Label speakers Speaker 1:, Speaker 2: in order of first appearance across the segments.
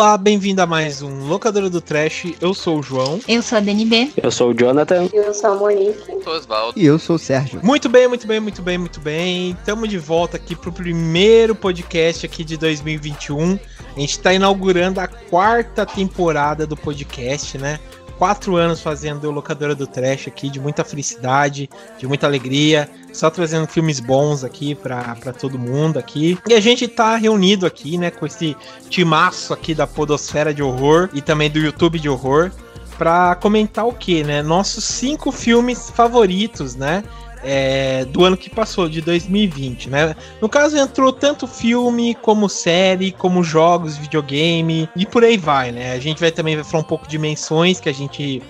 Speaker 1: Olá, bem-vindo a mais um Locadora do Trash. Eu sou o João.
Speaker 2: Eu sou a DNB.
Speaker 3: Eu sou o Jonathan.
Speaker 4: Eu sou a Monique.
Speaker 5: Eu sou o Osvaldo.
Speaker 6: E eu sou o Sérgio.
Speaker 1: Muito bem, muito bem, muito bem, muito bem. Estamos de volta aqui pro primeiro podcast aqui de 2021. A gente está inaugurando a quarta temporada do podcast, né? Quatro anos fazendo Locadora do Trash aqui, de muita felicidade, de muita alegria, só trazendo filmes bons aqui para todo mundo aqui. E a gente tá reunido aqui, né, com esse timaço aqui da podosfera de horror e também do YouTube de horror para comentar o que, né? Nossos cinco filmes favoritos, né? É, do ano que passou, de 2020, né? No caso, entrou tanto filme, como série, como jogos, videogame e por aí vai, né? A gente vai também falar um pouco de menções que a gente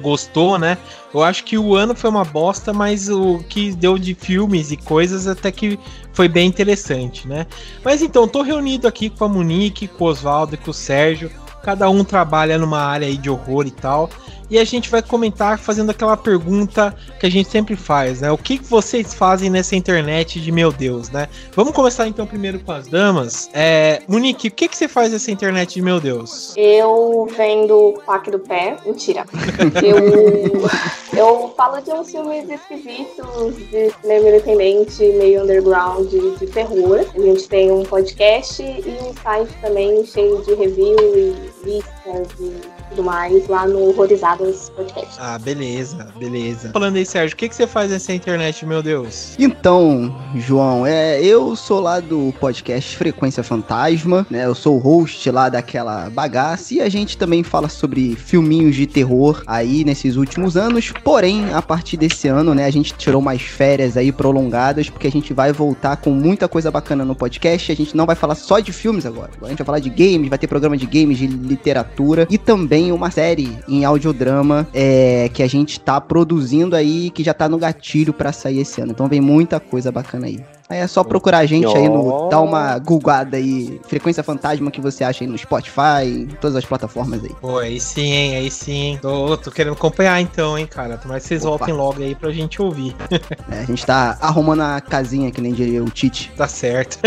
Speaker 1: gostou, né? Eu acho que o ano foi uma bosta, mas o que deu de filmes e coisas até que foi bem interessante, né? Mas então, tô reunido aqui com a Monique, com o Oswaldo e com o Sérgio. Cada um trabalha numa área aí de horror e tal e a gente vai comentar fazendo aquela pergunta que a gente sempre faz, né? O que vocês fazem nessa internet de meu Deus, né? Vamos começar então primeiro com as damas. É, Monique, o que, que você faz nessa internet de meu Deus?
Speaker 4: Eu vendo pack do pé. Mentira. eu, eu falo de uns filmes esquisitos, de cinema independente, meio underground, de, de terror. A gente tem um podcast e um site também cheio de review e listas e tudo mais lá no Horrorizadas Podcast.
Speaker 1: Ah, beleza, beleza. Falando aí, Sérgio, o que, que você faz nessa internet, meu Deus?
Speaker 6: Então, João, é, eu sou lá do podcast Frequência Fantasma, né? Eu sou o host lá daquela bagaça e a gente também fala sobre filminhos de terror aí nesses últimos anos. Porém, a partir desse ano, né, a gente tirou mais férias aí prolongadas porque a gente vai voltar com muita coisa bacana no podcast. A gente não vai falar só de filmes agora. Agora a gente vai falar de games, vai ter programa de games, de literatura e também também uma série em audiodrama é, que a gente tá produzindo aí, que já tá no gatilho para sair esse ano. Então vem muita coisa bacana aí. Aí é só procurar a gente aí no. Dar uma googada aí. Frequência Fantasma que você acha aí no Spotify, em todas as plataformas aí.
Speaker 1: Pô, aí sim, hein, aí sim. Tô, tô querendo acompanhar então, hein, cara. Tomara que vocês Opa. voltem logo aí pra gente ouvir.
Speaker 6: É, a gente tá arrumando a casinha, que nem diria o Tite.
Speaker 1: Tá certo.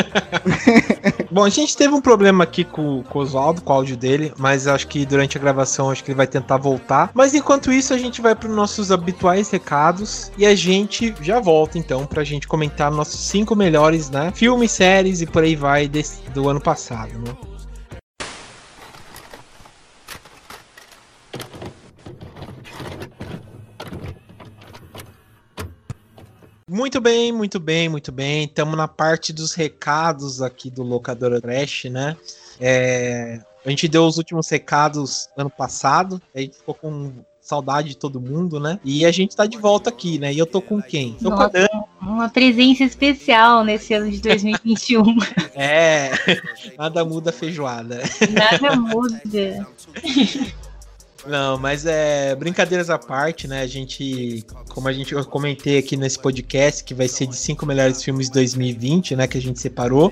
Speaker 1: Bom, a gente teve um problema aqui com, com o Oswaldo, com o áudio dele, mas acho que durante a gravação acho que ele vai tentar voltar. Mas enquanto isso, a gente vai para nossos habituais recados e a gente já volta então pra gente comentar nossos cinco cinco melhores, né? Filmes, séries e por aí vai desse, do ano passado, né? Muito bem, muito bem, muito bem. Estamos na parte dos recados aqui do Locadora Trash, né? É, a gente deu os últimos recados ano passado, a gente ficou com saudade de todo mundo, né? E a gente tá de volta aqui, né? E eu tô com quem? Tô
Speaker 2: Nossa,
Speaker 1: com a Dani.
Speaker 2: Uma presença especial nesse ano de 2021.
Speaker 1: é, nada muda feijoada.
Speaker 2: Nada muda.
Speaker 1: Não, mas é brincadeiras à parte, né? A gente, como a gente eu comentei aqui nesse podcast, que vai ser de cinco melhores filmes de 2020, né? Que a gente separou.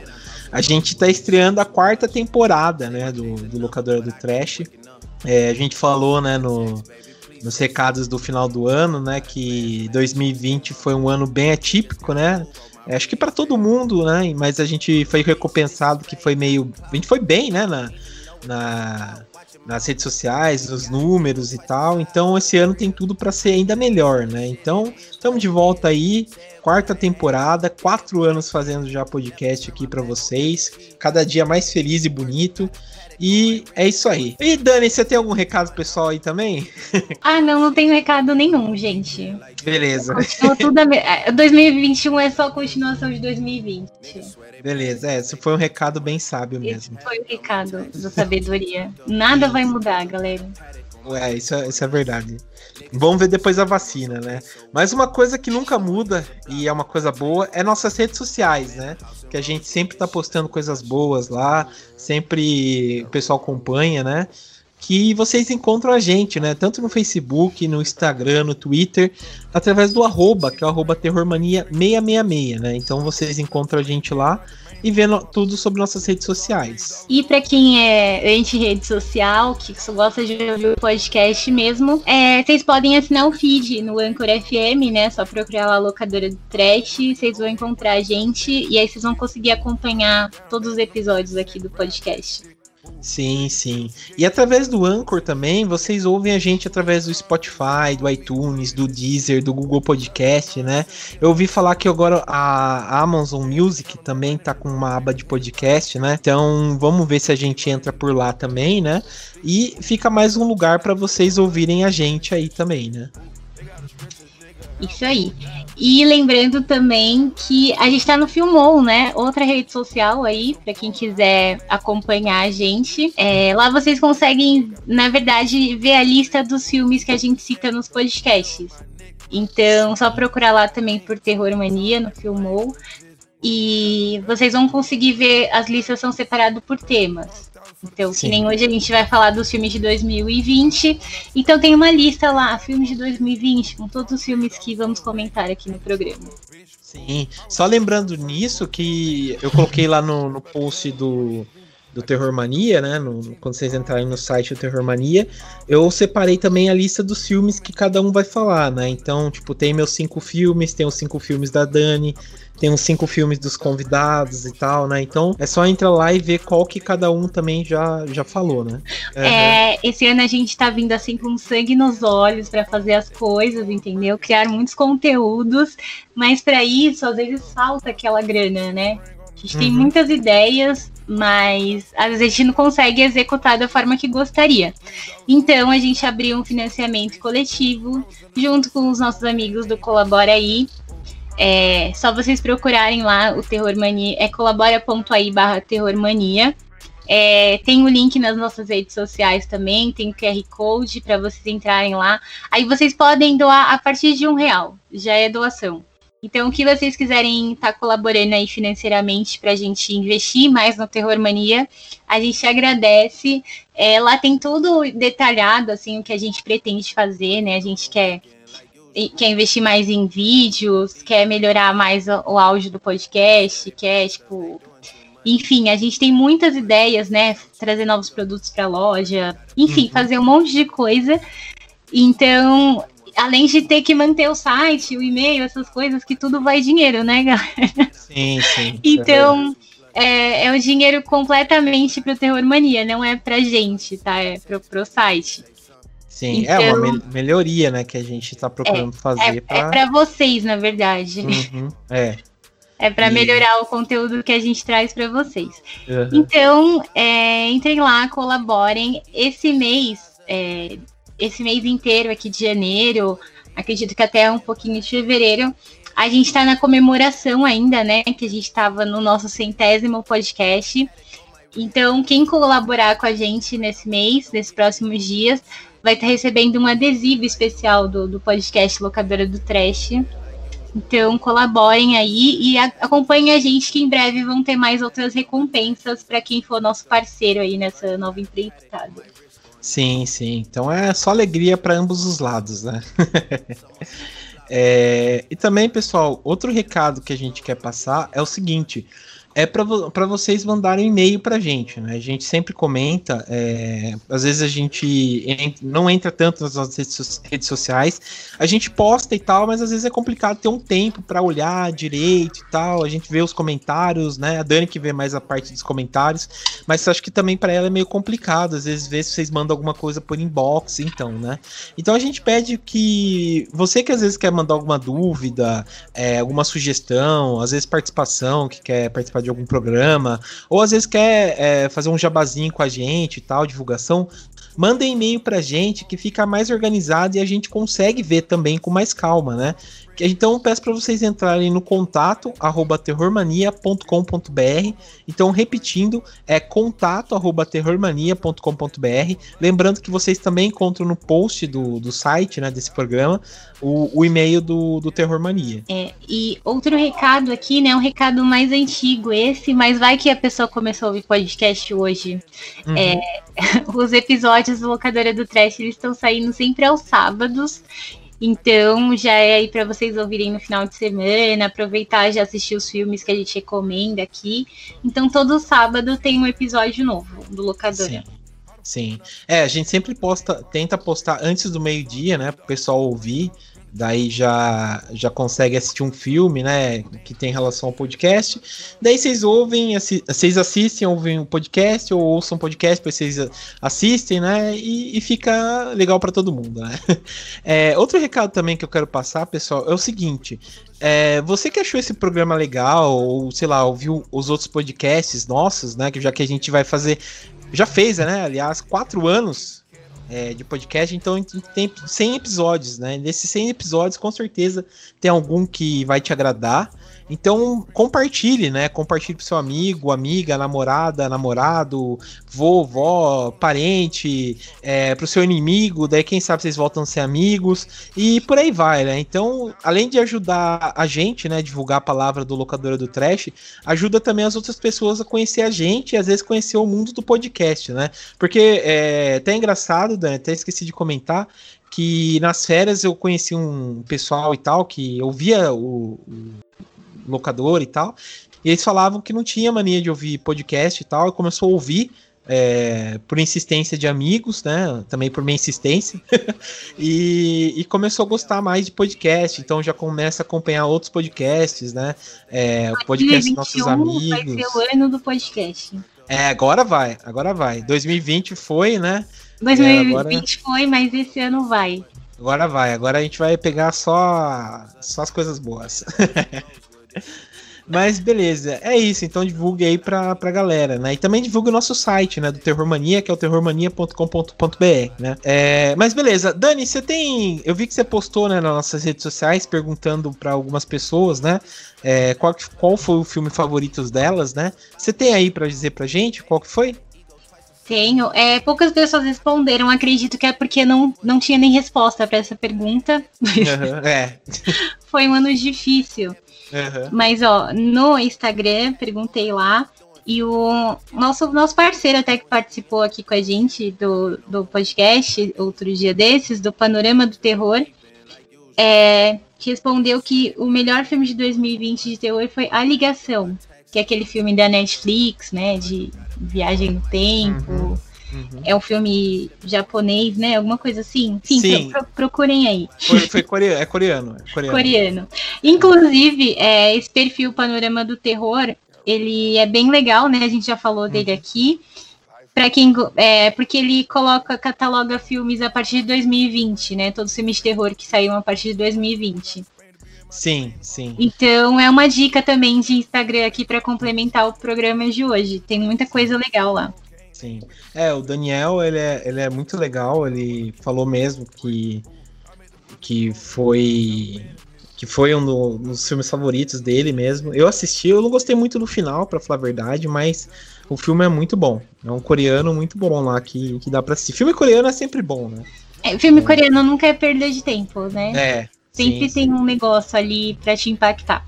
Speaker 1: A gente tá estreando a quarta temporada, né? Do, do Locadora do Trash. É, a gente falou, né? No, nos recados do final do ano, né? Que 2020 foi um ano bem atípico, né? É, acho que para todo mundo, né? Mas a gente foi recompensado que foi meio. A gente foi bem, né? Na, na, nas redes sociais, nos números e tal. Então esse ano tem tudo para ser ainda melhor, né? Então estamos de volta aí, quarta temporada, quatro anos fazendo já podcast aqui para vocês, cada dia mais feliz e bonito. E é isso aí. E Dani, você tem algum recado pessoal aí também?
Speaker 2: Ah, não, não tenho recado nenhum, gente.
Speaker 1: Beleza.
Speaker 2: tudo a... 2021 é, é só continuação de 2020.
Speaker 1: Beleza, é, esse foi um recado bem sábio mesmo.
Speaker 2: Esse foi o recado da sabedoria. Nada vai mudar, galera.
Speaker 1: É, isso é, isso é verdade. Vamos ver depois a vacina, né? Mas uma coisa que nunca muda e é uma coisa boa é nossas redes sociais, né? Que a gente sempre tá postando coisas boas lá, sempre o pessoal acompanha, né? Que vocês encontram a gente, né? Tanto no Facebook, no Instagram, no Twitter, através do arroba, que é o arroba terrormania666, né? Então vocês encontram a gente lá e vendo tudo sobre nossas redes sociais.
Speaker 2: E para quem é anti-rede social, que só gosta de ouvir o podcast mesmo, é, vocês podem assinar o feed no Anchor FM, né? Só procurar lá a locadora do Trash, vocês vão encontrar a gente e aí vocês vão conseguir acompanhar todos os episódios aqui do podcast.
Speaker 1: Sim, sim. E através do Anchor também, vocês ouvem a gente através do Spotify, do iTunes, do Deezer, do Google Podcast, né? Eu ouvi falar que agora a Amazon Music também tá com uma aba de podcast, né? Então vamos ver se a gente entra por lá também, né? E fica mais um lugar para vocês ouvirem a gente aí também, né?
Speaker 2: Isso aí. E lembrando também que a gente está no Filmou, né? Outra rede social aí, para quem quiser acompanhar a gente. É, lá vocês conseguem, na verdade, ver a lista dos filmes que a gente cita nos podcasts. Então, só procurar lá também por Terror Mania no Filmou. E vocês vão conseguir ver, as listas são separadas por temas. Então, Sim. que nem hoje a gente vai falar dos filmes de 2020. Então tem uma lista lá, filmes de 2020, com todos os filmes que vamos comentar aqui no programa.
Speaker 1: Sim, só lembrando nisso que eu coloquei lá no, no post do, do Terror Mania, né? No, quando vocês entrarem no site do Terror Mania, eu separei também a lista dos filmes que cada um vai falar, né? Então, tipo, tem meus cinco filmes, tem os cinco filmes da Dani, tem uns cinco filmes dos convidados e tal, né? Então é só entrar lá e ver qual que cada um também já, já falou, né?
Speaker 2: É, esse ano a gente tá vindo assim com sangue nos olhos para fazer as coisas, entendeu? Criar muitos conteúdos, mas para isso às vezes falta aquela grana, né? A gente uhum. tem muitas ideias, mas às vezes a gente não consegue executar da forma que gostaria. Então a gente abriu um financiamento coletivo junto com os nossos amigos do Colabora aí é só vocês procurarem lá o Terror Mania, é colabora.ai barra terrormania. É, tem o link nas nossas redes sociais também, tem o QR Code para vocês entrarem lá. Aí vocês podem doar a partir de um real, já é doação. Então, o que vocês quiserem estar tá colaborando aí financeiramente para a gente investir mais no Terror Mania, a gente agradece. É, lá tem tudo detalhado, assim, o que a gente pretende fazer, né? A gente quer quer investir mais em vídeos, quer melhorar mais o, áudio do podcast, quer, tipo. Enfim, a gente tem muitas ideias, né? Trazer novos produtos para a loja, enfim, uhum. fazer um monte de coisa. Então, além de ter que manter o site, o e-mail, essas coisas, que tudo vai dinheiro, né, galera?
Speaker 1: Sim, sim.
Speaker 2: então, é, é um dinheiro completamente pro Terror Mania, não é pra gente, tá? É pro, pro site.
Speaker 1: Sim, então, é uma então, me melhoria, né, que a gente está procurando é, fazer. É,
Speaker 2: pra... é para vocês, na verdade.
Speaker 1: Uhum, é.
Speaker 2: É para melhorar o conteúdo que a gente traz para vocês. Uhum. Então, é, entrem lá, colaborem. Esse mês, é, esse mês inteiro aqui de janeiro, acredito que até um pouquinho de fevereiro, a gente está na comemoração ainda, né? Que a gente estava no nosso centésimo podcast. Então, quem colaborar com a gente nesse mês, nesses próximos dias, vai estar recebendo um adesivo especial do, do podcast Locadora do Trash. Então colaborem aí e a, acompanhem a gente que em breve vão ter mais outras recompensas para quem for nosso parceiro aí nessa nova empreitada.
Speaker 1: Sim, sim. Então é só alegria para ambos os lados, né? é, e também, pessoal, outro recado que a gente quer passar é o seguinte: é para vocês mandarem e-mail para a gente, né? A gente sempre comenta, é, às vezes a gente não entra tanto nas nossas redes sociais, a gente posta e tal, mas às vezes é complicado ter um tempo para olhar direito e tal. A gente vê os comentários, né? A Dani que vê mais a parte dos comentários, mas acho que também para ela é meio complicado, às vezes ver se vocês mandam alguma coisa por inbox, então, né? Então a gente pede que você que às vezes quer mandar alguma dúvida, é, alguma sugestão, às vezes participação, que quer participar de de algum programa, ou às vezes quer é, fazer um jabazinho com a gente e tal, divulgação, manda e-mail pra gente que fica mais organizado e a gente consegue ver também com mais calma, né? Então peço para vocês entrarem no contato arroba terrormania.com.br. Então, repetindo, é contato arroba terrormania.com.br. Lembrando que vocês também encontram no post do, do site né, desse programa o, o e-mail do, do Terror Mania.
Speaker 2: É, e outro recado aqui, né? Um recado mais antigo. esse, mas vai que a pessoa começou a ouvir podcast hoje. Uhum. É, os episódios do Locadora do Trash eles estão saindo sempre aos sábados. Então já é aí para vocês ouvirem no final de semana, aproveitar já assistir os filmes que a gente recomenda aqui. Então todo sábado tem um episódio novo do Locadora.
Speaker 1: Sim. Sim. É, a gente sempre posta, tenta postar antes do meio-dia, né, para o pessoal ouvir daí já já consegue assistir um filme, né, que tem relação ao podcast. Daí vocês ouvem, assi vocês assistem, ouvem o um podcast ou ouçam um podcast, depois vocês assistem, né, e, e fica legal para todo mundo, né. É, outro recado também que eu quero passar, pessoal, é o seguinte. É, você que achou esse programa legal, ou sei lá, ouviu os outros podcasts nossos, né? Que já que a gente vai fazer. Já fez, né? Aliás, quatro anos é, de podcast, então tem 100 episódios, né? Nesses 100 episódios, com certeza, tem algum que vai te agradar. Então, compartilhe, né? Compartilhe pro seu amigo, amiga, namorada, namorado, vovó, parente, é, pro seu inimigo, daí quem sabe vocês voltam a ser amigos, e por aí vai, né? Então, além de ajudar a gente, né, divulgar a palavra do Locadora do Trash, ajuda também as outras pessoas a conhecer a gente e às vezes conhecer o mundo do podcast, né? Porque é até engraçado, Dan, até esqueci de comentar, que nas férias eu conheci um pessoal e tal que ouvia o locador e tal. E eles falavam que não tinha mania de ouvir podcast e tal, e começou a ouvir é, por insistência de amigos, né? Também por minha insistência. e, e, começou a gostar mais de podcast, então já começa a acompanhar outros podcasts, né? É, o podcast dos nossos amigos. Vai ser
Speaker 2: o ano do podcast.
Speaker 1: É, agora vai, agora vai. 2020 foi, né?
Speaker 2: 2020 é, agora... foi, mas esse ano vai.
Speaker 1: Agora vai, agora a gente vai pegar só, só as coisas boas. Mas beleza, é isso. Então divulgue aí pra, pra galera, né? E também divulgue o nosso site, né? Do Terrormania, que é o terrormania.com.br, né? É, mas beleza, Dani, você tem. Eu vi que você postou, né, nas nossas redes sociais, perguntando para algumas pessoas, né? É, qual, qual foi o filme favorito delas, né? Você tem aí para dizer pra gente qual que foi?
Speaker 2: Tenho. É, poucas pessoas responderam. Acredito que é porque não, não tinha nem resposta para essa pergunta. Uhum, é. Foi um ano difícil. Uhum. Mas, ó, no Instagram, perguntei lá. E o nosso, nosso parceiro até que participou aqui com a gente do, do podcast, outro dia desses, do Panorama do Terror, é, respondeu que o melhor filme de 2020 de terror foi A Ligação, que é aquele filme da Netflix, né, de viagem no tempo. Uhum. Uhum. É um filme japonês, né? Alguma coisa assim. Sim, Sim. Pro, pro, procurem aí.
Speaker 1: Foi, foi coreano, é coreano. É coreano.
Speaker 2: coreano. Inclusive, é, esse perfil Panorama do Terror, ele é bem legal, né? A gente já falou uhum. dele aqui. Para quem é, porque ele coloca, cataloga filmes a partir de 2020, né? Todos os filmes de terror que saíram a partir de 2020.
Speaker 1: Sim, sim.
Speaker 2: Então é uma dica também de Instagram aqui para complementar o programa de hoje. Tem muita coisa legal lá.
Speaker 1: Sim. É, o Daniel, ele é, ele é muito legal, ele falou mesmo que, que foi que foi um do, dos filmes favoritos dele mesmo. Eu assisti, eu não gostei muito do final, para falar a verdade, mas o filme é muito bom. É um coreano muito bom lá que, que dá para assistir. Filme coreano é sempre bom, né?
Speaker 2: É, filme é. coreano nunca é perda de tempo, né?
Speaker 1: É.
Speaker 2: Sempre sim, tem sim. um negócio ali para te impactar.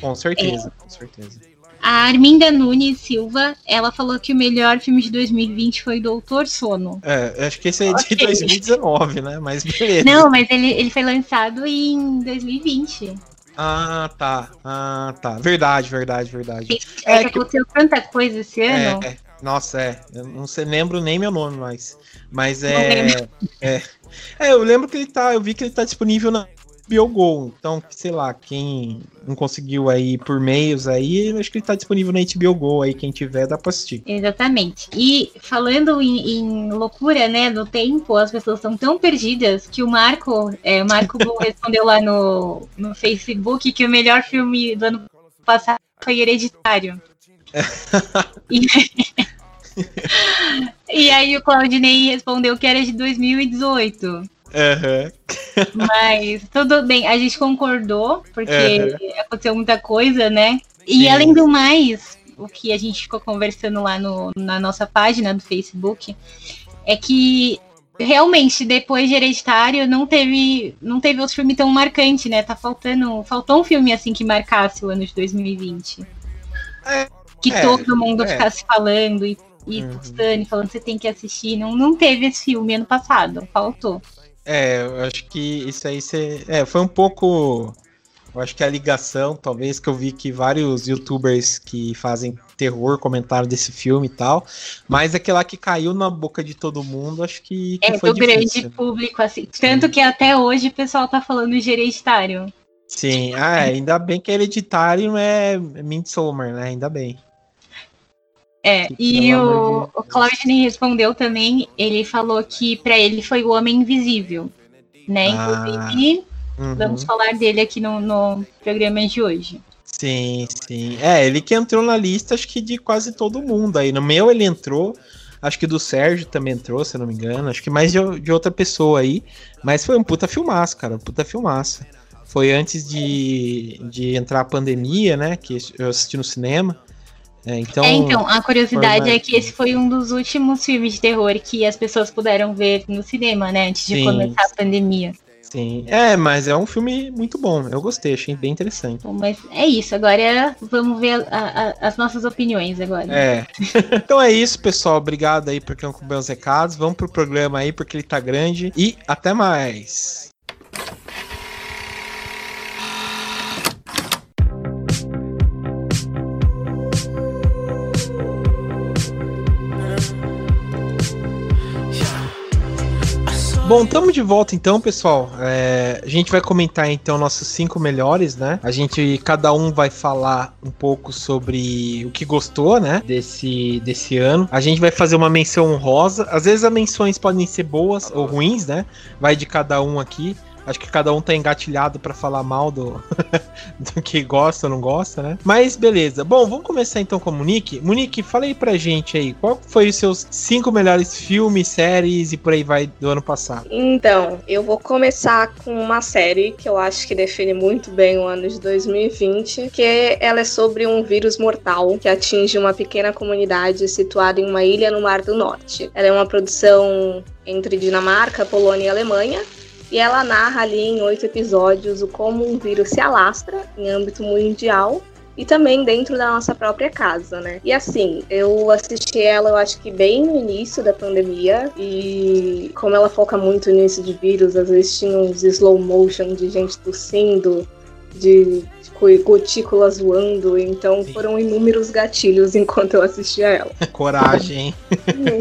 Speaker 1: Com certeza, é. com certeza.
Speaker 2: A Arminda Nunes Silva, ela falou que o melhor filme de 2020 foi Doutor Sono.
Speaker 1: É, acho que esse é de 2019, né? Mas beleza.
Speaker 2: Não, mas ele, ele foi lançado em 2020.
Speaker 1: Ah, tá. Ah, tá. Verdade, verdade, verdade.
Speaker 2: É, é que aconteceu tanta coisa esse é, ano.
Speaker 1: É, nossa, é. Eu não sei, lembro nem meu nome mais. Mas é, é. É, eu lembro que ele tá. Eu vi que ele tá disponível na HBO Go. Então, sei lá, quem não conseguiu aí por meios aí, acho que ele tá disponível na HBO Go aí, quem tiver dá pra assistir.
Speaker 2: Exatamente. E falando em, em loucura, né, no tempo, as pessoas estão tão perdidas que o Marco, é, o Marco respondeu lá no, no Facebook que o melhor filme do ano passado foi Hereditário. e, e aí o Claudinei respondeu que era de 2018. Uhum. Mas tudo bem, a gente concordou, porque uhum. aconteceu muita coisa, né? E Sim. além do mais, o que a gente ficou conversando lá no, na nossa página do Facebook é que realmente depois de Hereditário não teve não teve outro filme tão marcante, né? Tá faltando, faltou um filme assim que marcasse o ano de 2020.
Speaker 1: É,
Speaker 2: que
Speaker 1: É,
Speaker 2: todo mundo
Speaker 1: é.
Speaker 2: ficasse falando e, e
Speaker 1: Uhum.
Speaker 2: postando falando você tem que assistir. Não, não teve esse filme ano passado, faltou.
Speaker 1: É, eu acho que isso aí cê, é, foi um pouco. Eu acho que a ligação, talvez, que eu vi que vários youtubers que fazem terror comentaram desse filme e tal. Mas aquela que caiu na boca de todo mundo, acho que, que
Speaker 2: É
Speaker 1: foi
Speaker 2: do grande
Speaker 1: difícil.
Speaker 2: público, assim. Tanto que até hoje o pessoal tá falando de hereditário.
Speaker 1: Sim, ah, ainda bem que hereditário é Midsommar, né? Ainda bem.
Speaker 2: É,
Speaker 1: Que,
Speaker 2: e o,
Speaker 1: de
Speaker 2: o Claudine respondeu também, ele falou que pra ele foi o Homem Invisível, né?
Speaker 1: Ah,
Speaker 2: Inclusive,
Speaker 1: Uhum.
Speaker 2: vamos falar dele aqui no, no programa de hoje.
Speaker 1: Sim, sim. É, ele que entrou na lista, acho que de quase todo mundo aí. No meu ele entrou, acho que do Sérgio também entrou, se eu não me engano. Acho que mais de, de outra pessoa aí. Mas foi um puta filmaço, cara, um puta filmaço. Foi antes de, de entrar a pandemia, né? Que eu assisti no cinema. É, então,
Speaker 2: é, então, a curiosidade é que esse foi um dos últimos filmes de terror que as pessoas puderam ver no cinema, né? Antes de
Speaker 1: Sim.
Speaker 2: começar a pandemia.
Speaker 1: sim. É, mas é um filme muito bom. Eu gostei, achei bem interessante.
Speaker 2: Bom, mas é isso, agora vamos ver a- a- as nossas opiniões agora.
Speaker 1: É. então é isso, pessoal. Obrigado aí por quem acompanhou os recados. Vamos pro programa aí, porque ele tá grande. E até mais. Bom, estamos de volta então, pessoal. É, a gente vai comentar então nossos cinco melhores, né? A gente, cada um vai falar um pouco sobre o que gostou, né? Desse, desse ano. A gente vai fazer uma menção honrosa. Às vezes as menções podem ser boas ou ruins, né? Vai de cada um aqui. Acho que cada um tá engatilhado pra falar mal do, do que gosta ou não gosta, né? Mas beleza. Bom, vamos começar então com o Monique. Monique, fala aí pra gente aí, qual foi os seus cinco melhores filmes, séries e por aí vai do ano passado?
Speaker 4: Então, eu vou começar com uma série que eu acho que define muito bem o ano de 2020, que ela é sobre um vírus mortal que atinge uma pequena comunidade situada em uma ilha no Mar do Norte. Ela é uma produção entre Dinamarca, Polônia e Alemanha. E ela narra ali em oito episódios o como um vírus se alastra em âmbito mundial e também dentro da nossa própria casa, né? E assim, eu assisti ela, eu acho que bem no início da pandemia, e como ela foca muito nisso de vírus, às vezes tinha uns slow motion de gente tossindo, de de gotículas voando, então
Speaker 1: Sim.
Speaker 4: foram inúmeros gatilhos enquanto eu assistia ela.
Speaker 1: Coragem, hein?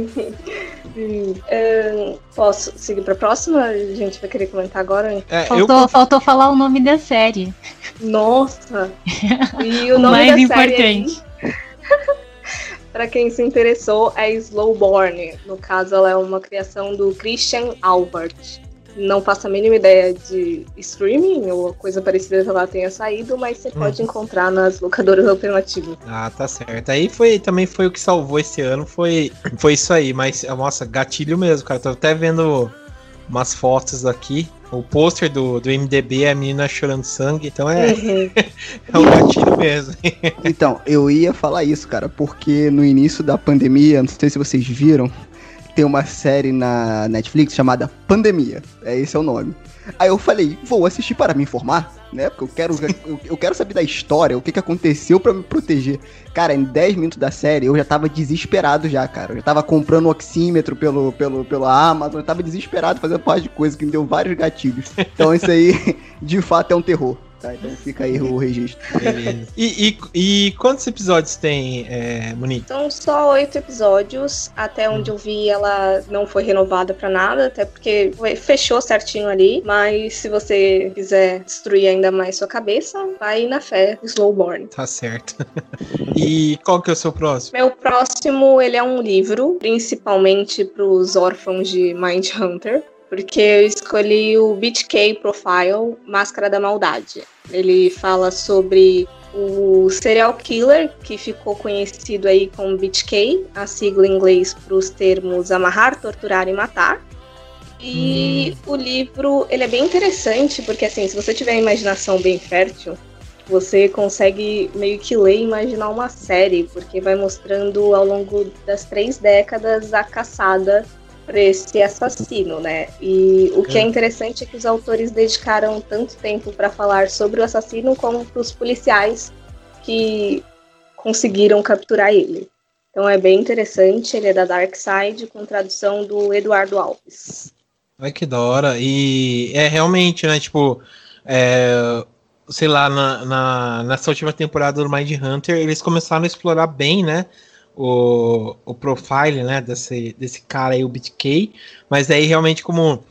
Speaker 4: Hum, ahn, posso seguir pra próxima? A gente vai querer comentar agora?
Speaker 1: É, eu
Speaker 2: Faltou, faltou falar o nome da série.
Speaker 4: Nossa! E o
Speaker 2: O
Speaker 4: nome
Speaker 2: mais
Speaker 4: da série
Speaker 2: importante.
Speaker 4: Pra quem se interessou, é Slowborn. No caso, ela é uma criação do Christian Albert. Não faço a mínima ideia de streaming ou coisa parecida que ela tenha saído, mas você pode encontrar nas locadoras alternativas.
Speaker 1: Ah, tá certo. Aí foi também foi o que salvou esse ano, foi, foi isso aí. Mas, nossa, gatilho mesmo, cara. Tô até vendo umas fotos aqui. O pôster do, do MDB é a menina chorando sangue, então é,
Speaker 4: Uhum.
Speaker 1: é um gatilho mesmo.
Speaker 6: Então, eu ia falar isso, cara, porque no início da pandemia, não sei se vocês viram, tem uma série na Netflix chamada Pandemia. É esse é o nome. Aí eu falei, vou assistir para me informar, né? Porque eu quero, eu, eu quero saber da história, o que, que aconteceu pra me proteger. Cara, em 10 minutos da série eu já tava desesperado já, cara. Eu já tava comprando oxímetro pelo, pelo, pelo Amazon, eu tava desesperado fazendo parte de coisa que me deu vários gatilhos. Então isso aí, de fato, é um terror. Tá, então fica aí o registro.
Speaker 1: E, e, e quantos episódios tem, é, Monique?
Speaker 4: São só oito episódios. Até onde eu vi, ela não foi renovada pra nada, até porque fechou certinho ali. Mas se você quiser destruir ainda mais sua cabeça, vai na fé, Slowborn.
Speaker 1: Tá certo. E qual que é o seu próximo?
Speaker 4: Meu próximo, ele é um livro, principalmente para os órfãos de Mindhunter, porque eu escolhi o BTK Profile, Máscara da Maldade. Ele fala sobre o serial killer, que ficou conhecido aí como BTK, a sigla em inglês para os termos amarrar, torturar e matar. E o livro, ele é bem interessante, porque assim, se você tiver a imaginação bem fértil, você consegue meio que ler e imaginar uma série, porque vai mostrando ao longo das três décadas a caçada por esse assassino, né? E o que é
Speaker 1: É.
Speaker 4: interessante é que os autores dedicaram tanto tempo para falar sobre o assassino como para os policiais que conseguiram capturar ele. Então é bem interessante, ele é da Dark Side, com tradução do Eduardo Alves.
Speaker 1: Ai, que da hora. E é realmente, né? Tipo, é, sei lá, na, na, nessa última temporada do Mind Hunter, eles começaram a explorar bem, né? O, o profile, né? Desse, desse cara aí, o BTK. Mas aí realmente, como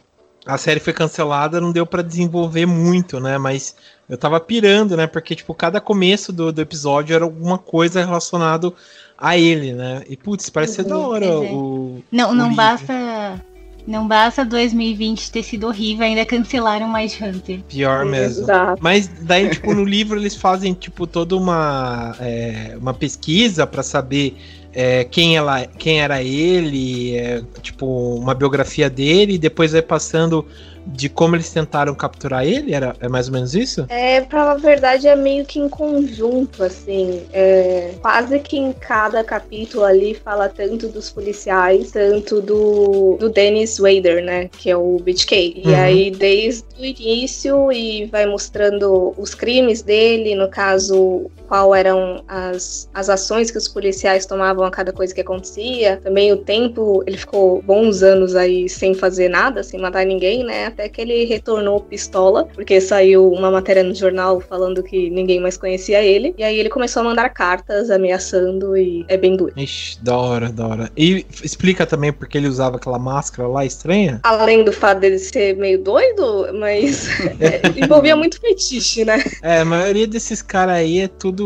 Speaker 1: a série foi cancelada, não deu para desenvolver muito, né? Mas eu tava pirando, né? Porque, tipo, cada começo do, do episódio era alguma coisa relacionado a ele, né? E, putz, parece ser da hora
Speaker 2: é.
Speaker 1: o.
Speaker 2: Não,
Speaker 1: o
Speaker 2: não
Speaker 1: livro.
Speaker 2: basta. Não basta 2020 ter sido horrível, ainda cancelaram mais Hunter.
Speaker 1: Pior mesmo.
Speaker 4: Exato.
Speaker 1: Mas daí, tipo, no livro eles fazem, tipo, toda uma, é, uma pesquisa pra saber é, quem, ela, quem era ele, é, tipo, uma biografia dele, e depois vai passando de como eles tentaram capturar ele, era, é mais ou menos isso?
Speaker 4: É, pra falar a verdade, é meio que em conjunto, assim. É, quase que em cada capítulo ali fala tanto dos policiais, tanto do, do Dennis Wader, né? Que é o BTK. E
Speaker 1: Uhum.
Speaker 4: aí, desde o início, e vai mostrando os crimes dele, no caso, qual eram as, as ações que os policiais tomavam a cada coisa que acontecia. Também o tempo, ele ficou bons anos aí sem fazer nada, sem matar ninguém, né? Até que ele retornou pistola, porque saiu uma matéria no jornal falando que ninguém mais conhecia ele. E aí ele começou a mandar cartas ameaçando e é bem duro.
Speaker 1: Ixi, da hora, da hora. E explica também porque ele usava aquela máscara lá estranha?
Speaker 4: Além do fato dele ser meio doido, mas envolvia muito fetiche, né?
Speaker 1: É, a maioria desses caras aí é tudo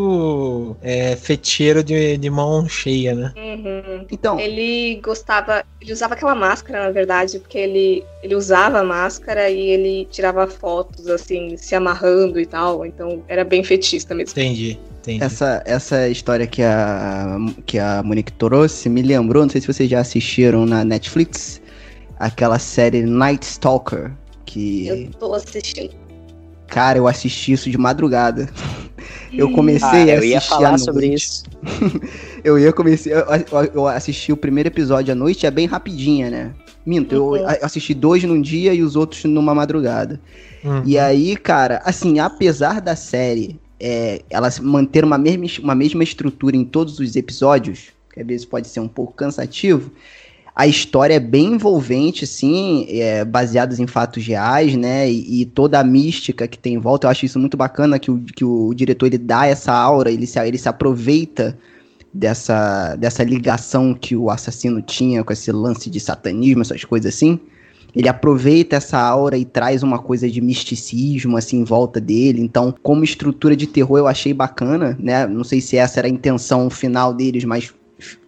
Speaker 1: é, fecheiro de, de mão cheia, né?
Speaker 4: Uhum.
Speaker 6: Então,
Speaker 4: Ele gostava, ele usava aquela máscara, na verdade, porque ele, ele usava a máscara e ele tirava fotos, assim, se amarrando e tal. Então era bem fetista mesmo.
Speaker 1: Entendi, entendi.
Speaker 6: essa, essa história que a, que a Monique trouxe me lembrou, não sei se vocês já assistiram na Netflix, aquela série Night Stalker, que,
Speaker 4: Eu tô assistindo.
Speaker 6: Cara, eu assisti isso de madrugada. Eu comecei
Speaker 3: Ah,
Speaker 6: a
Speaker 3: eu
Speaker 6: assistir
Speaker 3: ia
Speaker 6: à
Speaker 3: falar sobre isso.
Speaker 6: Eu ia começar. Eu, eu- eu assisti o primeiro episódio à noite, é bem rapidinha, né? Minto, eu,
Speaker 4: Uhum.
Speaker 6: eu assisti dois num dia e os outros numa madrugada.
Speaker 1: Uhum.
Speaker 6: E aí, cara, assim, apesar da série é, ela manter uma mesma, uma mesma estrutura em todos os episódios, que às vezes pode ser um pouco cansativo, a história é bem envolvente, sim, é, baseados em fatos reais, né? E, e toda a mística que tem em volta, eu acho isso muito bacana que o, que o diretor ele dá essa aura, ele se, ele se aproveita dessa, dessa ligação que o assassino tinha com esse lance de satanismo, essas coisas assim. Ele aproveita essa aura e traz uma coisa de misticismo assim em volta dele. Então, como estrutura de terror, eu achei bacana, né? Não sei se essa era a intenção final deles, mas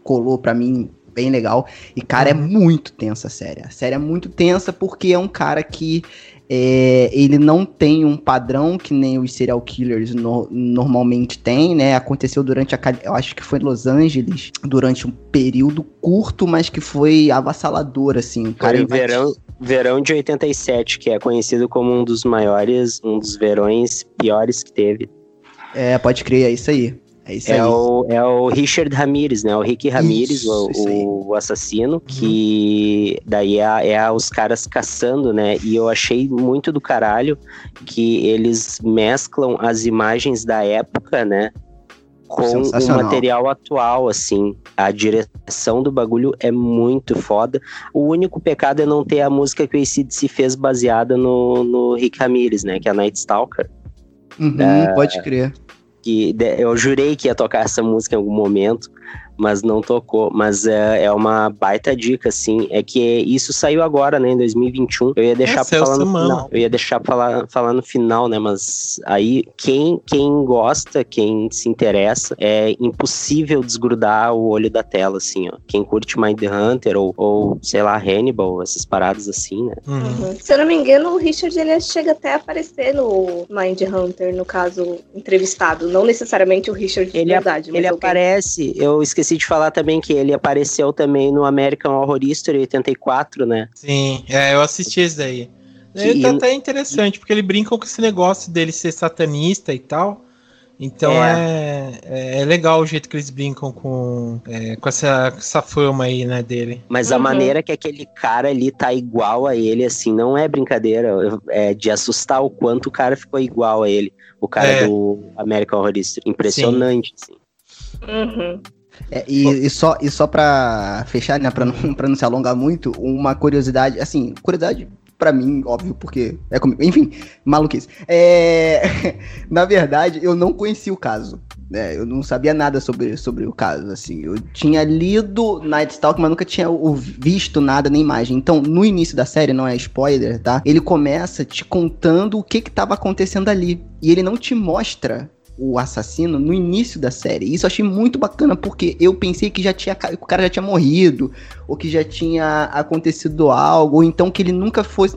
Speaker 6: colou pra mim bem legal. E, cara, é muito tensa a série. A série é muito tensa porque é um cara que é, ele não tem um padrão que nem os serial killers no- normalmente tem, né? Aconteceu durante a. Cali- Eu acho que foi em Los Angeles, durante um período curto, mas que foi avassalador, assim. O cara
Speaker 3: Foi verão, verão de 87, que é conhecido como um dos maiores, um dos verões piores que teve.
Speaker 6: É, pode crer, é isso aí. É.
Speaker 3: É o, é o Richard Ramirez, né? O Rick Ramirez,
Speaker 6: Isso,
Speaker 3: o,
Speaker 6: isso
Speaker 3: o assassino, que daí é, é os caras caçando, né? E eu achei muito do caralho que eles mesclam as imagens da época, né? Com o material atual, assim. A direção do bagulho é muito foda. O único pecado é não ter a música que o se fez baseada no, no Rick Ramirez, né? Que é a Night Stalker
Speaker 6: Uhum,
Speaker 3: É.
Speaker 6: Pode crer.
Speaker 3: Que eu jurei que ia tocar essa música em algum momento, mas não tocou. Mas é, é uma baita dica, assim. É que isso saiu agora, né, em 2021. Eu ia deixar
Speaker 1: Nossa,
Speaker 3: pra
Speaker 1: é
Speaker 3: falar no
Speaker 1: semana.
Speaker 3: final. Eu ia deixar pra falar, falar no final, né? Mas aí, quem, quem gosta, quem se interessa, é impossível desgrudar o olho da tela, assim, ó. Quem curte Mind Hunter ou, ou sei lá, Hannibal, essas paradas assim, né?
Speaker 1: Uhum.
Speaker 4: Uhum. Se eu não me engano, o Richard ele chega até a aparecer no Mind Hunter, no caso, entrevistado. Não necessariamente o Richard de
Speaker 3: Ele,
Speaker 4: verdade, mas
Speaker 3: ele aparece, eu esqueci de falar também que ele apareceu também no American Horror History 84, né?
Speaker 1: Sim, é, eu assisti esse daí. Ele tá até interessante, porque ele brinca com esse negócio dele ser satanista e tal. Então é, é, é legal o jeito que eles brincam com, é, com essa, essa fama aí, né, dele.
Speaker 3: Mas a
Speaker 4: Uhum.
Speaker 3: maneira que aquele cara ali tá igual a ele, assim, não é brincadeira. É de assustar o quanto o cara ficou igual a ele. O cara
Speaker 1: É.
Speaker 3: do American Horror History. Impressionante, assim.
Speaker 4: Uhum.
Speaker 6: É, e, e só, e só pra fechar, né, pra não, pra não se alongar muito, uma curiosidade, assim, curiosidade pra mim, óbvio, porque é comigo. Enfim, maluquice. É, na verdade, eu não conhecia o caso. Né? Eu não sabia nada sobre, sobre o caso, assim. Eu tinha lido Night Stalk, mas nunca tinha visto nada na imagem. Então, no início da série, não é spoiler, tá? Ele começa te contando o que que tava acontecendo ali. E ele não te mostra o assassino no início da série. Isso eu achei muito bacana porque eu pensei que já tinha o cara já tinha morrido, ou que já tinha acontecido algo, ou então que ele nunca fosse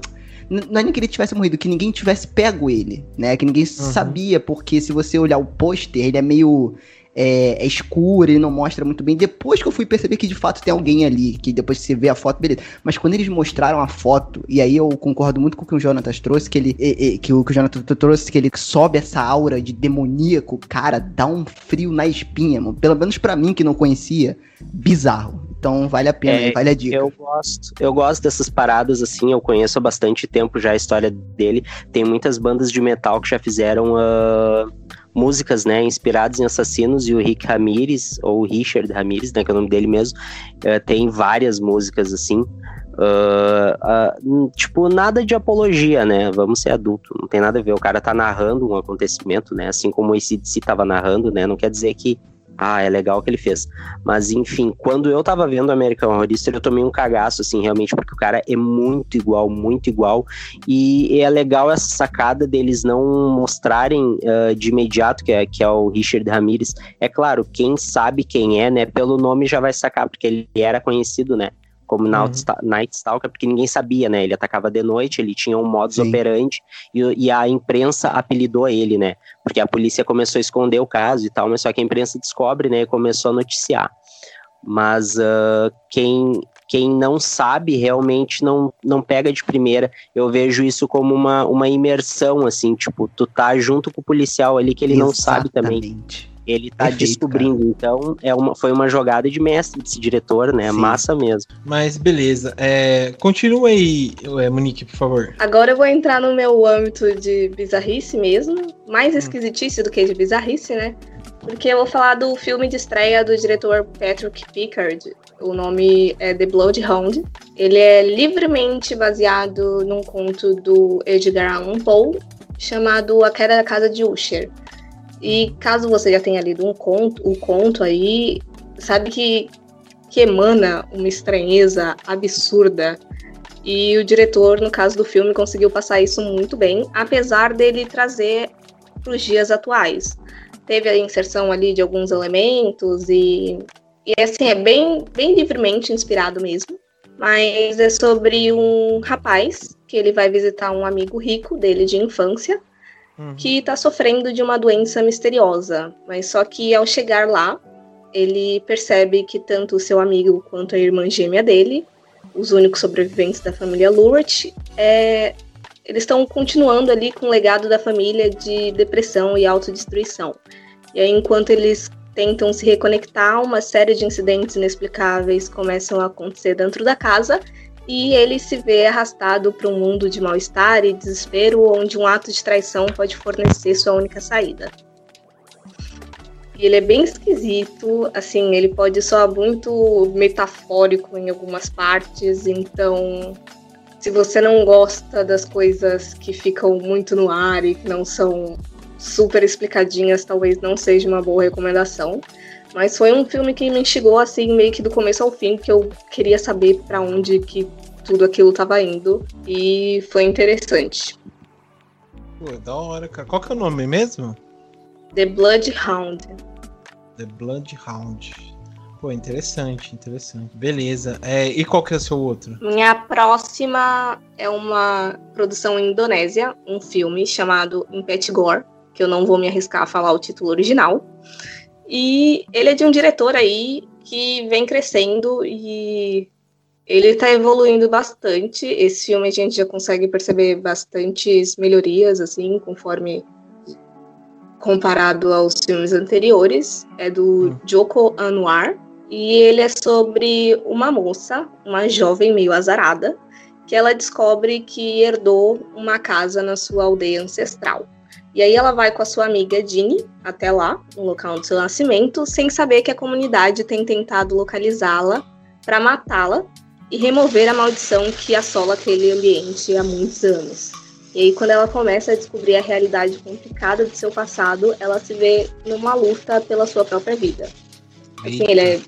Speaker 6: não é nem que ele tivesse morrido, que ninguém tivesse pego ele, né? Que ninguém uhum. sabia, porque se você olhar o pôster, ele é meio é, é, escuro, ele não mostra muito bem. Depois que eu fui perceber que de fato tem alguém ali, que depois que você vê a foto, beleza. Mas quando eles mostraram a foto, e aí eu concordo muito com o que o Jonathan trouxe, que ele. E, e, que, o, que o Jonathan trouxe, que ele sobe essa aura de demoníaco, cara, dá um frio na espinha, mano. Pelo menos para mim que não conhecia, bizarro. Então vale a pena, é, vale a dica.
Speaker 3: Eu gosto, eu gosto dessas paradas assim, eu conheço há bastante tempo já a história dele. Tem muitas bandas de metal que já fizeram. Uh músicas, né, inspiradas em assassinos e o Rick Ramirez, ou Richard Ramirez, né, que é o nome dele mesmo, uh, tem várias músicas assim. Uh, uh, tipo, nada de apologia, né? Vamos ser adulto, não tem nada a ver. O cara tá narrando um acontecimento, né? Assim como o ACDC tava narrando, né? Não quer dizer que ah, é legal o que ele fez. Mas, enfim, quando eu tava vendo American Horror eu tomei um cagaço, assim, realmente, porque o cara é muito igual, muito igual. E é legal essa sacada deles não mostrarem uh, de imediato que é, que é o Richard Ramirez. É claro, quem sabe quem é, né, pelo nome já vai sacar, porque ele era conhecido, né? Como uhum. Night Stalker, porque ninguém sabia, né? Ele atacava de noite, ele tinha um modus Sim. operandi e, e, a imprensa apelidou ele, né? Porque a polícia começou a esconder o caso e tal, mas só que a imprensa descobre, né? E começou a noticiar. Mas uh, quem, quem não sabe realmente não, não pega de primeira. Eu vejo isso como uma, uma imersão, assim, tipo, tu tá junto com o policial ali que ele Exatamente. não sabe também ele tá Perfeito, descobrindo. Cara. Então, é uma, foi uma jogada de mestre desse diretor, né? Sim. Massa mesmo.
Speaker 1: Mas beleza. É, continua aí, é, Monique, por favor.
Speaker 4: Agora eu vou entrar no meu âmbito de bizarrice mesmo. Mais hum. esquisitice do que de bizarrice, né? Porque eu vou falar do filme de estreia do diretor Patrick Pickard. O nome é The Bloodhound. Ele é livremente baseado num conto do Edgar Allan Poe chamado A Queda da Casa de Usher. E caso você já tenha lido um conto, o um conto aí, sabe que, que emana uma estranheza absurda. E o diretor, no caso do filme, conseguiu passar isso muito bem, apesar dele trazer para os dias atuais. Teve a inserção ali de alguns elementos e, e assim, é bem, bem livremente inspirado mesmo. Mas é sobre um rapaz que ele vai visitar um amigo rico dele de infância uhum. que está sofrendo de uma doença misteriosa. Mas só que ao chegar lá, ele percebe que tanto o seu amigo quanto a irmã gêmea dele, os únicos sobreviventes da família Lurt, é, eles estão continuando ali com o legado da família de depressão e autodestruição. E aí, enquanto eles tentam se reconectar, uma série de incidentes inexplicáveis começam a acontecer dentro da casa e ele se vê arrastado para um mundo de mal-estar e desespero, onde um ato de traição pode fornecer sua única saída. Ele é bem esquisito, assim, ele pode soar muito metafórico em algumas partes, então se você não gosta das coisas que ficam muito no ar e que não são super explicadinhas, talvez não seja uma boa recomendação. Mas foi um filme que me instigou assim, meio que do começo ao fim, porque eu queria saber para onde que tudo aquilo tava indo. E foi interessante.
Speaker 1: Pô, da hora, cara. Qual que é o nome mesmo?
Speaker 4: The Bloodhound.
Speaker 1: The Bloodhound. Pô, interessante, interessante. Beleza. É, e qual que é o seu outro?
Speaker 4: Minha próxima é uma produção indonésia, um filme chamado Impet Gore, que eu não vou me arriscar a falar o título original. E ele é de um diretor aí que vem crescendo e ele está evoluindo bastante. Esse filme a gente já consegue perceber bastantes melhorias, assim, conforme comparado aos filmes anteriores. É do hum. Joko Anwar. E ele é sobre uma moça, uma jovem meio azarada, que ela descobre que herdou uma casa na sua aldeia ancestral. E aí ela vai com a sua amiga Jeannie até lá, no local do seu nascimento, sem saber que a comunidade tem tentado localizá-la para matá-la e remover a maldição que assola aquele ambiente há muitos anos. E aí, quando ela começa a descobrir a realidade complicada do seu passado, ela se vê numa luta pela sua própria vida. Assim, ele é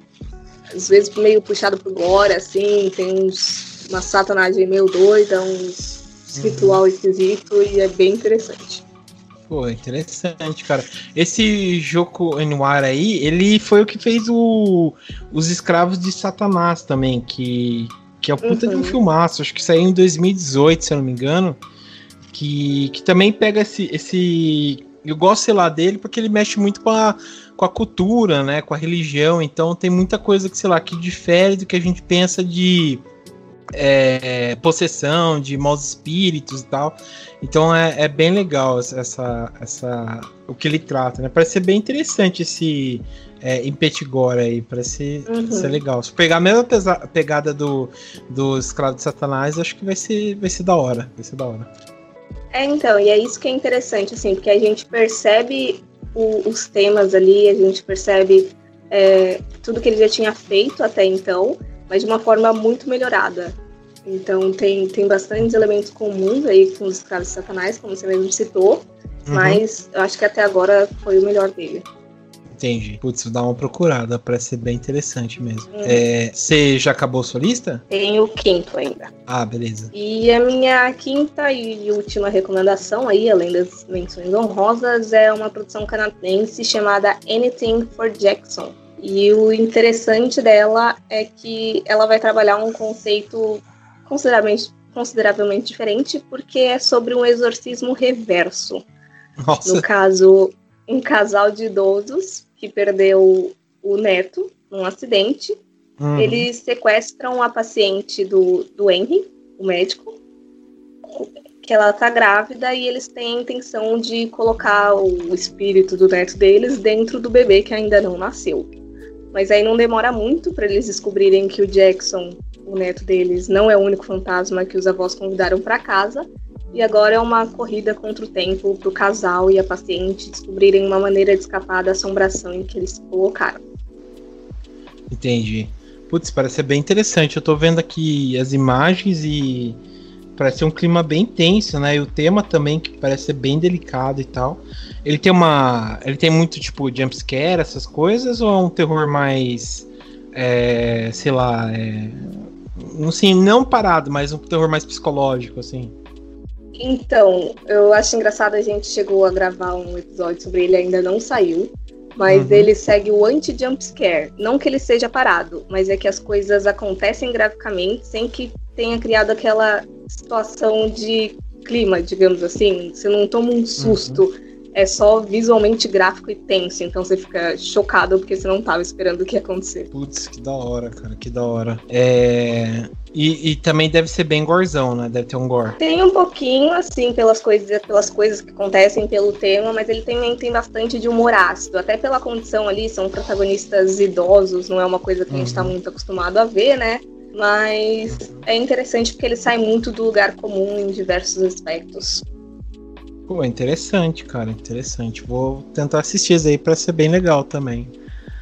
Speaker 4: às vezes meio puxado pro gore, assim, tem uns, uma satanagem meio doida, uns uhum. ritual esquisito e é bem interessante.
Speaker 1: Pô, interessante, cara. Esse jogo Anwar aí, ele foi o que fez o, os Escravos de Satanás também, que, que é o puta uhum. de um uhum. filmaço. Acho que saiu em 2018, se eu não me engano. Que, que também pega esse, esse. Eu gosto, sei lá, dele porque ele mexe muito com a, com a cultura, né? Com a religião. Então tem muita coisa que, sei lá, que difere do que a gente pensa de é, possessão, de maus espíritos e tal. Então é, é, bem legal essa, essa, o que ele trata, né? Parece ser bem interessante esse é, Impetigore aí, parece uhum. ser legal. Se pegar a mesma pegada do, do Escravo de Satanás, acho que vai ser, vai ser da hora. Vai ser da hora.
Speaker 4: É, então, e é isso que é interessante, assim, porque a gente percebe o, os temas ali, a gente percebe é, tudo que ele já tinha feito até então, mas de uma forma muito melhorada. Então tem, tem bastantes elementos comuns aí com os escravos de Satanás, como você mesmo citou, uhum. mas eu acho que até agora foi o melhor dele.
Speaker 1: Entendi. Putz, dar uma procurada, parece ser bem interessante mesmo. Uhum. É, você já acabou sua lista?
Speaker 4: Tenho o quinto ainda.
Speaker 1: Ah, beleza.
Speaker 4: E a minha quinta e última recomendação aí, além das menções honrosas, é uma produção canadense chamada Anything for Jackson. E o interessante dela é que ela vai trabalhar um conceito consideravelmente, consideravelmente diferente, porque é sobre um exorcismo reverso. Nossa. No caso, um casal de idosos que perdeu o neto num acidente. Uhum. Eles sequestram a paciente do, do Henry, o médico, que ela tá grávida e eles têm a intenção de colocar o espírito do neto deles dentro do bebê que ainda não nasceu. Mas aí não demora muito para eles descobrirem que o Jackson, o neto deles, não é o único fantasma que os avós convidaram para casa. E agora é uma corrida contra o tempo para o casal e a paciente descobrirem uma maneira de escapar da assombração em que eles se colocaram.
Speaker 1: Entendi. Putz, parece ser bem interessante. Eu tô vendo aqui as imagens e parece ser um clima bem tenso, né? E o tema também, que parece ser bem delicado e tal. Ele tem uma. Ele tem muito, tipo, jumpscare, essas coisas, ou é um terror mais. É, sei lá. É, assim, não parado, mas um terror mais psicológico, assim.
Speaker 4: Então, eu acho engraçado, a gente chegou a gravar um episódio sobre ele, ainda não saiu. Mas uhum. ele segue o anti-jumpscare. Não que ele seja parado, mas é que as coisas acontecem graficamente sem que tenha criado aquela situação de clima, digamos assim. Você não toma um susto. Uhum. É só visualmente gráfico e tenso, então você fica chocado porque você não estava esperando o que ia acontecer.
Speaker 1: Putz, que da hora, cara, que da hora. É... E, e, também deve ser bem gorzão, né? Deve ter um gore.
Speaker 4: Tem um pouquinho, assim, pelas coisas, pelas coisas que acontecem pelo tema, mas ele também tem bastante de humor ácido. Até pela condição ali, são protagonistas idosos, não é uma coisa que uhum. a gente está muito acostumado a ver, né? Mas é interessante porque ele sai muito do lugar comum em diversos aspectos.
Speaker 1: Pô, interessante, cara, interessante. Vou tentar assistir isso aí pra ser bem legal também.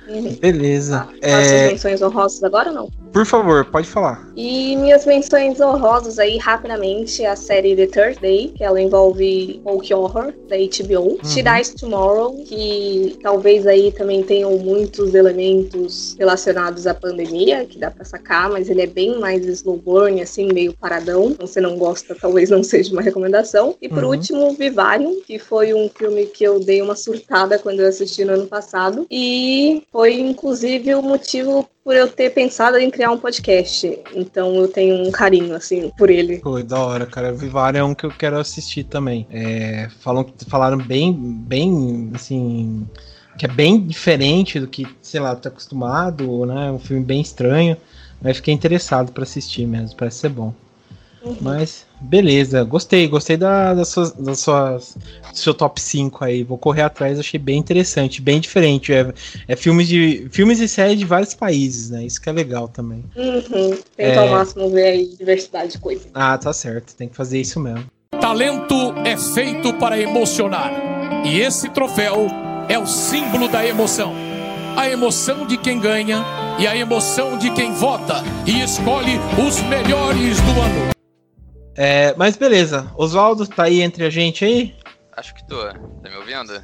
Speaker 1: Uhum. Beleza.
Speaker 4: Ah, é... menções honrosas agora ou não?
Speaker 1: Por favor, pode falar.
Speaker 4: E minhas menções honrosas aí, rapidamente, a série The Third Day, que ela envolve folk horror da HBO. Uhum. She Dies Tomorrow, que talvez aí também tenham muitos elementos relacionados à pandemia, que dá pra sacar, mas ele é bem mais slow burn, assim, meio paradão. Então, se não gosta, talvez não seja uma recomendação. E por uhum. último, Vivarium, que foi um filme que eu dei uma surtada quando eu assisti no ano passado. E foi, inclusive, o motivo por eu ter pensado em criar um podcast. Então eu tenho um carinho, assim, por ele.
Speaker 1: Foi da hora, cara. Vivarium é um que eu quero assistir também. É, falam, falaram bem, bem, assim. Que é bem diferente do que, sei lá, tá acostumado, né? Um filme bem estranho. Mas fiquei interessado para assistir mesmo, parece ser bom. Uhum. Mas, beleza. Gostei, gostei da, das suas, das suas, do seu top 5 aí. Vou correr atrás, achei bem interessante, bem diferente. É, é filmes, de, filmes e séries de vários países, né? Isso que é legal também.
Speaker 4: Uhum. Tenta é... ao máximo ver aí diversidade de coisas.
Speaker 1: Ah, tá certo. Tem que fazer isso mesmo.
Speaker 5: Talento é feito para emocionar E esse troféu é o símbolo da emoção. A emoção de quem ganha e a emoção de quem vota e escolhe os melhores do ano.
Speaker 1: É, mas beleza, Oswaldo tá aí entre a gente aí?
Speaker 7: Acho que tô. Tá me ouvindo?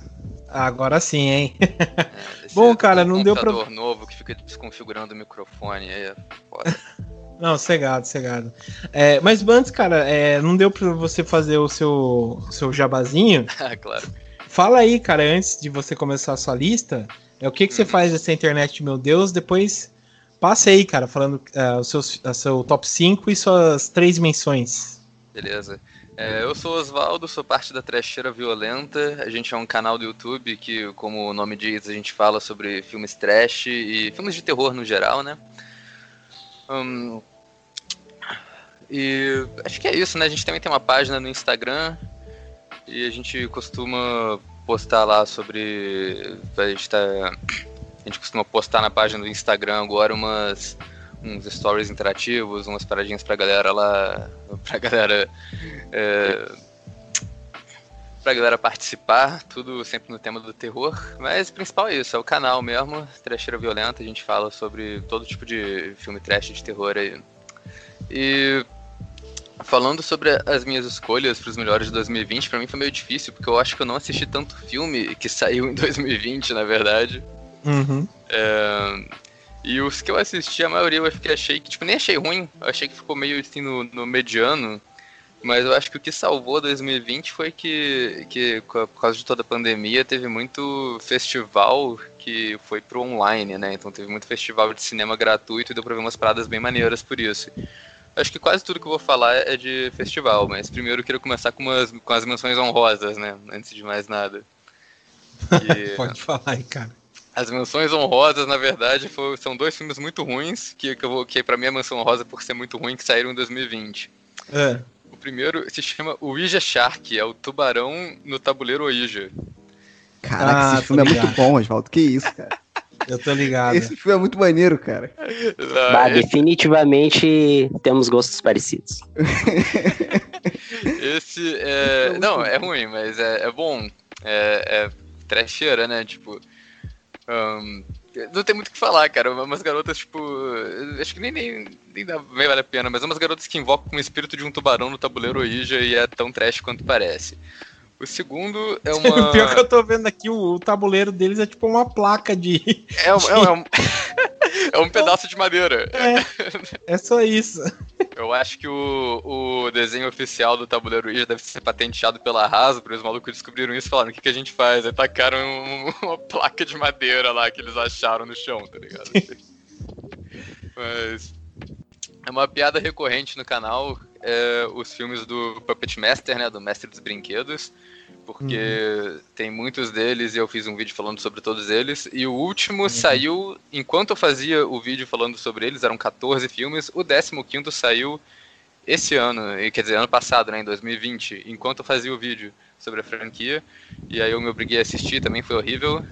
Speaker 1: Agora sim, hein?
Speaker 7: É,
Speaker 1: Bom, cara, não deu pra-
Speaker 7: computador novo que fica desconfigurando o microfone. Aí é foda.
Speaker 1: Não, cegado, cegado. É, mas antes, cara, é, não deu pra você fazer o seu, seu jabazinho?
Speaker 7: Ah, claro.
Speaker 1: Fala aí, cara, antes de você começar a sua lista, é o que, que você
Speaker 7: Uhum.
Speaker 1: faz dessa internet, meu Deus, depois passa aí, cara, falando é, o seu, seu top 5 e suas três menções.
Speaker 7: Beleza. É, eu sou Osvaldo, sou parte da Trecheira Violenta. A gente é um canal do YouTube que, como o nome diz, a gente fala sobre filmes trash e filmes de terror no geral, né? Hum, e acho que é isso, né? A gente também tem uma página no Instagram e a gente costuma postar lá sobre. A gente, tá, a gente costuma postar na página do Instagram agora umas uns stories interativos, umas paradinhas pra galera lá, pra galera é, pra galera participar, tudo sempre no tema do terror, mas o principal é isso, é o canal mesmo, Trecheira Violenta, a gente fala sobre todo tipo de filme trash de terror aí. E falando sobre as minhas escolhas para os melhores de 2020, pra mim foi meio difícil, porque eu acho que eu não assisti tanto filme que saiu em 2020, na verdade.
Speaker 1: Uhum.
Speaker 7: É, E os que eu assisti, a maioria eu fiquei, achei que, tipo, nem achei ruim, eu achei que ficou meio assim no, no mediano. Mas eu acho que o que salvou 2020 foi que, que, por causa de toda a pandemia, teve muito festival que foi pro online, né? Então teve muito festival de cinema gratuito e deu pra ver umas paradas bem maneiras por isso. Acho que quase tudo que eu vou falar é de festival, mas primeiro eu queria começar com, umas, com as menções honrosas, né? Antes de mais nada. E-
Speaker 1: Pode falar aí, cara.
Speaker 7: As menções honrosas, na verdade, foi- são dois filmes muito ruins, que, que, eu vou, que pra mim é menção honrosa por ser muito ruim, que saíram em 2020.
Speaker 1: É.
Speaker 7: O primeiro se chama Ouija Shark, é o tubarão no tabuleiro Ouija.
Speaker 6: Caraca,
Speaker 1: Ah,
Speaker 6: esse filme é muito bom, Oswaldo. Que isso, cara.
Speaker 1: Eu tô ligado.
Speaker 6: Esse filme é muito maneiro, cara.
Speaker 3: Bah,
Speaker 7: Ah, esse,
Speaker 3: definitivamente temos gostos parecidos.
Speaker 7: esse é. Não, é ruim, mas é, é bom. É, é trecheira, né? Tipo. Ahn, não tem muito o que falar, cara. Umas garotas, tipo. Acho que nem, nem, nem, dá, nem vale a pena, mas umas garotas que invocam o espírito de um tubarão no tabuleiro Ouija e é tão trash quanto parece. O segundo é uma.
Speaker 1: Pior que eu tô vendo aqui, o, o tabuleiro deles é tipo uma placa de.
Speaker 7: É um, é um, é um pedaço de madeira.
Speaker 1: É, é só isso.
Speaker 7: Eu acho que o, o desenho oficial do tabuleiro Ouija deve ser patenteado pela Hasbro. Os malucos descobriram isso e falaram: o que, que a gente faz? Aí tacaram um- uma placa de madeira lá que eles acharam no chão, tá ligado? Mas. É uma piada recorrente no canal é, os filmes do Puppet Master, né? Do Mestre dos Brinquedos. Porque tem muitos deles e eu fiz um vídeo falando sobre todos eles. E o último saiu, enquanto eu fazia o vídeo falando sobre eles, eram 14 filmes. O 15 saiu esse ano, e quer dizer, ano passado, né, em 2020, enquanto eu fazia o vídeo sobre a franquia. E aí eu me obriguei a assistir, também foi horrível.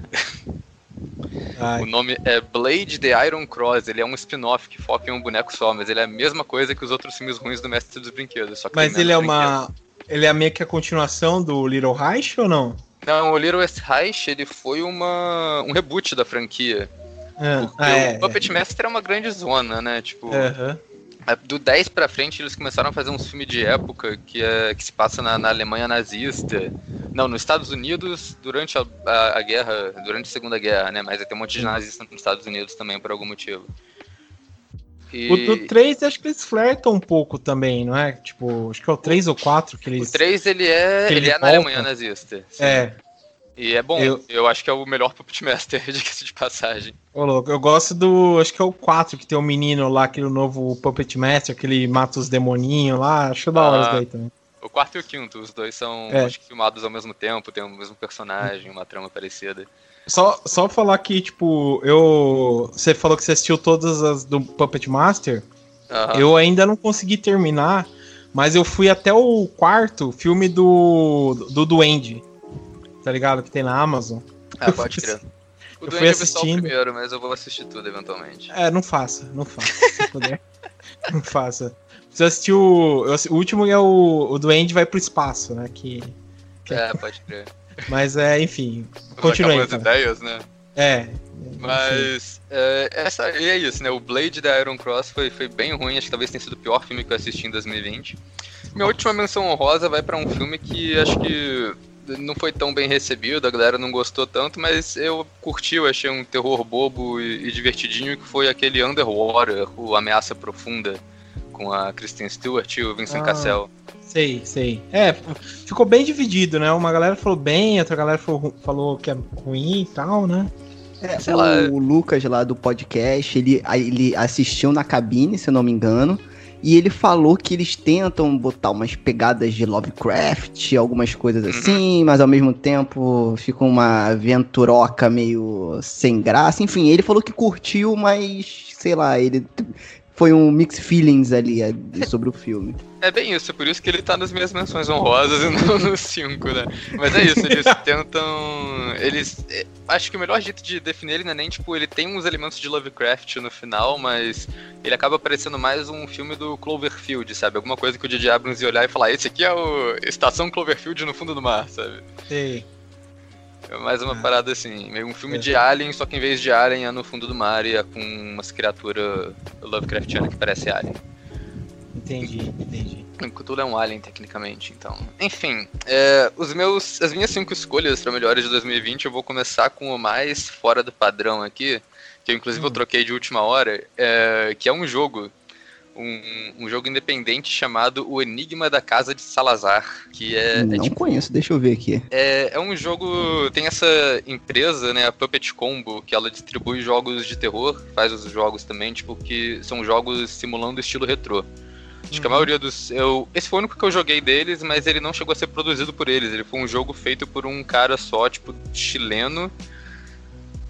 Speaker 7: O nome é Blade the Iron Cross. Ele é um spin-off que foca em um boneco só, mas ele é a mesma coisa que os outros filmes ruins do Mestre dos Brinquedos. Só que tem
Speaker 1: mas ele é
Speaker 7: brinquedo.
Speaker 1: uma. Ele é meio que a continuação do Little Reich ou não?
Speaker 7: Não, o Little Reich, ele foi uma, um reboot da franquia.
Speaker 1: Ah,
Speaker 7: Porque
Speaker 1: ah, é.
Speaker 7: o Puppet Master é uma grande zona, né? Tipo,
Speaker 1: é. Aham.
Speaker 7: a- do 10 pra frente eles começaram a fazer uns filmes de época que, é, que se passa na, na Alemanha nazista. Não, nos Estados Unidos durante a, a, a guerra, durante a Segunda Guerra, né? Mas tem um monte de nazista nos Estados Unidos também, por algum motivo. E
Speaker 1: O do 3, acho que eles flertam um pouco também, não é? Tipo, acho que é o 3 ou 4 que
Speaker 7: o
Speaker 1: eles.
Speaker 7: 3 ele é, ele
Speaker 1: ele
Speaker 7: é na. Alemanha nazista. sim.
Speaker 1: É,
Speaker 7: E é bom,
Speaker 1: Eu-
Speaker 7: eu... acho que é o melhor Puppet Master, diga-se de passagem.
Speaker 1: ô louco. Eu gosto do. Acho que é o 4 que tem o menino lá, aquele novo Puppet Master, que ele mata os demoninhos lá. Acho da hora
Speaker 7: Ah.
Speaker 1: isso daí também.
Speaker 7: O quarto e o quinto, os dois são
Speaker 1: É.
Speaker 7: acho que filmados ao mesmo tempo, tem o mesmo personagem, uma trama parecida.
Speaker 1: Só, só falar que, tipo, eu. Você falou que você assistiu todas as do Puppet Master.
Speaker 7: Aham.
Speaker 1: Eu ainda não consegui terminar, mas eu fui até o quarto filme do. do Duende. Tá ligado? Que tem na Amazon.
Speaker 7: Ah, pode crer. O
Speaker 1: eu
Speaker 7: Duende
Speaker 1: fui
Speaker 7: o
Speaker 1: assistindo.
Speaker 7: primeiro, mas eu vou assistir tudo eventualmente.
Speaker 1: É, não faça, não faça. Se puder. não faça. Você assistiu. assi- O último é o, o Duende vai pro espaço, né? Que
Speaker 7: É, pode crer.
Speaker 1: Mas é, enfim.
Speaker 7: Vamos
Speaker 1: Continua aí, cara.
Speaker 7: ideias, né?
Speaker 1: É.
Speaker 7: Mas é, essa, e é isso, né? O Blade da Iron Cross foi, foi bem ruim, acho que talvez tenha sido o pior filme que eu assisti em 2020. Minha última menção honrosa vai pra um filme que acho que não foi tão bem recebido, a galera não gostou tanto, mas eu curti, eu achei um terror bobo e, e divertidinho, que foi aquele Underwater, o Ameaça Profunda, com a Kristen Stewart e o Vincent
Speaker 1: Ah.
Speaker 7: Cassel.
Speaker 1: Sei, sei. É, ficou bem dividido, né? Uma galera falou bem, outra galera falou, falou que é ruim e tal, né?
Speaker 6: É,
Speaker 7: Sei
Speaker 6: o
Speaker 7: lá.
Speaker 6: Lucas lá do podcast, ele, ele assistiu na cabine, se eu não me engano, e ele falou que eles tentam botar umas pegadas de Lovecraft, algumas coisas assim, mas ao mesmo tempo fica uma aventuroca meio sem graça. Enfim, ele falou que curtiu, mas sei lá, ele foi um mix feelings ali é, sobre o filme.
Speaker 7: É bem isso, é por isso que ele tá nas minhas menções honrosas e não nos 5, né? Mas é isso, eles tentam. Eles. é, Acho que o melhor jeito de definir ele não é nem, tipo, ele tem uns elementos de Lovecraft no final, mas ele acaba parecendo mais um filme do Cloverfield, sabe? Alguma coisa que o J.J. Abrams ia olhar e falar: esse aqui é o Estação Cloverfield no fundo do mar, sabe?
Speaker 1: Sei.
Speaker 7: É mais uma
Speaker 1: Ah.
Speaker 7: parada assim, meio um filme
Speaker 1: É.
Speaker 7: de Alien, só que em vez de Alien é no fundo do mar e é com umas criaturas Lovecraftianas que parece Alien.
Speaker 1: Entendi, entendi.
Speaker 7: Cthulhu é um alien, tecnicamente, então. Enfim, é, os meus, as minhas cinco escolhas para melhores de 2020, eu vou começar com o mais fora do padrão aqui, que eu, inclusive eu
Speaker 1: Hum.
Speaker 7: troquei de última hora, é, que é um jogo. Um, um jogo independente chamado O Enigma da Casa de Salazar, que é, é
Speaker 6: não
Speaker 7: tipo,
Speaker 6: conheço, deixa eu ver aqui.
Speaker 7: é, é um jogo. Tem essa empresa, né, a Puppet Combo, que ela distribui jogos de terror, faz os jogos também, tipo, que são jogos simulando estilo retrô. Acho que a
Speaker 1: Uhum.
Speaker 7: maioria dos. Eu, esse foi o único que eu joguei deles, mas ele não chegou a ser produzido por eles. Ele foi um jogo feito por um cara só, tipo, chileno.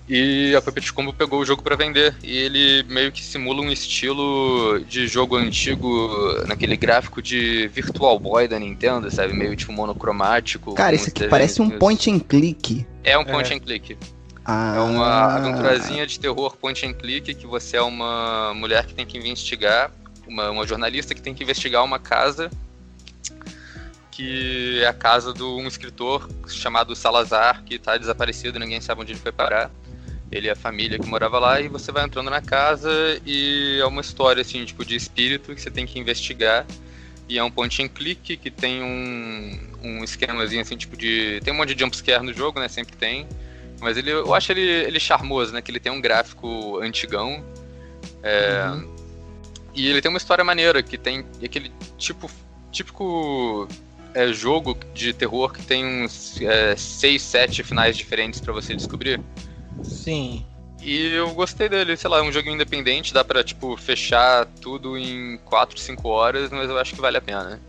Speaker 7: E a Puppet Combo pegou o jogo pra vender. E ele meio que simula um estilo de jogo antigo, naquele gráfico de Virtual Boy da Nintendo, sabe? Meio tipo monocromático.
Speaker 6: Cara, isso aqui parece um point and click.
Speaker 7: É um point and click.
Speaker 6: Ah,
Speaker 7: É uma aventurazinha de terror point and click que você é uma mulher que tem que investigar, uma, uma jornalista que tem que investigar uma casa que é a casa de um escritor chamado Salazar, que tá desaparecido, ninguém sabe onde ele foi parar. Ele e a família que morava lá, e você vai entrando na casa e é uma história assim, tipo, de espírito que você tem que investigar. E é um point and click que tem um, um esquemazinho assim, tipo de. Tem um monte de jumpscare no jogo, né? Sempre tem. Mas ele, eu acho ele, ele charmoso, né? Que ele tem um gráfico antigão. É,
Speaker 1: Uhum.
Speaker 7: E ele tem uma história maneira, que tem aquele tipo típico é, jogo de terror que tem uns é, seis, sete finais diferentes pra você descobrir.
Speaker 1: Sim.
Speaker 7: E eu gostei dele, sei lá, é um joguinho independente, dá pra, tipo, fechar tudo em 4, 5 horas, mas eu acho que vale a pena, né?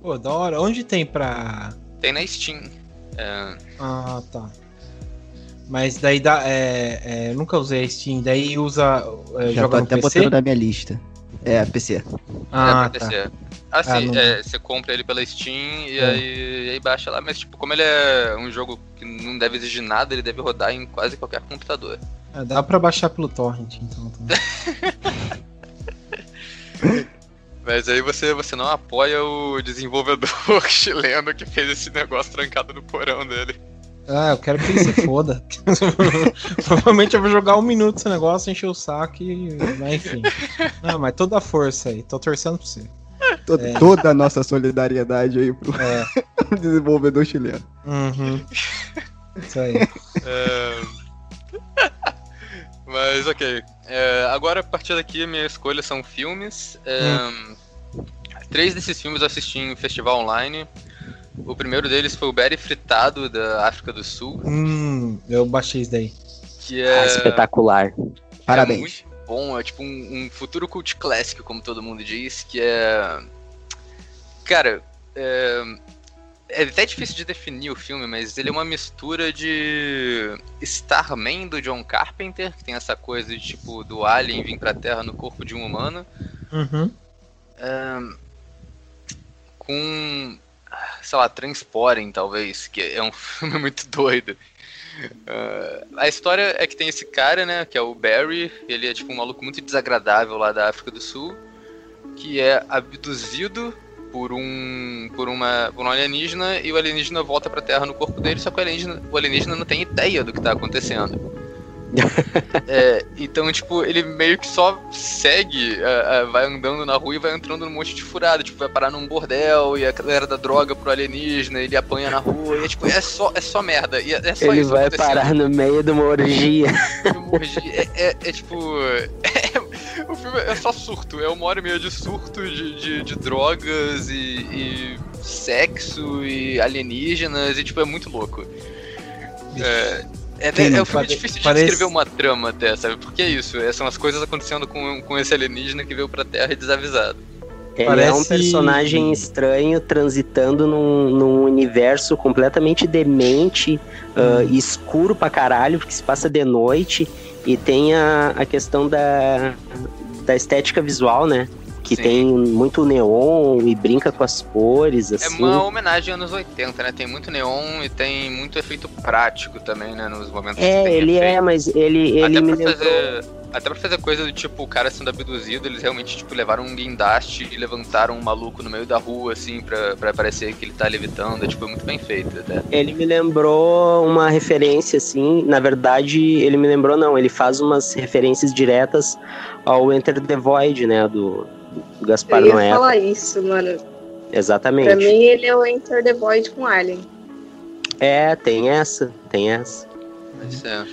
Speaker 1: Pô, da hora. Onde tem pra.
Speaker 7: Tem na Steam. É,
Speaker 1: Ah, tá. Mas daí dá. É, é, eu nunca usei a Steam, daí usa. É,
Speaker 6: Já
Speaker 1: joga no
Speaker 6: até
Speaker 1: PC?
Speaker 6: botando na minha lista. É, PC.
Speaker 1: Ah,
Speaker 7: é pra
Speaker 1: tá.
Speaker 7: PC. Ah, sim,
Speaker 1: Ah, não-
Speaker 7: é, você compra ele pela Steam e
Speaker 1: É.
Speaker 7: aí, e aí baixa lá, mas tipo, como ele é um jogo que não deve exigir nada, ele deve rodar em quase qualquer computador.
Speaker 1: É, dá pra baixar pelo torrent, então. também.
Speaker 7: Mas aí você, você não apoia o desenvolvedor chileno que fez esse negócio trancado no porão dele.
Speaker 1: Ah, eu quero que ele se foda. Provavelmente eu vou jogar um minuto esse negócio, encher o saco e. Mas enfim. Não, mas toda a força aí. Tô torcendo pra você.
Speaker 6: Toda,
Speaker 1: É.
Speaker 6: toda a nossa solidariedade aí pro
Speaker 1: É.
Speaker 6: desenvolvedor chileno.
Speaker 1: Uhum. Isso aí.
Speaker 7: É, Mas ok. É, agora, a partir daqui, minha escolha são filmes. É, Três desses filmes eu assisti em festival online. O primeiro deles foi o Berry Fritado, da África do Sul,
Speaker 1: Hum, eu baixei isso daí.
Speaker 7: que
Speaker 3: Ah,
Speaker 7: é,
Speaker 3: espetacular.
Speaker 6: Parabéns.
Speaker 7: é muito bom. É tipo um, um futuro cult clássico, como todo mundo diz, que é... Cara, é... é até difícil de definir o filme, mas ele é uma mistura de Starman do John Carpenter, que tem essa coisa de tipo do alien vir pra Terra no corpo de um humano,
Speaker 1: Uhum.
Speaker 7: com sei lá, Transporem, talvez, que é um filme muito doido. Ah, a história é que tem esse cara, né, que é o Barry, ele é tipo um maluco muito desagradável lá da África do Sul, que é abduzido por um por uma por um alienígena e o alienígena volta pra Terra no corpo dele, só que o alienígena, o alienígena não tem ideia do que tá acontecendo. É, então, tipo, ele meio que só segue, uh, uh, vai andando na rua e vai entrando num monte de furada. Tipo, vai parar num bordel e a galera da droga pro alienígena, ele apanha na rua. E é, tipo, é só, é só merda. E é, é só
Speaker 3: ele
Speaker 7: isso
Speaker 3: vai parar no meio de uma orgia.
Speaker 7: uma orgia. É, é, é tipo. o filme é só surto. É uma hora e meia de surto de, de, de drogas e, e sexo e alienígenas. E, tipo, é muito louco. É, é, Sim, é um filme difícil de parece... descrever uma trama até, sabe? Porque é isso, é, são as coisas acontecendo com, com esse alienígena que veio pra Terra desavisado.
Speaker 3: Ele parece... é um personagem estranho transitando num, num universo completamente demente, hum. uh, escuro pra caralho, porque se passa de noite. E tem a, a questão da, da estética visual, né? Que Sim. tem muito neon e brinca com as cores, assim.
Speaker 7: É uma homenagem anos 80, né? Tem muito neon e tem muito efeito prático também, né? Nos momentos
Speaker 3: É, ele efeito. é, mas ele, ele
Speaker 7: até
Speaker 3: me
Speaker 7: lembrou... Fazer, até pra fazer coisa do tipo, o cara sendo abduzido, eles realmente, tipo, levaram um guindaste e levantaram um maluco no meio da rua, assim, pra, pra parecer que ele tá levitando. É, tipo, muito bem feito até.
Speaker 3: Ele me lembrou uma referência, assim, na verdade, ele me lembrou, não, ele faz umas referências diretas ao Enter the Void, né, do, do Gaspar
Speaker 4: Noé. Eu
Speaker 3: ia
Speaker 4: falar isso, mano.
Speaker 3: Exatamente.
Speaker 4: Pra mim, ele é o Enter the Void com Alien.
Speaker 3: É, tem essa, tem essa.
Speaker 1: É.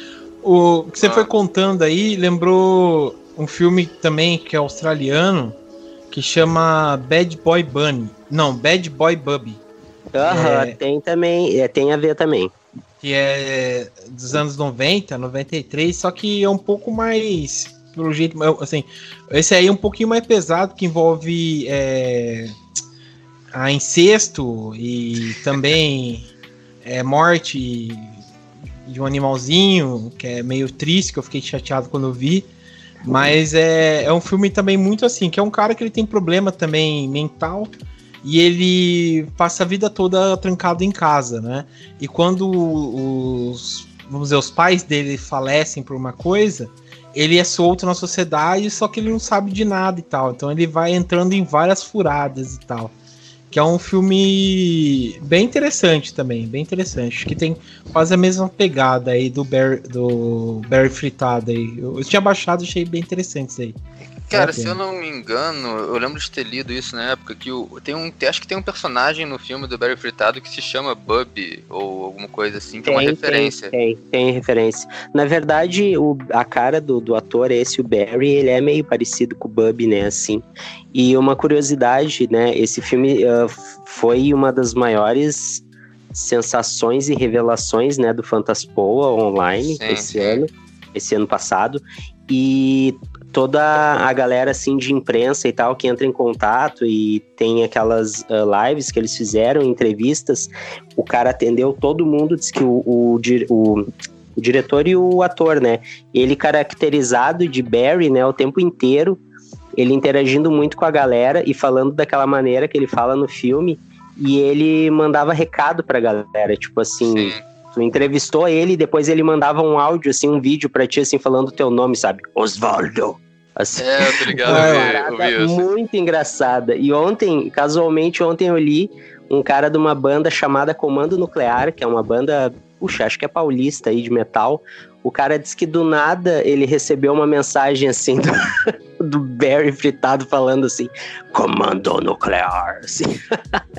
Speaker 1: O que você ah. foi contando aí lembrou um filme também que é australiano que chama Bad Boy Bunny. Não, Bad Boy Bubby.
Speaker 3: Aham, é, tem também, é, tem a ver também.
Speaker 1: Que é dos anos 90, 93, só que é um pouco mais pelo jeito, assim, esse aí é um pouquinho mais pesado, que envolve é, a incesto e também é, morte de um animalzinho, que é meio triste, que eu fiquei chateado quando vi. Mas é, é um filme também muito assim, que é um cara que ele tem problema também mental e ele passa a vida toda trancado em casa, né? E quando os, vamos dizer, os pais dele falecem por uma coisa, ele é solto na sociedade, só que ele não sabe de nada e tal. Então ele vai entrando em várias furadas e tal. Que é um filme bem interessante também, bem interessante. Que tem quase a mesma pegada aí do Barry, do Barry Fritado aí. Eu, eu tinha baixado achei bem interessante isso aí.
Speaker 7: Cara, se eu não me engano, eu lembro de ter lido isso na época, que o, tem um. Acho que tem um personagem no filme do Barry Fritado que se chama Bubby, ou alguma coisa assim, que tem, é uma referência.
Speaker 3: Tem, tem, tem, referência. Na verdade, o, a cara do, do ator, esse, o Barry, ele é meio parecido com o Bubby, né, assim. E uma curiosidade, né, esse filme uh, foi uma das maiores sensações e revelações, né, do Fantaspoa online sim, esse sim. ano, esse ano passado. E toda a galera assim de imprensa e tal que entra em contato e tem aquelas uh, lives que eles fizeram, entrevistas, o cara atendeu todo mundo, disse que o, o, o, o diretor e o ator, né? Ele caracterizado de Barry, né, o tempo inteiro, ele interagindo muito com a galera e falando daquela maneira que ele fala no filme, e ele mandava recado pra galera, tipo assim, Sim. Tu entrevistou ele, depois ele mandava um áudio, assim, um vídeo pra ti, assim, falando o teu nome, sabe? Osvaldo.
Speaker 7: Assim, é, eu tô ligado,
Speaker 3: eu vi, muito engraçada. E ontem, casualmente, ontem eu li um cara de uma banda chamada Comando Nuclear, que é uma banda, puxa, acho que é paulista aí de metal. O cara disse que do nada ele recebeu uma mensagem assim do, do Barry fritado falando assim: Comando Nuclear. Assim.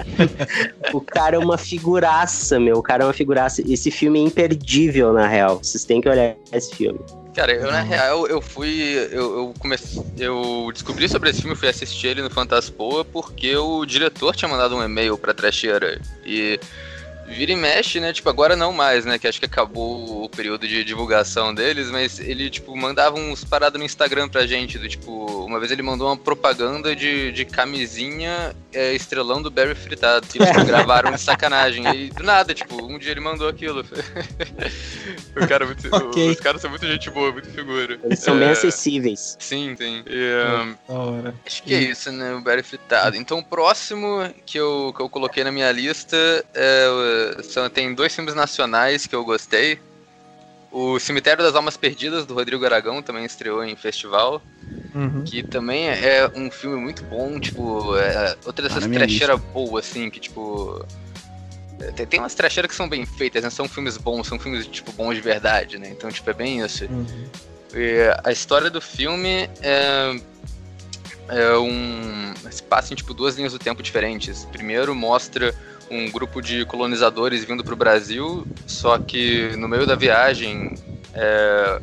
Speaker 3: o cara é uma figuraça, meu. O cara é uma figuraça. Esse filme é imperdível, na real. Vocês têm que olhar esse filme.
Speaker 7: Cara, eu na real, eu fui. Eu, eu, comecei. Eu descobri sobre esse filme, fui assistir ele no Fantaspoa porque o diretor tinha mandado um e-mail pra trecheira. E vira e mexe, né? Tipo, agora não mais, né? Que acho que acabou o período de divulgação deles, mas ele, tipo, mandava uns paradas no Instagram pra gente. Do, tipo, uma vez ele mandou uma propaganda de, de camisinha é, estrelando Barry fritado. Que eles tipo, gravaram de sacanagem. E do nada, tipo, um dia ele mandou aquilo. o cara é muito, okay. Os caras são muito gente boa, muito figura.
Speaker 3: Eles são é, bem acessíveis.
Speaker 7: Sim, sim. E, um, acho que é isso, né? O Barry fritado. Então o próximo que eu, que eu coloquei na minha lista é são, tem dois filmes nacionais que eu gostei. O Cemitério das Almas Perdidas, do Rodrigo Aragão, também estreou em festival.
Speaker 1: Uhum.
Speaker 7: que também é um filme muito bom, tipo, é outra dessas
Speaker 6: na minha
Speaker 7: trecheiras boas, assim, que tipo. é, Tem, tem umas trecheiras que são bem feitas, né? São filmes bons, são filmes, tipo, bons de verdade, né? Então, tipo, é bem isso.
Speaker 1: Uhum.
Speaker 7: E a história do filme é, é um. Se passa em tipo duas linhas do tempo diferentes. Primeiro mostra um grupo de colonizadores vindo para o Brasil, só que no meio da viagem é,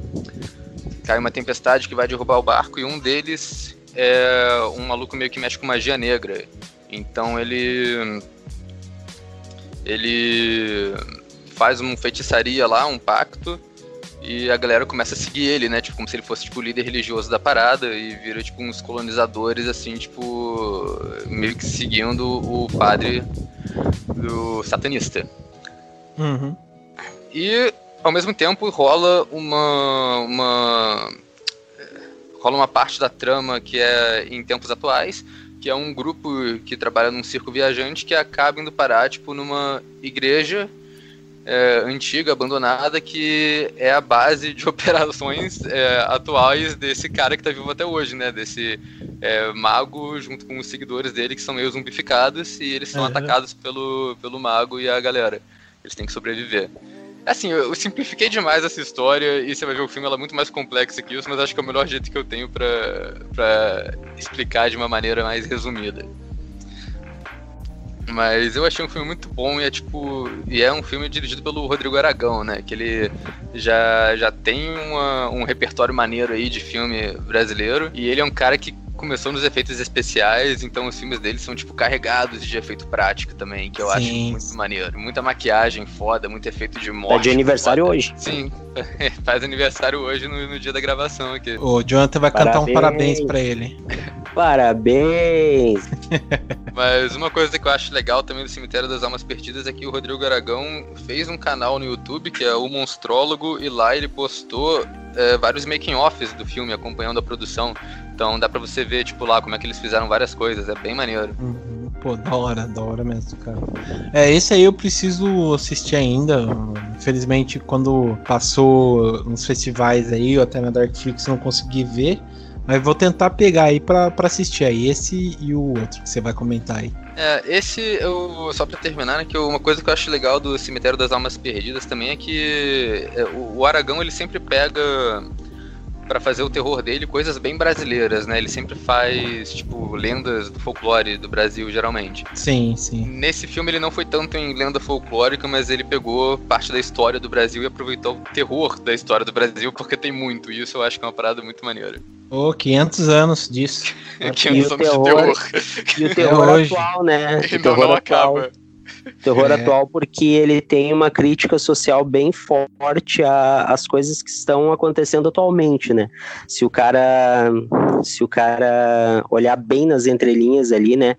Speaker 7: cai uma tempestade que vai derrubar o barco e um deles é um maluco meio que mexe com magia negra. Então ele. Ele faz uma feitiçaria lá, um pacto, e a galera começa a seguir ele, né? Tipo, como se ele fosse, tipo, o líder religioso da parada e vira, tipo, uns colonizadores, assim, tipo, meio que seguindo o padre do satanista.
Speaker 1: Uhum.
Speaker 7: E, ao mesmo tempo, rola uma, uma... rola uma parte da trama que é em tempos atuais, que é um grupo que trabalha num circo viajante que acaba indo parar, tipo, numa igreja é, antiga, abandonada, que é a base de operações é, atuais desse cara que tá vivo até hoje, né? Desse é, mago junto com os seguidores dele que são meio zumbificados e eles são
Speaker 1: Uhum.
Speaker 7: atacados pelo, pelo mago e a galera. Eles têm que sobreviver. Assim, eu, eu simplifiquei demais essa história e você vai ver o filme, ela é muito mais complexa que isso, mas acho que é o melhor jeito que eu tenho pra explicar de uma maneira mais resumida. Mas eu achei um filme muito bom e é tipo. E é um filme dirigido pelo Rodrigo Aragão, né? Que ele já, já tem uma, um repertório maneiro aí de filme brasileiro. E ele é um cara que começou nos efeitos especiais, então os filmes dele são, tipo, carregados de efeito prático também, que eu acho
Speaker 1: Sim.
Speaker 7: muito maneiro. Muita maquiagem foda, muito efeito de morte.
Speaker 3: de aniversário
Speaker 7: foda.
Speaker 3: hoje.
Speaker 7: Sim, faz aniversário hoje no, no dia da gravação aqui.
Speaker 1: O Jonathan vai cantar um
Speaker 3: Parabéns.
Speaker 1: parabéns pra ele.
Speaker 3: Parabéns!
Speaker 7: Mas uma coisa que eu acho legal também do Cemitério das Almas Perdidas é que o Rodrigo Aragão fez um canal no YouTube que é o Monstrólogo e lá ele postou é, vários making-offs do filme acompanhando a produção. Então dá pra você ver, tipo, lá como é que eles fizeram várias coisas, é bem maneiro.
Speaker 1: Uhum. Pô, da hora, da hora mesmo, cara. É, esse aí eu preciso assistir ainda. Infelizmente, quando passou nos festivais aí, ou até na Darkflix, não consegui ver. Mas vou tentar pegar aí pra, pra assistir aí. Esse e o outro que você vai comentar aí.
Speaker 7: É, esse, eu, só pra terminar, né, que eu- uma coisa que eu acho legal do Cemitério das Almas Perdidas também é que é, o, o Aragão ele sempre pega pra fazer o terror dele coisas bem brasileiras, né? Ele sempre faz, tipo, lendas do folclore do Brasil, geralmente.
Speaker 1: Sim, sim.
Speaker 7: Nesse filme ele não foi tanto em lenda folclórica, mas ele pegou parte da história do Brasil e aproveitou o terror da história do Brasil, porque tem muito, e isso eu acho que é uma parada muito maneira.
Speaker 1: Ô, 500 anos disso.
Speaker 7: que
Speaker 3: e
Speaker 7: anos
Speaker 3: o
Speaker 7: de
Speaker 3: terror-
Speaker 7: terror.
Speaker 3: E o terror
Speaker 1: hoje.
Speaker 3: atual, né?
Speaker 7: E
Speaker 3: O
Speaker 7: não,
Speaker 3: terror
Speaker 7: não
Speaker 3: atual.
Speaker 7: acaba.
Speaker 3: Terror
Speaker 1: É.
Speaker 3: atual porque ele tem uma crítica social bem forte às coisas que estão acontecendo atualmente, né? Se o cara se o cara olhar bem nas entrelinhas ali, né?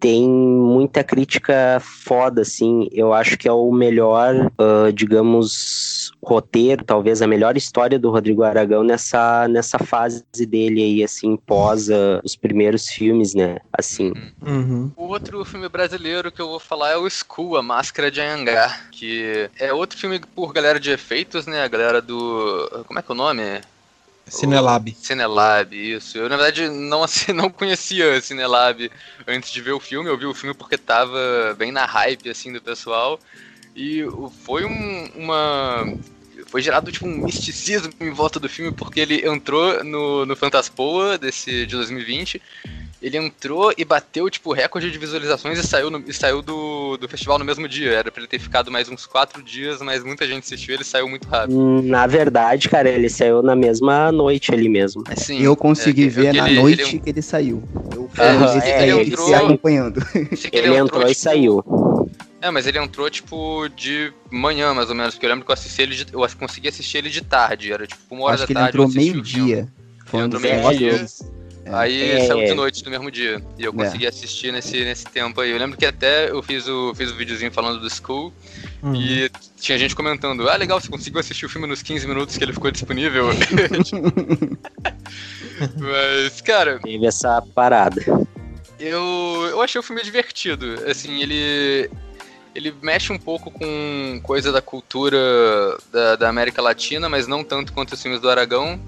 Speaker 3: Tem muita crítica foda, assim. Eu acho que é o melhor, ah, digamos, roteiro, talvez a melhor história do Rodrigo Aragão nessa, nessa fase dele aí, assim, pós ah, os primeiros filmes, né? Assim.
Speaker 1: Uhum.
Speaker 7: O outro filme brasileiro que eu vou falar é o Skull, A Máscara de Anhangá, que é outro filme por galera de efeitos, né? A galera do... como é que é o nome?
Speaker 1: Cinelab.
Speaker 7: Cinelab, isso. Eu, na verdade, não, assi- não conhecia Cinelab antes de ver o filme. Eu vi o filme porque tava bem na hype, assim, do pessoal. E foi um- uma... Foi gerado, tipo, um misticismo em volta do filme, porque ele entrou no, no Fantaspoa desse, de 2020. Ele entrou e bateu, tipo, recorde de visualizações e saiu, no- e saiu do, do festival no mesmo dia. Era pra ele ter ficado mais uns quatro dias, mas muita gente assistiu ele saiu muito rápido.
Speaker 3: Na verdade, cara, ele saiu na mesma noite ali mesmo.
Speaker 7: Assim,
Speaker 6: Eu consegui
Speaker 7: é,
Speaker 6: ver
Speaker 7: ele-
Speaker 6: na
Speaker 7: ele-
Speaker 6: noite
Speaker 7: ele-
Speaker 6: que ele saiu. Eu fui
Speaker 3: é,
Speaker 6: ele
Speaker 7: ele
Speaker 6: se
Speaker 7: entrou-
Speaker 6: acompanhando.
Speaker 7: que
Speaker 3: Ele entrou e
Speaker 7: tipo,
Speaker 3: saiu.
Speaker 7: É, mas ele entrou, tipo, de manhã, mais ou menos, porque eu lembro que eu assisti ele de, eu consegui assistir ele de tarde, era tipo uma hora
Speaker 6: Acho
Speaker 7: da
Speaker 6: que ele
Speaker 7: tarde. eu
Speaker 6: entrou
Speaker 7: assisti o filme.
Speaker 6: meio-dia. Foi um
Speaker 7: Entrou
Speaker 6: dos
Speaker 7: meio-dia.
Speaker 6: É.
Speaker 7: Aí
Speaker 3: É.
Speaker 7: saiu de noite no mesmo dia. E eu
Speaker 6: É.
Speaker 7: consegui assistir nesse, nesse tempo aí. Eu lembro que até eu fiz o, fiz o videozinho falando do School
Speaker 1: Uhum.
Speaker 7: e tinha gente comentando: Ah, legal, você conseguiu assistir o filme nos 15 minutos que ele ficou disponível. Mas, cara,
Speaker 3: Teve essa parada.
Speaker 7: Eu, eu achei o filme divertido. Assim, ele. Ele mexe um pouco com coisa da cultura da, da América Latina, mas não tanto quanto os filmes do Aragão.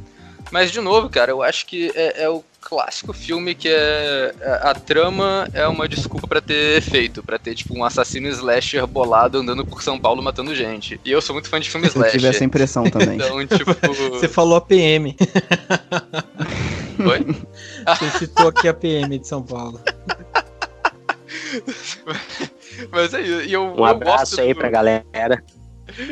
Speaker 7: Mas, de novo, cara, eu acho que é, é o clássico filme que é. A, a trama é uma desculpa para ter efeito, para ter, tipo, um assassino slasher bolado andando por São Paulo matando gente. E eu sou muito fã de filme slasher.
Speaker 6: Eu tive essa impressão também.
Speaker 7: então, tipo.
Speaker 1: Você falou a PM.
Speaker 7: Oi?
Speaker 1: Você citou aqui a PM de São Paulo.
Speaker 7: Mas é isso. E eu,
Speaker 3: Um
Speaker 7: eu
Speaker 3: abraço
Speaker 7: gosto
Speaker 3: aí
Speaker 7: do-
Speaker 3: pra galera.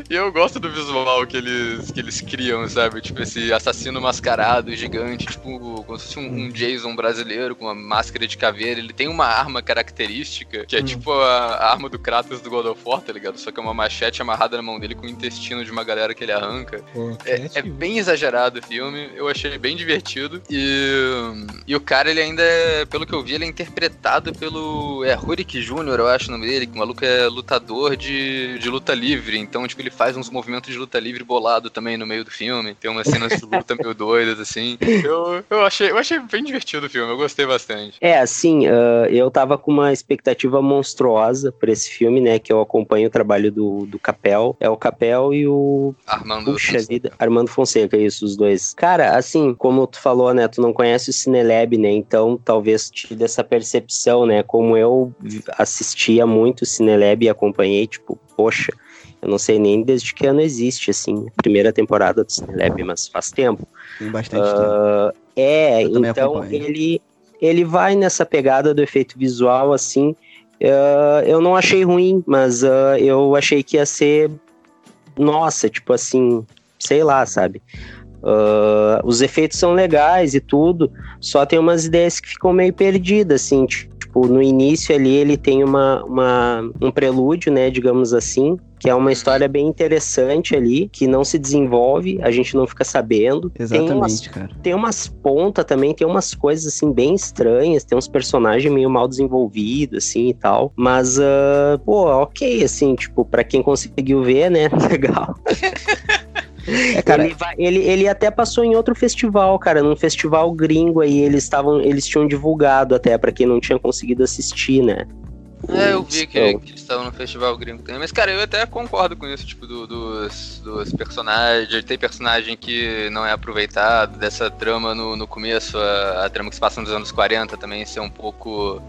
Speaker 7: E eu gosto do visual que eles, que eles criam, sabe? Tipo, esse assassino mascarado, gigante, tipo, como se fosse um, um Jason brasileiro com uma máscara de caveira. Ele tem uma arma característica, que é
Speaker 1: Hum.
Speaker 7: tipo a, a arma do Kratos do God of War, tá ligado? Só que é uma machete amarrada na mão dele com o intestino de uma galera que ele arranca.
Speaker 1: Pô,
Speaker 7: É, é bem exagerado o filme, eu achei bem divertido. E, e o cara, ele ainda é, pelo que eu vi, ele é interpretado pelo. É Rurik Jr., eu acho o nome dele, que o maluco é lutador de, de luta livre. Então, tipo, ele faz uns movimentos de luta livre bolado também no meio do filme. Tem umas cenas de luta meio doidas, assim. Eu, eu, achei, eu achei bem divertido o filme, eu gostei bastante.
Speaker 3: É, assim, ah, eu tava com uma expectativa monstruosa por esse filme, né? Que eu acompanho o trabalho do, do Capel. É o Capel e o
Speaker 7: Armando.
Speaker 3: Puxa vida, Armando Fonseca, isso, os dois. Cara, assim, como tu falou, né, tu não conhece o Cinelab, né, então talvez te dê essa percepção, né, como eu assistia muito o Cinelab e acompanhei, tipo, poxa, eu não sei nem desde que ano existe, assim, a primeira temporada do Cinelab, mas faz tempo.
Speaker 6: Tem bastante tempo.
Speaker 3: Ah, é,
Speaker 6: Eu
Speaker 3: então ele, ele vai nessa pegada do efeito visual, assim. ah, eu não achei ruim, mas ah, eu achei que ia ser. Nossa, tipo assim, sei lá, sabe? Ah, os efeitos são legais e tudo, só tem umas ideias que ficam meio perdidas, assim. Tipo, no início ali ele tem uma, uma, um prelúdio, né, digamos assim, que é uma história bem interessante ali, que não se desenvolve, a gente não fica sabendo. Tem umas
Speaker 6: Exatamente, cara.
Speaker 3: tem umas pontas também, tem umas coisas assim bem estranhas, tem uns personagens meio mal desenvolvidos assim e tal, mas ah, pô, ok assim, tipo, pra quem conseguiu ver, né, legal.
Speaker 6: É, cara,
Speaker 3: ele, vai- ele, ele até passou em outro festival, cara, num festival gringo aí, eles estavam, eles tinham divulgado até pra quem não tinha conseguido assistir, né.
Speaker 7: É, eu vi que,
Speaker 3: Skull.
Speaker 7: que eles estavam no festival gringo também. Mas, cara, eu até concordo com isso, tipo, do- dos, dos personagens. Tem personagem que não é aproveitado, dessa trama no, no começo, a, a trama que se passa nos anos 40 também ser um pouco.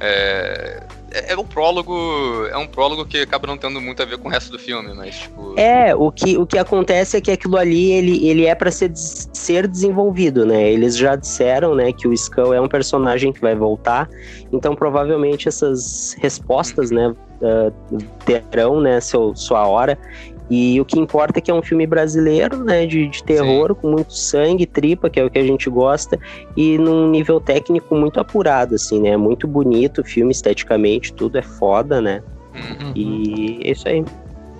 Speaker 7: É, é, é um prólogo. É um prólogo que acaba não tendo muito a ver com o resto do filme, mas, tipo.
Speaker 3: É, o que, o que acontece é que aquilo ali, ele, ele é pra ser, ser desenvolvido, né? Eles já disseram, né, que o Skull é um personagem que vai voltar, então provavelmente essas respostas, né, ah, terão, né, seu, sua hora. E o que importa é que é um filme brasileiro, né, de, de terror, com muito sangue, tripa, que é o que a gente gosta, e num nível técnico muito apurado, assim, né? Muito bonito o filme esteticamente, tudo é foda, né?
Speaker 7: Uhum.
Speaker 3: E é isso aí.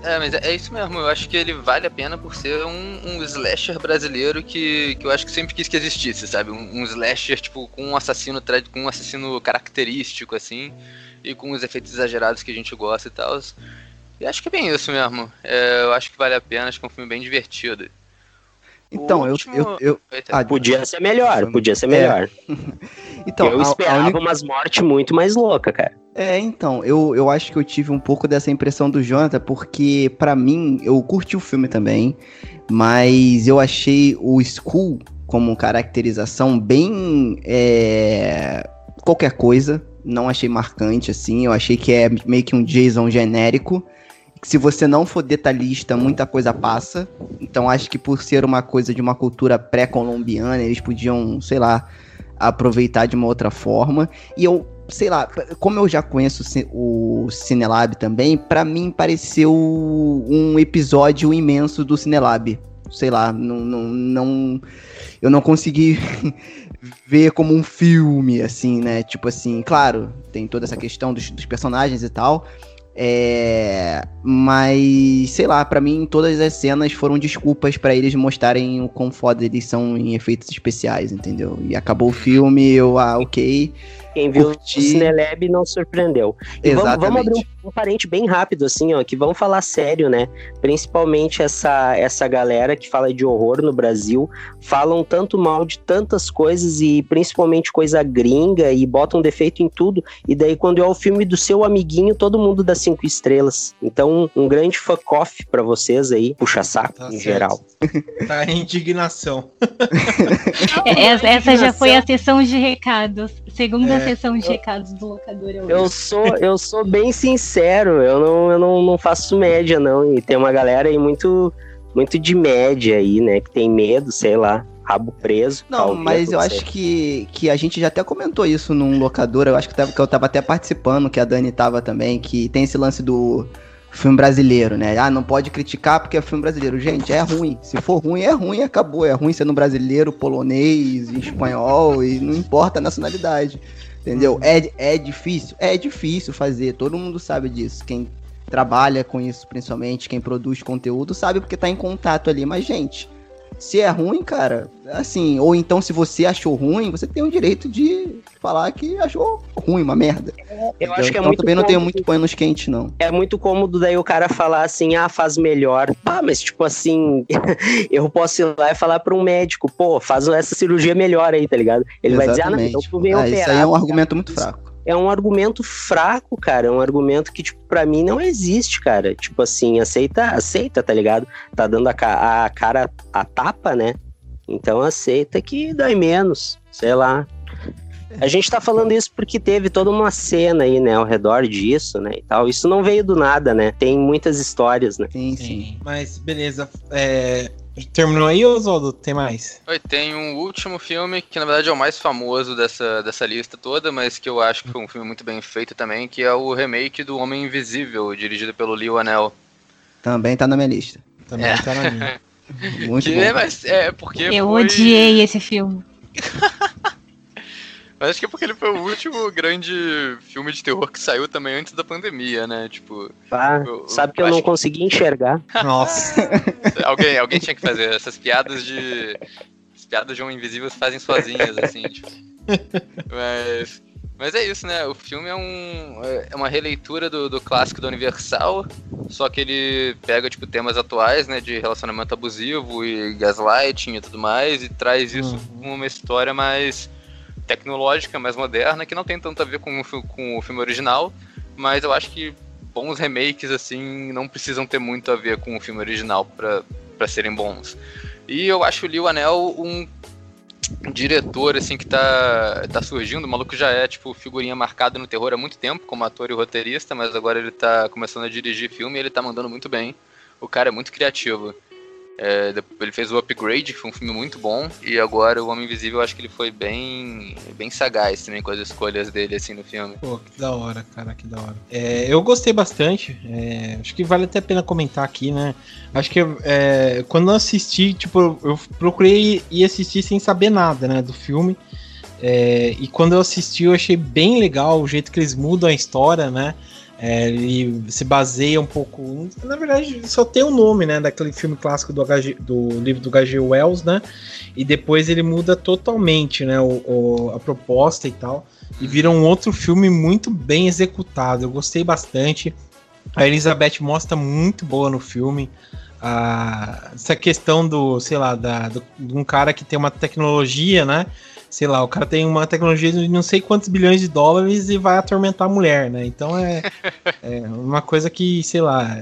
Speaker 7: É, mas é, isso mesmo. Eu acho que ele vale a pena por ser um, um slasher brasileiro que, que eu acho que sempre quis que existisse, sabe? Um, um slasher, tipo, com um assassino com um assassino característico, assim, e com os efeitos exagerados que a gente gosta e tal. E acho que é bem isso mesmo. É, eu acho que vale a pena, acho que é um filme bem divertido.
Speaker 6: então, eu,
Speaker 7: último-
Speaker 6: eu, eu-
Speaker 7: Eita.
Speaker 6: ah,
Speaker 3: Podia ser melhor, podia ser
Speaker 6: é.
Speaker 3: melhor.
Speaker 6: então,
Speaker 3: eu
Speaker 6: a- a
Speaker 3: esperava
Speaker 6: única-
Speaker 3: umas mortes muito mais loucas, cara.
Speaker 6: É, então, eu, eu acho que eu tive um pouco dessa impressão do Jonathan, porque pra mim, eu curti o filme também, mas eu achei o Skull como caracterização bem é, qualquer coisa, não achei marcante assim, eu achei que é meio que um Jason genérico, se você não for detalhista, muita coisa passa, então acho que por ser uma coisa de uma cultura pré-colombiana, eles podiam, sei lá, aproveitar de uma outra forma, e eu sei lá, como eu já conheço o Ci- o Cinelab também, pra mim pareceu um episódio imenso do Cinelab. Sei lá, não, não, não eu não consegui ver como um filme, assim, né? Tipo assim, claro, tem toda essa questão dos, dos personagens e tal. É, mas, sei lá, pra mim todas as cenas foram desculpas pra eles mostrarem o quão foda eles são em efeitos especiais, entendeu? E acabou o filme, eu, ah, ok.
Speaker 3: Quem viu
Speaker 6: Curti.
Speaker 3: o Cinelab não surpreendeu. E vamos,
Speaker 6: Exatamente.
Speaker 3: vamos abrir um, um parente bem rápido, assim, ó, que vamos falar sério, né? Principalmente essa, essa galera que fala de horror no Brasil, falam tanto mal de tantas coisas e principalmente coisa gringa e botam defeito em tudo. E daí, quando é o filme do seu amiguinho, todo mundo dá cinco estrelas. Então, um grande fuck off pra vocês aí, puxa saco
Speaker 1: Tá
Speaker 3: em
Speaker 1: certo.
Speaker 3: geral.
Speaker 1: Tá a indignação.
Speaker 2: É, Essa, essa já foi a sessão de recados. Segunda
Speaker 1: É.
Speaker 2: sessão de recados do locador.
Speaker 3: Eu sou, eu sou bem sincero, eu não, eu não, não faço média, não. E tem uma galera aí muito, muito de média aí, né? Que tem medo, sei lá, rabo preso.
Speaker 6: Não,
Speaker 3: talvez,
Speaker 6: mas eu acho que, que a gente já até comentou isso num locador. Eu acho que, tava, que eu tava até participando, que a Dani tava também, que tem esse lance do filme brasileiro, né? Ah, não pode criticar porque é filme brasileiro. Gente, é ruim. Se for ruim, é ruim, acabou. É ruim sendo brasileiro, polonês, espanhol, e não importa a nacionalidade. Entendeu? É, é difícil? É difícil fazer, todo mundo sabe disso. Quem trabalha com isso, principalmente, quem produz conteúdo, sabe porque tá em contato ali. Mas, gente, se é ruim, cara, assim, ou então se você achou ruim, você tem o direito de falar que achou ruim, uma merda.
Speaker 3: Eu acho que é
Speaker 6: então,
Speaker 3: muito
Speaker 6: também não tenho muito panos quentes, não.
Speaker 3: É muito cômodo daí o cara falar assim, ah, faz melhor. Ah, mas tipo assim, eu posso ir lá e falar pra um médico, pô, faz essa cirurgia melhor aí, tá ligado? Ele vai dizer, ah, não, então tu vem
Speaker 6: Ah,
Speaker 3: operar.
Speaker 6: isso aí é um argumento muito fraco.
Speaker 3: É um argumento fraco, cara. É um argumento que, tipo, pra mim não existe, cara. Tipo assim, aceita, aceita, tá ligado? Tá dando a, ca- a cara a tapa, né? Então aceita que dói menos, sei lá. A gente tá falando isso porque teve toda uma cena aí, né, ao redor disso, né, e tal. Isso não veio do nada, né? Tem muitas histórias, né?
Speaker 6: Sim, sim.
Speaker 1: Mas beleza. É... Terminou aí, Oswaldo? Tem mais?
Speaker 7: Oi, tem um último filme que na verdade é o mais famoso dessa, dessa lista toda, mas que eu acho que foi um filme muito bem feito também, que é o remake do Homem Invisível, dirigido pelo Leo Anel.
Speaker 6: Também tá na minha lista.
Speaker 1: Também
Speaker 7: É.
Speaker 1: tá na minha.
Speaker 6: Muito
Speaker 7: que
Speaker 6: bom.
Speaker 7: é, mas é porque
Speaker 2: Eu
Speaker 7: foi-
Speaker 2: odiei esse filme.
Speaker 7: Mas acho que é porque ele foi o último grande filme de terror que saiu também antes da pandemia, né? Tipo,
Speaker 3: Ah,
Speaker 7: Eu- eu
Speaker 3: sabe que eu não
Speaker 7: que-
Speaker 3: consegui enxergar.
Speaker 1: Nossa.
Speaker 7: alguém, alguém tinha que fazer essas piadas de. As piadas de Homem Invisível se fazem sozinhas, assim, tipo. Mas. Mas é isso, né? O filme é, um, é uma releitura do, do clássico da Universal, só que ele pega, tipo, temas atuais, né? De relacionamento abusivo e gaslighting e tudo mais, e traz isso
Speaker 1: Uhum.
Speaker 7: uma história mais tecnológica, mais moderna, que não tem tanto a ver com com o filme original, mas eu acho que bons remakes, assim, não precisam ter muito a ver com o filme original pra serem bons. E eu acho o Liu Anel um diretor, assim, que tá, tá surgindo. O maluco já é, tipo, figurinha marcada no terror há muito tempo, como ator e roteirista, mas agora ele tá começando a dirigir filme e ele tá mandando muito bem. O cara é muito criativo. É, ele fez o Upgrade, que foi um filme muito bom, e agora o Homem Invisível, acho que ele foi bem, bem sagaz também com as escolhas dele, assim, no filme.
Speaker 1: Pô, que da hora, cara, que da hora. É, eu gostei bastante. é, acho que vale até a pena comentar aqui, né? Acho que é, quando eu assisti, tipo, eu- eu procurei ir assistir sem saber nada, né, do filme. É, e quando eu assisti, eu achei bem legal o jeito que eles mudam a história, né? É, ele se baseia um pouco. Na verdade, só tem o nome, né? Daquele filme clássico do, HG, do livro do H.G. Wells, né? E depois ele muda totalmente, né? O, o- a proposta e tal. E vira um outro filme muito bem executado. Eu gostei bastante. A Elizabeth mostra muito boa no filme. Ah, essa questão do, sei lá, da, do- de um cara que tem uma tecnologia, né? Sei lá, o cara tem uma tecnologia de não sei quantos bilhões de dólares e vai atormentar a mulher, né? Então é, é uma coisa que, sei lá,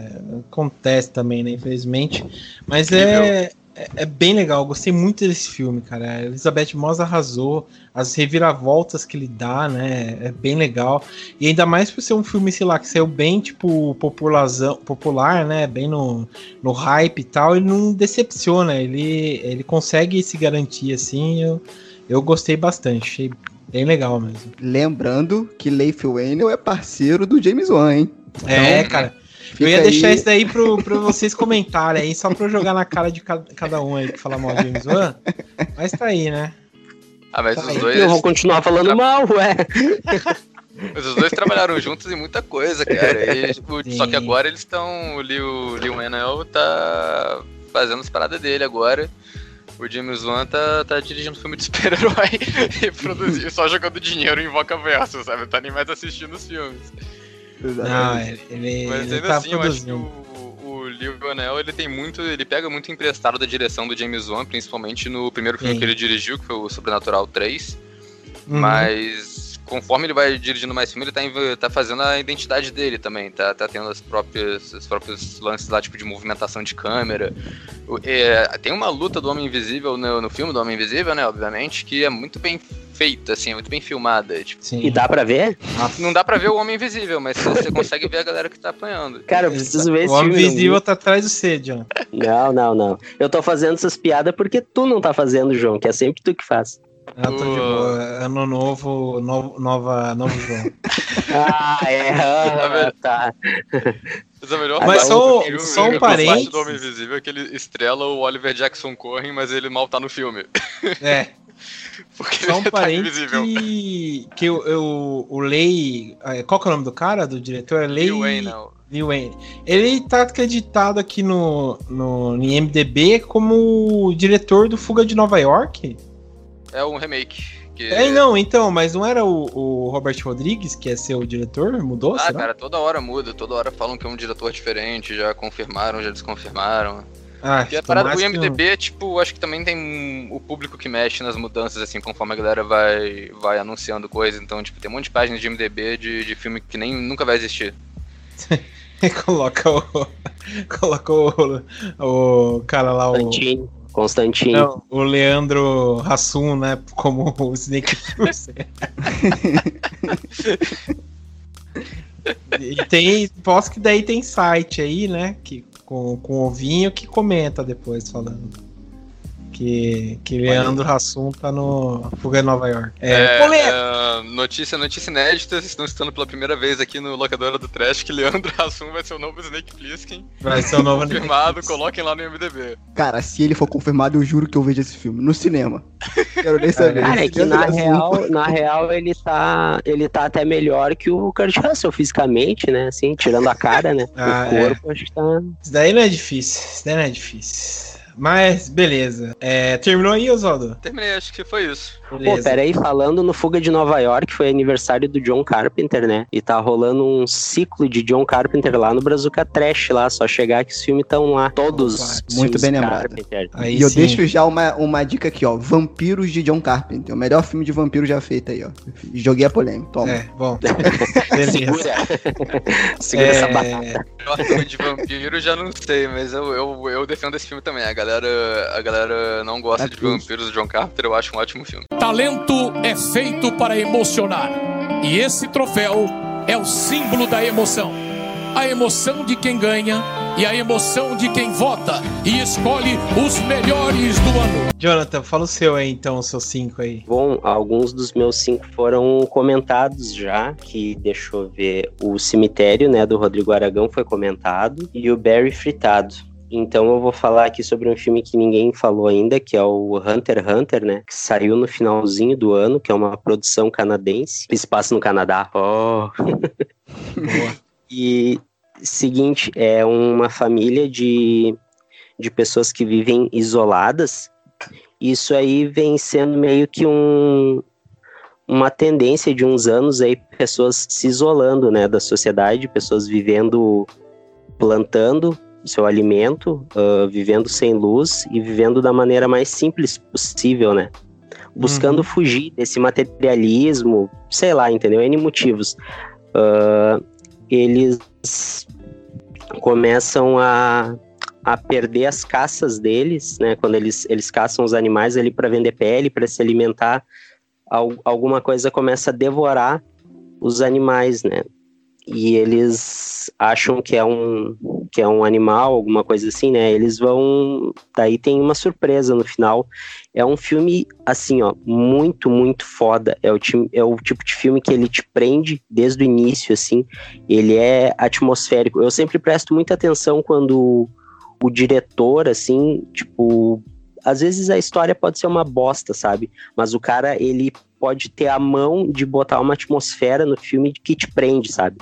Speaker 1: acontece também, né? Infelizmente. Mas é, é, é bem legal, gostei muito desse filme, cara. A Elizabeth Moss arrasou, as reviravoltas que ele dá, né? É bem legal. E ainda mais por ser um filme, sei lá, que saiu bem, tipo, popular, né? Bem no, no hype e tal, ele não decepciona, ele, ele consegue se garantir, assim. Eu, eu gostei bastante, achei bem legal mesmo.
Speaker 6: Lembrando que Leif Wayne é parceiro do James Wan, hein?
Speaker 1: é,
Speaker 6: Então,
Speaker 1: cara.
Speaker 6: Fica
Speaker 1: Eu ia deixar
Speaker 6: aí-
Speaker 1: isso daí pro, pro vocês comentarem aí, só pra eu jogar na cara de cada, cada um aí que fala mal de James Wan. Mas tá aí, né?
Speaker 7: Ah, mas
Speaker 1: Tá
Speaker 7: os
Speaker 1: aí.
Speaker 7: dois.
Speaker 3: Eu vou continuar falando mal, ué.
Speaker 7: Mas os dois trabalharam juntos em muita coisa, cara. E, tipo, só que agora eles estão. O Liu, Liu Enel tá fazendo as paradas dele agora. O James Wan tá, tá dirigindo filme de super-herói e produzindo, só jogando dinheiro em Voca Verso, sabe? Tá nem mais assistindo os filmes.
Speaker 1: Não, ele, ele,
Speaker 7: Mas
Speaker 1: ele
Speaker 7: ainda
Speaker 1: tá
Speaker 7: assim, eu acho que
Speaker 1: produzindo.
Speaker 7: o, o Lionel, ele tem muito. Ele pega muito emprestado da direção do James Wan, principalmente no primeiro filme
Speaker 1: Sim.
Speaker 7: que ele dirigiu, que foi o Sobrenatural 3.
Speaker 1: Uhum.
Speaker 7: Mas conforme ele vai dirigindo mais filme, ele tá, tá fazendo a identidade dele também. Tá, tá tendo as próprias, os próprios lances lá, tipo, de movimentação de câmera. O- é, tem uma luta do Homem Invisível no, no filme do Homem Invisível, né? Obviamente, que é muito bem feita, assim, é muito bem filmada. Tipo,
Speaker 1: Sim.
Speaker 3: E dá pra ver?
Speaker 7: não dá pra ver o Homem Invisível, mas você consegue ver a galera que tá apanhando.
Speaker 3: Cara, eu preciso ver esse
Speaker 1: O Homem. Invisível tá atrás do C, John.
Speaker 3: Não, não, não. Eu tô fazendo essas piadas porque tu não tá fazendo, João, que é sempre tu que faz.
Speaker 1: Ah, tô de boa. Ano novo, novo, nova, novo João.
Speaker 3: Ah, é. ah, tá.
Speaker 7: Mas a melhor
Speaker 3: Mas só-
Speaker 7: filme,
Speaker 1: só um parênteses.
Speaker 7: do Homem Invisível é que ele estrela o Oliver Jackson Corrin, mas ele mal tá no filme.
Speaker 1: É,
Speaker 7: Porque
Speaker 1: só um
Speaker 7: ele tá
Speaker 1: que, que eu, eu- o Lei... eh, Qual que é o nome do cara, do diretor? É Lei...
Speaker 7: Lil Wayne, não.
Speaker 1: Wayne. Ele tá acreditado aqui no, no, no IMDB como diretor do Fuga de Nova York?
Speaker 7: É um remake. Que...
Speaker 1: É, não, então, mas não era o, o Robert Rodrigues que ia ser o diretor? Mudou,
Speaker 7: Ah,
Speaker 1: será?
Speaker 7: cara, toda hora muda, toda hora falam que é um diretor diferente, já confirmaram, já desconfirmaram.
Speaker 1: Ah,
Speaker 7: E a parada do. IMDB, tipo, acho que também tem um- o público que mexe nas mudanças, assim, conforme a galera vai, vai anunciando coisa. Então, tipo, tem um monte de páginas de IMDB de, de filme que nem nunca vai existir.
Speaker 1: coloca o. Coloca o, o cara lá, o.
Speaker 3: Constantine.
Speaker 1: Não, o Leandro Hassum, né? Como o Snake. E tem. Posso que daí tem site aí, né? Que, com, com o vinho que comenta depois falando. Que, que Leandro Hassum tá no Fuga de Nova York. É, polêmica.
Speaker 7: é, notícia, notícia inédita, vocês estão estando pela primeira vez aqui no Locadora do Trash que Leandro Hassum vai ser o novo Snake Plissken.
Speaker 1: Vai ser o novo
Speaker 7: Confirmado, coloquem lá no IMDB.
Speaker 6: Cara, se ele for confirmado, eu juro que eu vejo esse filme no cinema. Quero nem saber.
Speaker 3: Cara, é que na real, na real ele tá, ele tá até melhor que o Kurt Russell fisicamente, né? Assim, tirando a cara, né?
Speaker 1: Ah,
Speaker 3: o corpo, acho que tá.
Speaker 1: Isso daí não é difícil. Isso daí não é difícil. Mas, beleza. É, terminou aí, Oswaldo?
Speaker 7: Terminei, acho que foi isso.
Speaker 3: Pô,
Speaker 1: Beleza.
Speaker 3: peraí, falando no Fuga de Nova York, foi aniversário do John Carpenter, né? E tá rolando um ciclo de John Carpenter lá no Brazuca Trash lá, só chegar que os filmes estão lá. Todos.
Speaker 1: Opa,
Speaker 6: muito bem lembrado. E eu
Speaker 1: sim.
Speaker 6: deixo já uma, uma dica aqui, ó. Vampiros de John Carpenter. O melhor filme de vampiro já feito aí, ó. Joguei a polêmica. Toma.
Speaker 1: É, bom. Beleza.
Speaker 3: Segura. Segura essa batata.
Speaker 1: É,
Speaker 7: Eu filme de vampiro já não sei, mas eu, eu, eu defendo esse filme também. A galera, a galera não gosta
Speaker 6: É
Speaker 7: de vampiros do John Carpenter, eu acho um ótimo filme.
Speaker 5: Talento é feito para emocionar. E esse troféu é o símbolo da emoção. A emoção de quem ganha e a emoção de quem vota e escolhe os melhores do ano.
Speaker 1: Jonathan, fala o seu aí, então, os seus cinco aí.
Speaker 3: Bom, alguns dos meus cinco foram comentados já, que deixa eu ver, o cemitério, né, do Rodrigo Aragão foi comentado, e o Barry Fritado. Então eu vou falar aqui sobre um filme que ninguém falou ainda, que é o Hunter x Hunter, né, que saiu no finalzinho do ano, que é uma produção canadense, que se passa no Canadá. Oh. E seguinte, é uma família de, de pessoas que vivem isoladas. Isso aí vem sendo meio que um, uma tendência de uns anos aí, pessoas se isolando, né, da sociedade, pessoas vivendo, plantando seu alimento, ah, vivendo sem luz e vivendo da maneira mais simples possível, né? Buscando fugir desse materialismo, sei lá, entendeu? N motivos. Ah, eles começam a, a perder as caças deles, né? Quando eles, eles caçam os animais ali para vender pele, para se alimentar, al- alguma coisa começa a devorar os animais, né? E eles acham que é um que é um animal, alguma coisa assim, né? Eles vão, daí tem uma surpresa no final. É um filme assim, ó, muito muito foda. É o, é o tipo de filme que ele te prende desde o início, assim. Ele é atmosférico. Eu sempre presto muita atenção quando o diretor, assim, tipo, às vezes a história pode ser uma bosta, sabe? Mas o cara, ele pode ter a mão de botar uma atmosfera no filme que te prende, sabe?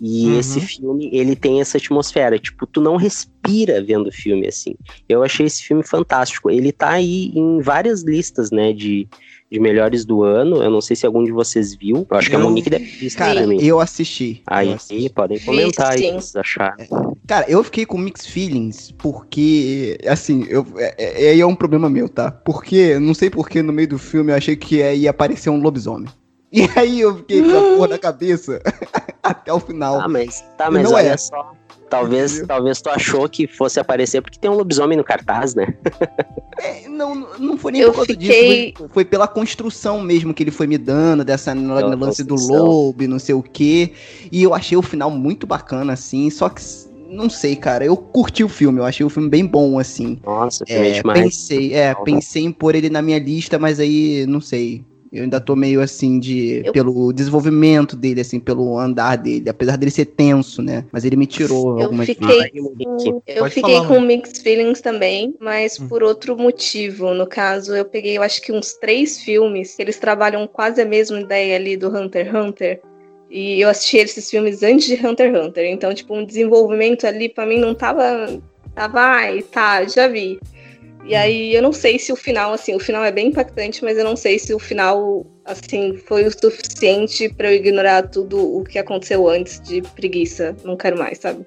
Speaker 3: E
Speaker 1: Uhum.
Speaker 3: esse filme, ele tem essa atmosfera. Tipo, tu não respira vendo o filme, assim. Eu achei esse filme fantástico. Ele tá aí em várias listas, né, de, de melhores do ano. Eu não sei se algum de vocês viu. Eu acho que a
Speaker 1: Eu-
Speaker 3: Monique deve ter visto
Speaker 6: Cara,
Speaker 3: também.
Speaker 6: eu assisti.
Speaker 3: Aí,
Speaker 6: eu assisti.
Speaker 3: podem comentar aí o que vocês acharam.
Speaker 6: Cara, eu fiquei com mixed feelings porque, assim, eu, é, é, aí é um problema meu, tá? Porque, não sei porque no meio do filme eu achei que ia aparecer um lobisomem. E aí eu fiquei com a porra na cabeça até o final.
Speaker 3: Ah, mas, tá, mas
Speaker 6: não
Speaker 3: olha
Speaker 6: é.
Speaker 3: só. Talvez, talvez tu achou que fosse aparecer porque tem um lobisomem no cartaz, né?
Speaker 6: É, não, não foi nem
Speaker 4: Eu
Speaker 6: por causa
Speaker 4: fiquei-
Speaker 6: disso, foi, foi pela construção mesmo que ele foi me dando, dessa
Speaker 3: Pela
Speaker 6: lance do
Speaker 3: construção.
Speaker 6: lobo, e não sei o quê. E eu achei o final muito bacana, assim, só que, não sei, cara, eu curti o filme, eu achei o filme bem bom, assim.
Speaker 3: Nossa, filme É, demais.
Speaker 6: pensei, é, pensei em pôr ele na minha lista, mas aí, não sei. Eu ainda tô meio assim de.
Speaker 4: Eu-
Speaker 6: pelo desenvolvimento dele, assim, pelo andar dele. Apesar dele ser tenso, né? Mas ele me tirou
Speaker 4: Eu
Speaker 6: algumas
Speaker 4: fiquei, com, eu
Speaker 1: Pode
Speaker 4: fiquei
Speaker 1: falar,
Speaker 4: com
Speaker 1: mano.
Speaker 4: mixed feelings também, mas
Speaker 1: Hum.
Speaker 4: por outro motivo. No caso, eu peguei, eu acho que uns três filmes que eles trabalham quase a mesma ideia ali do Hunter x Hunter. E eu assisti esses filmes antes de Hunter x Hunter. Então, tipo, um desenvolvimento ali pra mim não tava. Tava, ai, tá, já vi. E aí eu não sei se o final, assim, o final é bem impactante, mas eu não sei se o final, assim, foi o suficiente pra eu ignorar tudo o que aconteceu antes de preguiça. Não quero mais, sabe?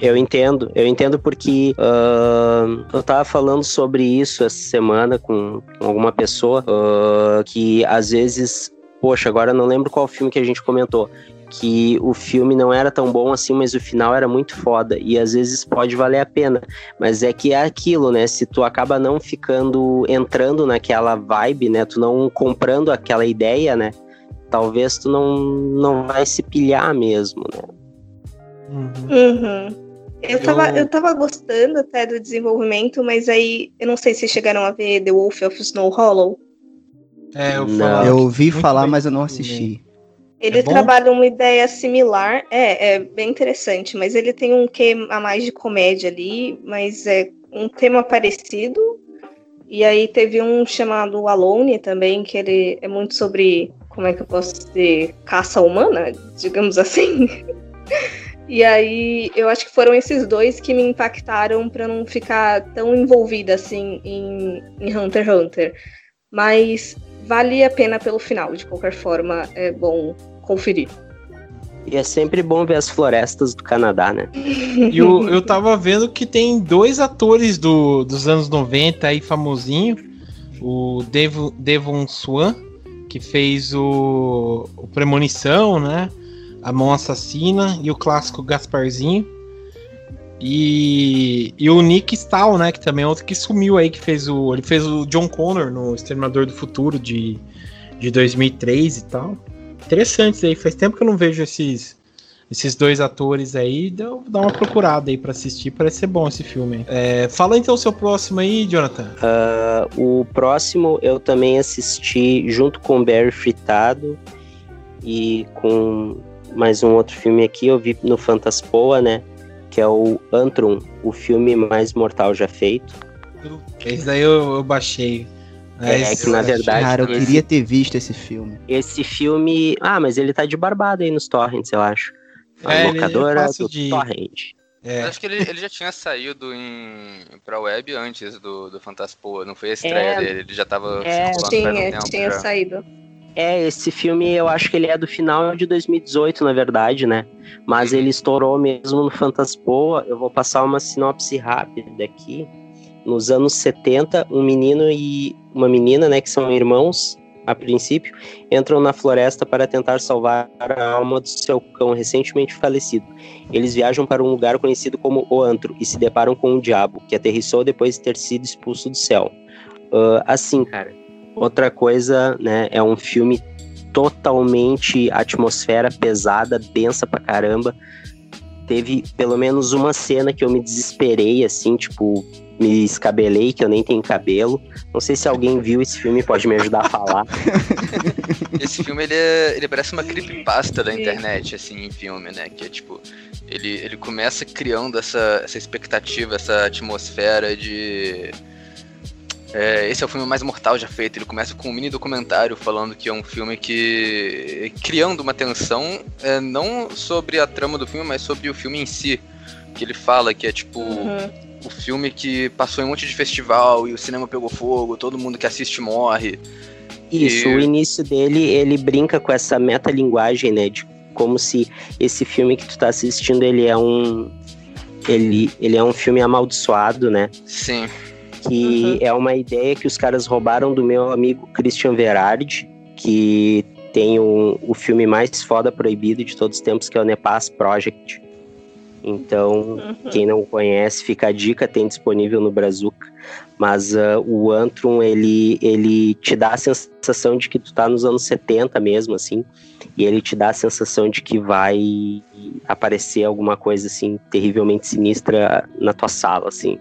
Speaker 3: Eu entendo, eu entendo porque ahn, eu tava falando sobre isso essa semana com, com alguma pessoa ahn, que às vezes, poxa, agora eu não lembro qual filme que a gente comentou, que o filme não era tão bom assim, mas o final era muito foda e às vezes pode valer a pena, mas é que é aquilo, né? Se tu acaba não ficando entrando naquela vibe, né? Tu não comprando aquela ideia, né? Talvez tu não não vai se pilhar mesmo, né?
Speaker 1: Uhum.
Speaker 4: Uhum. Eu tava,
Speaker 1: Eu-
Speaker 4: eu tava gostando até do desenvolvimento, mas aí eu não sei se chegaram a ver The Wolf of Snow Hollow.
Speaker 1: É, eu
Speaker 3: Não.
Speaker 6: Eu ouvi falar,
Speaker 1: bem
Speaker 6: mas eu não assisti.
Speaker 4: Ele
Speaker 1: É
Speaker 4: trabalha uma ideia similar, é, é bem interessante, mas ele tem um quê a mais de comédia ali, mas é um tema parecido. E aí teve um chamado Alone também, que ele é muito sobre, como é que eu posso dizer, caça humana, digamos assim. E aí, eu acho que foram esses dois que me impactaram pra não ficar tão envolvida assim em, em Hunter x Hunter. Mas vale a pena pelo final, de qualquer forma, é bom conferir.
Speaker 3: E é sempre bom ver as florestas do Canadá, né?
Speaker 1: E eu, eu tava vendo que tem dois atores do, dos anos 90 aí famosinho. O Devo, Devon Swan, que fez o, o Premonição, né? A Mão Assassina e o clássico Gasparzinho. E, e o Nick Stahl, né? Que também é outro que sumiu aí, que fez o. Ele fez o John Connor no Exterminador do Futuro de, de 2003 e tal. Interessante isso aí. Faz tempo que eu não vejo esses, esses dois atores aí, dar uma procurada aí pra assistir, parece ser bom esse filme. É, fala então o seu próximo aí, Jonathan.
Speaker 3: Ah, o próximo eu também assisti junto com Barry Fritado e com mais um outro filme aqui, eu vi no Fantaspoa, né? Que é o Antrum, o filme mais mortal já feito.
Speaker 1: Esse daí eu, eu baixei.
Speaker 3: É,
Speaker 1: Mas-
Speaker 3: que na verdade-
Speaker 6: Cara, eu
Speaker 3: esse-
Speaker 6: queria ter visto esse filme.
Speaker 3: Esse filme. Ah, mas ele tá de barbada aí nos torrents, eu acho. A
Speaker 1: É, é
Speaker 3: locadora do
Speaker 1: de-
Speaker 3: torrent.
Speaker 1: É,
Speaker 7: Eu acho que ele, ele já tinha saído em, pra web antes do, do Fantaspoa, não foi a estreia
Speaker 3: É.
Speaker 7: dele, ele já tava
Speaker 3: É,
Speaker 7: circulando um
Speaker 4: Tinha,
Speaker 7: tempo
Speaker 4: tinha
Speaker 7: já.
Speaker 4: saído.
Speaker 3: É, esse filme eu acho que ele é do final de 2018, na verdade, né? Mas ele estourou mesmo no Fantaspoa. Eu vou passar uma sinopse rápida aqui. Nos anos 70, um menino e uma menina, né, que são irmãos, a princípio, entram na floresta para tentar salvar a alma do seu cão recentemente falecido. Eles viajam para um lugar conhecido como O Antro e se deparam com o diabo, que aterrissou depois de ter sido expulso do céu. Ah, assim, cara, Outra coisa, né, é um filme totalmente atmosfera pesada, densa pra caramba. Teve pelo menos uma cena que eu me desesperei, assim, tipo, me escabelei, que eu nem tenho cabelo. Não sei se alguém viu esse filme, pode me ajudar a falar.
Speaker 7: Esse filme, ele, é- ele parece uma creepypasta da internet, assim, em filme, né? Que é tipo, ele, ele começa criando essa, essa expectativa, essa atmosfera de. é, esse é o filme mais mortal já feito. Ele começa com um mini documentário falando que é um filme que. criando uma tensão, é, não sobre a trama do filme, mas sobre o filme em si. Que ele fala que é tipo.
Speaker 4: Uhum.
Speaker 7: O filme que passou em um monte de festival e o cinema pegou fogo, todo mundo que assiste morre.
Speaker 3: Isso,
Speaker 7: E-
Speaker 3: o início dele, ele brinca com essa metalinguagem, né? De como se esse filme que tu tá assistindo, ele é um. Ele, ele é um filme amaldiçoado, né?
Speaker 7: Sim.
Speaker 3: que é uma ideia que os caras roubaram do meu amigo Christian Verardi, que tem um- o filme mais foda proibido de todos os tempos, que é o Nepas Project. Então, quem não conhece, fica a dica, tem disponível no Brazuca. Mas ah, o Antrum, ele, ele te dá a sensação de que tu tá nos anos 70 mesmo, assim. E ele te dá a sensação de que vai aparecer alguma coisa, assim, terrivelmente sinistra na tua sala, assim.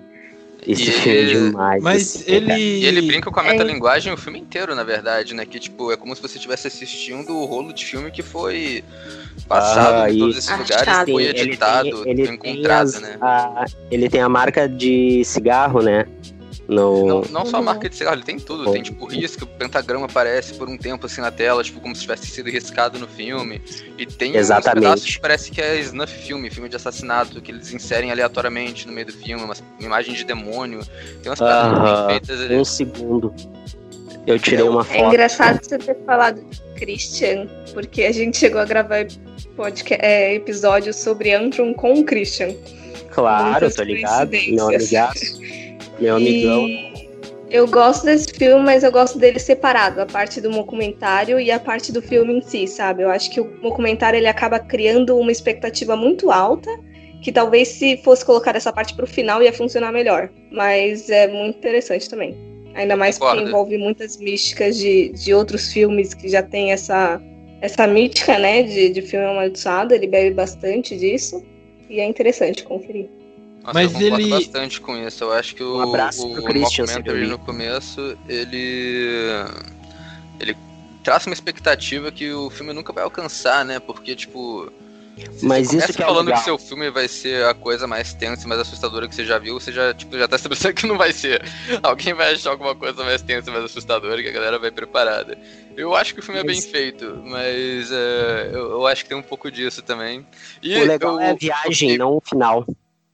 Speaker 3: Esse
Speaker 7: E-
Speaker 3: filme é demais.
Speaker 1: Mas
Speaker 3: cara.
Speaker 1: ele.
Speaker 7: E ele brinca com a
Speaker 4: É.
Speaker 7: metalinguagem o filme inteiro, na verdade, né? Que, tipo, é como se você estivesse assistindo o rolo de filme que foi passado
Speaker 3: Ah,
Speaker 7: em todos
Speaker 3: e-
Speaker 7: esses
Speaker 4: Achado.
Speaker 7: lugares, foi
Speaker 3: Sim, ele
Speaker 7: editado,
Speaker 3: tem- ele
Speaker 7: foi
Speaker 3: tem
Speaker 7: encontrado,
Speaker 3: as-
Speaker 7: né?
Speaker 3: a- ele tem a marca de cigarro, né? No,
Speaker 7: Não, não só a marca de cigarro, ele tem tudo. Tem, tipo, risco, o pentagrama aparece por um tempo, assim, na tela, tipo, como se tivesse sido riscado no filme. E tem
Speaker 3: Exatamente.
Speaker 7: uns pedaços que parece que é snuff filme, filme de assassinato, que eles inserem aleatoriamente no meio do filme, umas imagens de demônio. Tem umas paradas
Speaker 3: Aham.
Speaker 7: bem feitas ali.
Speaker 3: um segundo. Eu tirei uma
Speaker 4: É
Speaker 3: foto.
Speaker 4: engraçado você ter falado de Christian, porque a gente chegou a gravar podcast, é, episódio sobre Antrum com o Christian.
Speaker 3: Claro,
Speaker 4: muitas
Speaker 3: tô ligado. Meu
Speaker 4: coincidências.
Speaker 3: Meu amigão.
Speaker 4: E eu gosto desse filme, mas eu gosto dele separado, a parte do documentário e a parte do filme em si, sabe? Eu acho que o documentário ele acaba criando uma expectativa muito alta, que talvez se fosse colocar essa parte pro final ia funcionar melhor. Mas é muito interessante também. Ainda mais porque
Speaker 7: Concordo.
Speaker 4: envolve muitas místicas de, de outros filmes que já tem essa, essa mítica, né, de, de filme amaldiçoado. Ele bebe bastante disso. E é interessante conferir.
Speaker 7: Nossa,
Speaker 1: Mas
Speaker 7: eu concordo
Speaker 1: ele-
Speaker 7: bastante com isso. Eu acho que o,
Speaker 3: Um abraço
Speaker 7: o
Speaker 3: pro Christian,
Speaker 7: no começo, ele. Ele traça uma expectativa que o filme nunca vai alcançar, né? Porque, tipo. se
Speaker 3: Mas
Speaker 7: você
Speaker 3: isso
Speaker 7: começa
Speaker 3: que é
Speaker 7: falando
Speaker 3: legal.
Speaker 7: que seu filme vai ser a coisa mais tensa e mais assustadora que você já viu, você já, tipo, já tá estabelecendo que não vai ser. Alguém vai achar alguma coisa mais tensa e mais assustadora que a galera vai preparada. Eu acho que o filme é bem
Speaker 3: Mas-
Speaker 7: feito, mas é, eu, eu acho que tem um pouco disso também. E
Speaker 3: O legal
Speaker 7: eu-
Speaker 3: é a viagem, não o final.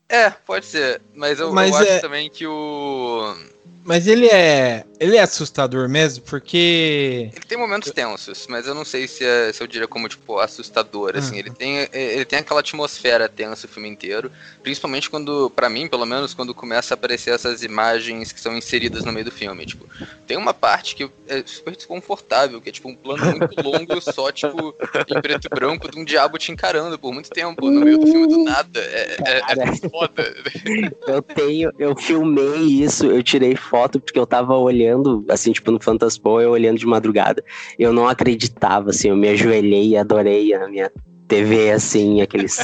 Speaker 7: É, pode ser. Mas eu,
Speaker 1: Mas
Speaker 7: eu acho
Speaker 1: é-
Speaker 7: também que o.
Speaker 1: Mas ele é. Ele é assustador mesmo, porque.
Speaker 7: Ele tem momentos tensos, mas eu não sei se, é- se eu diria como, tipo, assustador, assim.
Speaker 1: Ah.
Speaker 7: Ele tem, ele tem aquela atmosfera tensa o filme inteiro. Principalmente quando, pra mim, pelo menos, quando começa a aparecer essas imagens que são inseridas no meio do filme. Tipo, tem uma parte que é super desconfortável, que é tipo um plano muito longo, só, tipo, em preto e branco, de um diabo te encarando por muito tempo, no meio do filme do nada. É, é, é foda.
Speaker 3: Eu tenho, eu filmei isso, eu tirei foto porque eu tava olhando, assim, tipo, no Fantaspo, eu olhando de madrugada. Eu não acreditava, assim, eu me ajoelhei e adorei a minha TV, assim, aquele.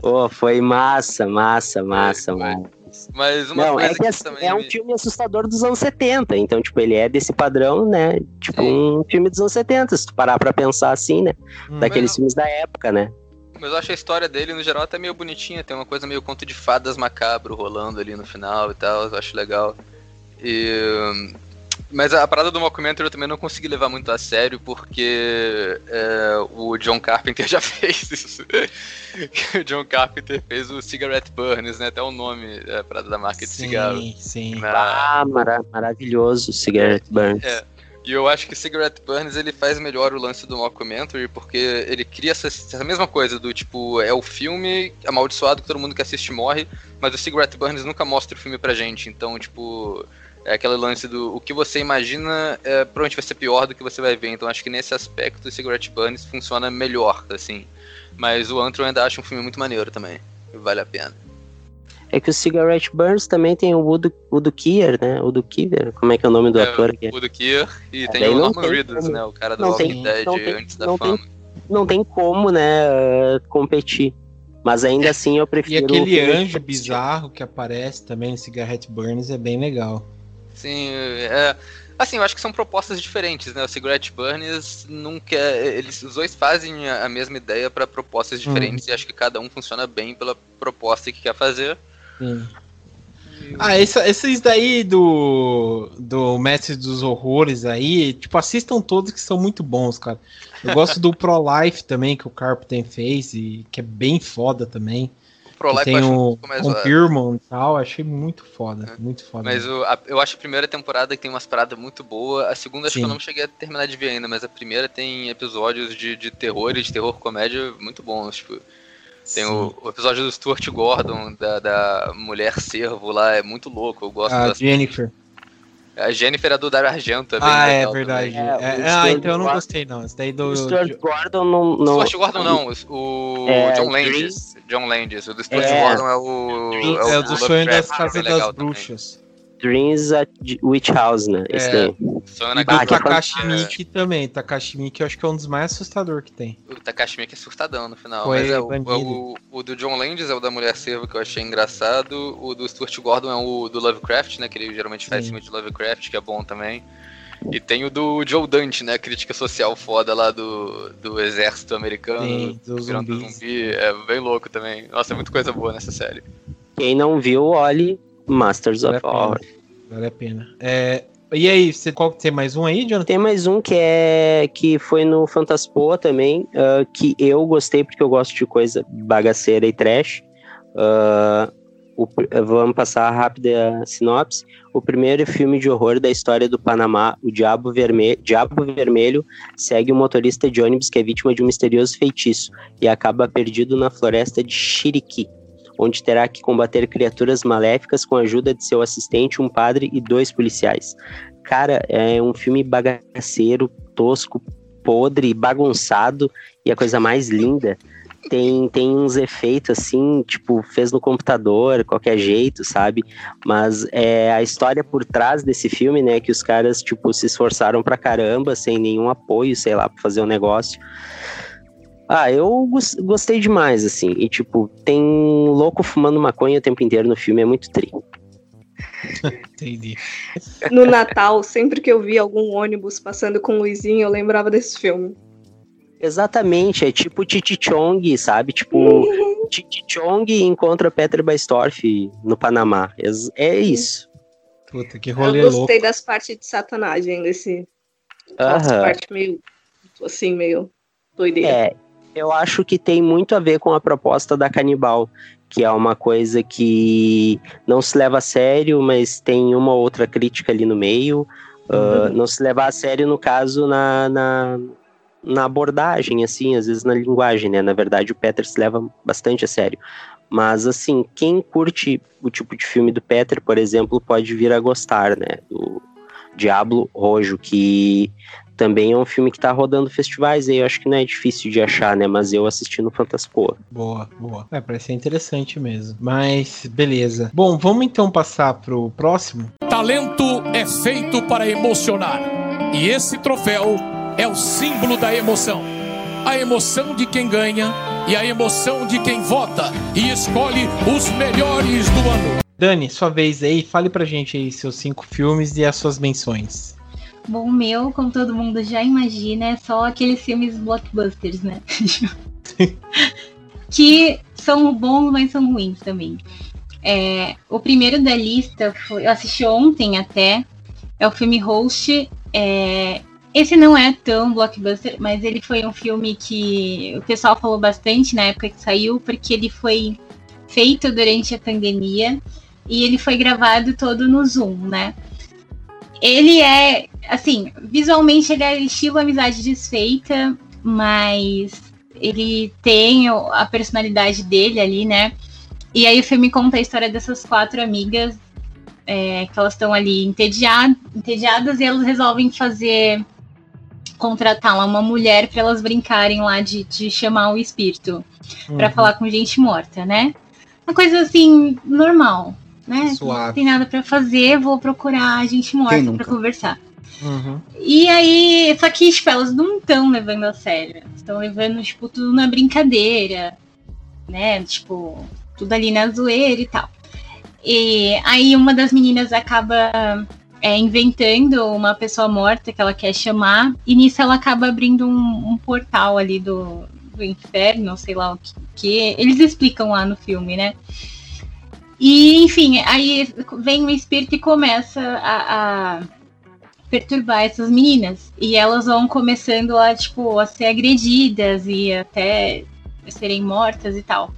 Speaker 3: Pô, foi massa, massa, massa,
Speaker 7: Foi,
Speaker 3: massa.
Speaker 7: Mas uma
Speaker 3: Não,
Speaker 7: coisa
Speaker 3: é que assim,
Speaker 7: também
Speaker 3: é um
Speaker 7: me-
Speaker 3: filme assustador dos anos 70, então, tipo, ele é desse padrão, né? Tipo,
Speaker 7: Sim.
Speaker 3: um filme dos anos 70, se tu parar pra pensar assim, né?
Speaker 1: Hum.
Speaker 3: Daqueles
Speaker 7: Mas-
Speaker 3: filmes da época, né?
Speaker 7: Mas eu acho a história dele, no geral, até meio bonitinha. Tem uma coisa meio conto de fadas macabro rolando ali no final e tal. Eu acho legal. E... Mas a parada do mockumentary eu também não consegui levar muito a sério, porque é, o John Carpenter já fez isso. o John Carpenter fez o Cigarette Burns, né? Até o nome da parada da marca de cigarro.
Speaker 1: Sim, sim.
Speaker 7: Na-
Speaker 3: Ah, mara maravilhoso, Cigarette Burns.
Speaker 7: É. E eu acho que Cigarette Burns ele faz melhor o lance do mockumentary, porque ele cria essa, essa mesma coisa do tipo, é o filme amaldiçoado que todo mundo que assiste morre, mas o Cigarette Burns nunca mostra o filme pra gente. Então, tipo, é aquele lance do o que você imagina é, provavelmente vai ser pior do que você vai ver. Então acho que nesse aspecto o Cigarette Burns funciona melhor, assim. Mas o Antro ainda acho um filme muito maneiro também. Vale a pena.
Speaker 3: É que o Cigarette Burns também tem o Udo, Udo Kier, né? Udo Kier, como é que é o nome do
Speaker 7: É,
Speaker 3: ator aqui?
Speaker 7: O do Kier e tem
Speaker 3: daí
Speaker 7: o
Speaker 3: não
Speaker 7: Norman
Speaker 3: tem
Speaker 7: Reedus, né? O cara do Walking
Speaker 3: tem-
Speaker 7: Dead
Speaker 3: não tem-
Speaker 7: antes da
Speaker 3: não tem-
Speaker 7: fama.
Speaker 3: Não tem como, né, uh, competir. Mas ainda assim eu
Speaker 1: E
Speaker 3: prefiro... o
Speaker 1: aquele anjo bizarro que aparece também no Cigarette Burns é bem legal.
Speaker 7: Sim, é. Assim, eu acho que são propostas diferentes, né? O Cigarette Burns quer. Eles, os dois fazem a a mesma ideia para propostas diferentes e acho que cada um funciona bem pela proposta que quer fazer.
Speaker 1: Sim. Ah, esse- esses daí do, do Mestre dos Horrores aí, tipo, assistam todos que são muito bons, cara. Eu gosto do Pro Life também, que o Carpenter fez, e que é bem foda também.
Speaker 7: O Pro Life eu
Speaker 1: tem
Speaker 7: acho um
Speaker 1: o. Confirmon e tal, achei muito foda, muito foda.
Speaker 7: Mas o- a- eu acho a primeira temporada que tem umas paradas muito boas. A segunda acho que eu não cheguei a terminar de ver ainda, mas a primeira tem episódios de, de terror e de terror comédia muito bons. Tipo, tem o, o episódio do Stuart Gordon, da, da mulher servo lá, é muito louco. Eu gosto
Speaker 1: A
Speaker 7: das-
Speaker 1: Jennifer.
Speaker 7: A Jennifer é do Dario Argento também.
Speaker 1: Ah, é
Speaker 7: legal
Speaker 1: verdade.
Speaker 3: É,
Speaker 1: É, ah,
Speaker 3: Stuart
Speaker 1: então eu não
Speaker 3: Gordon-
Speaker 1: gostei, não. Esse daí do.
Speaker 3: O Stuart Gordon não. não
Speaker 7: Stuart Gordon não, o
Speaker 3: É,
Speaker 7: John Landis. John Landis. O do Stuart
Speaker 3: É.
Speaker 7: Gordon é o.
Speaker 1: É, o do sonho das casas
Speaker 7: é
Speaker 1: das
Speaker 7: também.
Speaker 3: Dreams at Witch House, né? Esse
Speaker 1: É. E do
Speaker 3: Ah,
Speaker 1: Takashi
Speaker 7: é,
Speaker 1: Miike também. Takashi Miike eu acho que é um dos mais assustadores que tem.
Speaker 7: O Takashi Miike é surtadão no final.
Speaker 1: Foi
Speaker 7: mas é, o, é o, o do John Landis é o da Mulher Servo que eu achei engraçado. O do Stuart Gordon é o do Lovecraft, né? Que ele geralmente faz
Speaker 1: Sim.
Speaker 7: filme de Lovecraft, que é bom também. E tem o do Joe Dante, né? A crítica social foda lá do, do exército americano. Virando
Speaker 1: zumbis.
Speaker 7: zumbi. É bem louco também. Nossa, é muita coisa boa nessa série.
Speaker 3: Quem não viu, olhe Masters
Speaker 1: Vale
Speaker 3: of. Horror.
Speaker 1: Vale a pena. É, e aí, você, qual, tem mais um aí, Jonathan?
Speaker 3: Tem mais um que é que foi no Fantaspoa também, ah, que eu gostei porque eu gosto de coisa bagaceira e trash. Ah, o vamos passar a rápida sinopse. O primeiro filme de horror da história do Panamá, o Diabo, Verme Diabo Vermelho, segue um motorista de ônibus que é vítima de um misterioso feitiço e acaba perdido na floresta de Chiriquí, onde terá que combater criaturas maléficas com a ajuda de seu assistente, um padre e dois policiais. Cara, é um filme bagaceiro, tosco, podre, bagunçado e a coisa mais linda. Tem, tem uns efeitos assim, tipo, fez no computador, qualquer jeito, sabe? Mas é a história por trás desse filme, né? Que os caras, tipo, se esforçaram pra caramba, sem nenhum apoio, sei lá, pra fazer um negócio. Ah, eu gos- gostei demais, assim. E, tipo, tem louco fumando maconha o tempo inteiro no filme, é muito tri.
Speaker 1: Entendi.
Speaker 4: No Natal, sempre que eu via algum ônibus passando com luzinha, eu lembrava desse filme.
Speaker 3: Exatamente, é tipo Titi Chong, sabe? Tipo, Titi Chong encontra Peter Baistorff no Panamá. É isso.
Speaker 1: Puta, que
Speaker 4: Eu
Speaker 1: rolê
Speaker 4: gostei
Speaker 1: louco.
Speaker 4: das partes de satanagem desse. As
Speaker 3: Aham.
Speaker 4: partes meio. Assim, meio doideira.
Speaker 3: É, eu acho que tem muito a ver com a proposta da Canibal, que é uma coisa que não se leva a sério, mas tem uma outra crítica ali no meio. Ah, não se levar a sério, no caso, na, na, na abordagem, assim, às vezes na linguagem, né? Na verdade, o Peter se leva bastante a sério. Mas, assim, quem curte o tipo de filme do Peter, por exemplo, pode vir a gostar, né? Do Diablo Rojo, que também é um filme que tá rodando festivais aí, eu acho que não é difícil de achar, né? Mas eu assisti no Fantaspoa.
Speaker 1: Boa, boa. É, parece ser interessante mesmo. Mas, beleza. Bom, vamos então passar pro próximo.
Speaker 5: Talento é feito para emocionar. E esse troféu é o símbolo da emoção. A emoção de quem ganha e a emoção de quem vota e escolhe os melhores do ano.
Speaker 1: Dani, sua vez aí, fale pra gente aí seus cinco filmes e as suas menções.
Speaker 2: Bom, o meu, como todo mundo já imagina, é só aqueles filmes blockbusters, né? que são bons, mas são ruins também. É, o primeiro da lista, foi, eu assisti ontem até, é o filme Host. É, esse não é tão blockbuster, mas ele foi um filme que o pessoal falou bastante na época que saiu, porque ele foi feito durante a pandemia e ele foi gravado todo no Zoom, né? Ele é, assim, visualmente ele é estilo Amizade Desfeita, mas ele tem a personalidade dele ali, né? E aí o filme conta a história dessas quatro amigas é, que elas estão ali entediadas, entediadas e elas resolvem fazer contratar lá uma mulher para elas brincarem lá de, de chamar o espírito para
Speaker 1: Uhum.
Speaker 2: falar com gente morta, né? Uma coisa assim normal, né?
Speaker 1: Suave.
Speaker 2: Não tem nada para fazer, vou procurar gente morta para conversar.
Speaker 1: Uhum.
Speaker 2: E aí, só que, tipo, elas não estão levando a sério. Estão levando, tipo, tudo na brincadeira, né? Tipo, tudo ali na zoeira e tal. E aí uma das meninas acaba é, inventando uma pessoa morta que ela quer chamar, e nisso ela acaba abrindo um, um portal ali do, do inferno, sei lá o que, que. Eles explicam lá no filme, né? E, enfim, aí vem o espírito e começa a, a perturbar essas meninas. E elas vão começando a, tipo, a ser agredidas e até serem mortas e tal.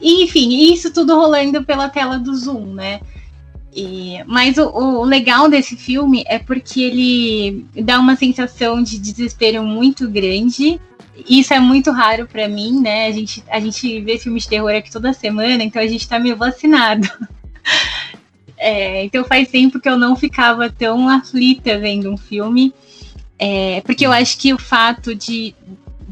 Speaker 2: E, enfim, isso tudo rolando pela tela do Zoom, né? E, mas o, o, legal desse filme é porque ele dá uma sensação de desespero muito grande. Isso é muito raro para mim, né? A gente, a gente vê filmes de terror aqui toda semana, então a gente tá meio vacinado. É, então faz tempo que eu não ficava tão aflita vendo um filme. É, porque eu acho que o fato de,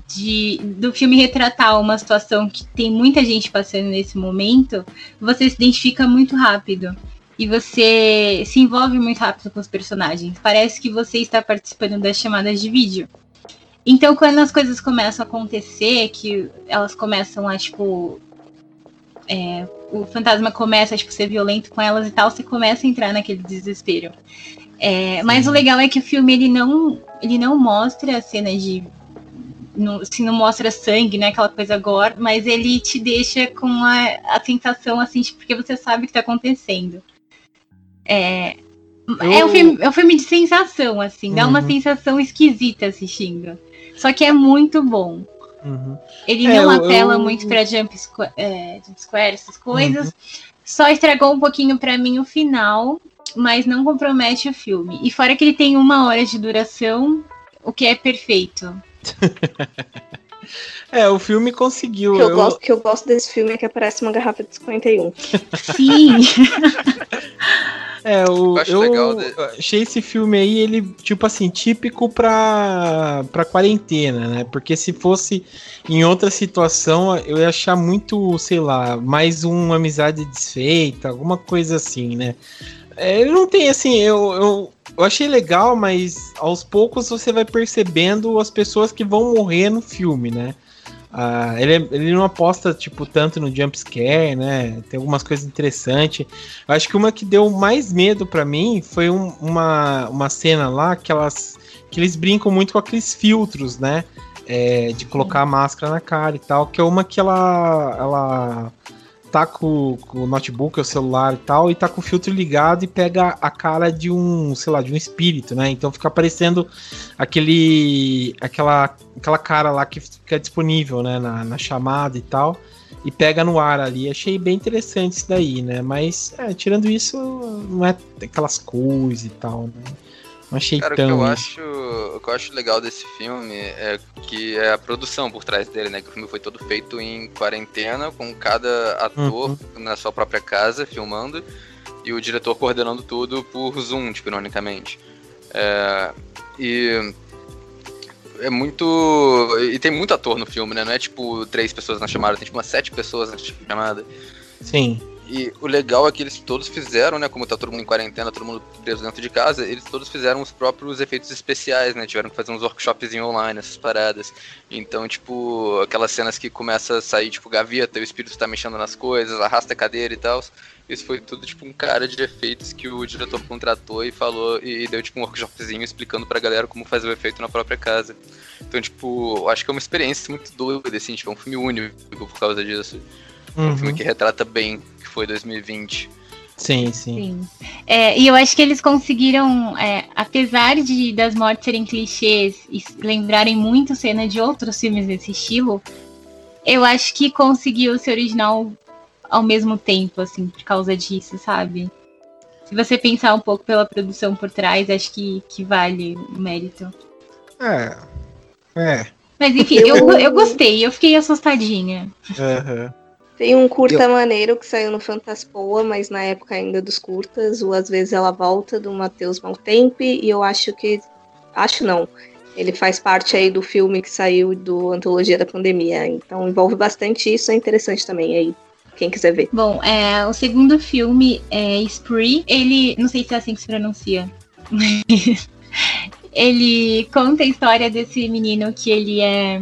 Speaker 2: de, do filme retratar uma situação que tem muita gente passando nesse momento, você se identifica muito rápido. E você se envolve muito rápido com os personagens. Parece que você está participando das chamadas de vídeo. Então, quando as coisas começam a acontecer, que elas começam a, tipo. É, o fantasma começa a tipo, ser violento com elas e tal, você começa a entrar naquele desespero. É, mas o legal é que o filme ele não, ele não mostra cenas de não, se não mostra sangue, né, aquela coisa gore, mas ele te deixa com a, a sensação assim, tipo, porque você sabe o que tá acontecendo. É, eu... é, um filme, é um filme de sensação, assim, uhum. dá uma uhum. sensação esquisita assistindo. Só que é muito bom. Uhum. Ele é, não apela eu... muito pra jump, square, é, jump square, essas coisas. Uhum. Só estragou um pouquinho para mim o final, mas não compromete o filme. E fora que ele tem uma hora de duração, o que é perfeito.
Speaker 1: É, o filme conseguiu.
Speaker 4: O que eu, eu... Gosto, que eu gosto desse filme é que aparece uma garrafa de 51.
Speaker 2: Sim!
Speaker 1: É, o, eu, eu de... achei esse filme aí, ele, tipo assim, típico pra, pra quarentena, né? Porque se fosse em outra situação, eu ia achar muito, sei lá, mais uma amizade desfeita, alguma coisa assim, né? É, ele não tem, assim, eu, eu, eu achei legal, mas aos poucos você vai percebendo as pessoas que vão morrer no filme, né? Uh, ele, ele não aposta, tipo, tanto no jump scare, né? Tem algumas coisas interessantes. Eu acho que uma que deu mais medo para mim foi um, uma, uma cena lá que, elas, que eles brincam muito com aqueles filtros, né? É, de colocar a máscara na cara e tal, que é uma que ela, ela tá com, com, o notebook, o celular e tal, e tá com o filtro ligado e pega a cara de um, sei lá, de um espírito, né? Então fica aparecendo aquele, aquela, aquela cara lá que fica disponível, né, na, na chamada e tal, e pega no ar ali. Achei bem interessante isso daí, né? Mas, é, tirando isso, não é aquelas coisas e tal, né? Não achei
Speaker 7: Cara,
Speaker 1: tão.
Speaker 7: O que, eu acho, o que eu acho legal desse filme é que é a produção por trás dele, né? Que o filme foi todo feito em quarentena, com cada ator uhum. na sua própria casa filmando e o diretor coordenando tudo por Zoom, tipo, ironicamente. É, e é muito. E tem muito ator no filme, né? Não é tipo três pessoas na chamada, tem tipo umas sete pessoas na chamada.
Speaker 1: Sim.
Speaker 7: E o legal é que eles todos fizeram, né? Como tá todo mundo em quarentena, todo mundo preso dentro de casa, eles todos fizeram os próprios efeitos especiais, né? Tiveram que fazer uns workshops online, essas paradas. Então, tipo, aquelas cenas que começa a sair, tipo, gaveta, o espírito tá mexendo nas coisas, arrasta a cadeira e tal. Isso foi tudo, tipo, um cara de efeitos que o diretor contratou e falou, e deu, tipo, um workshopzinho explicando pra galera como fazer o efeito na própria casa. Então, tipo, acho que é uma experiência muito doida, assim, tipo, é um filme único por causa disso. É um filme uhum. que retrata bem foi 2020.
Speaker 1: Sim, sim. sim.
Speaker 2: É, e eu acho que eles conseguiram, é, apesar de das mortes serem clichês e lembrarem muito cena de outros filmes desse estilo, eu acho que conseguiu ser original ao mesmo tempo, assim, por causa disso, sabe? Se você pensar um pouco pela produção por trás, acho que, que vale o mérito.
Speaker 1: É. É.
Speaker 2: Mas enfim, eu, eu, eu gostei, eu fiquei assustadinha.
Speaker 1: Aham. Uhum.
Speaker 4: Tem um curta eu... maneiro que saiu no Fantaspoa, mas na época ainda dos curtas, o Às vezes ela volta, do Matheus Maltempe, e eu acho que. Acho não. Ele faz parte aí do filme que saiu do Antologia da Pandemia. Então envolve bastante isso, é interessante também aí. Quem quiser ver.
Speaker 2: Bom, é, o segundo filme é Spree. Ele. Não sei se é assim que se pronuncia. Mas ele conta a história desse menino que ele é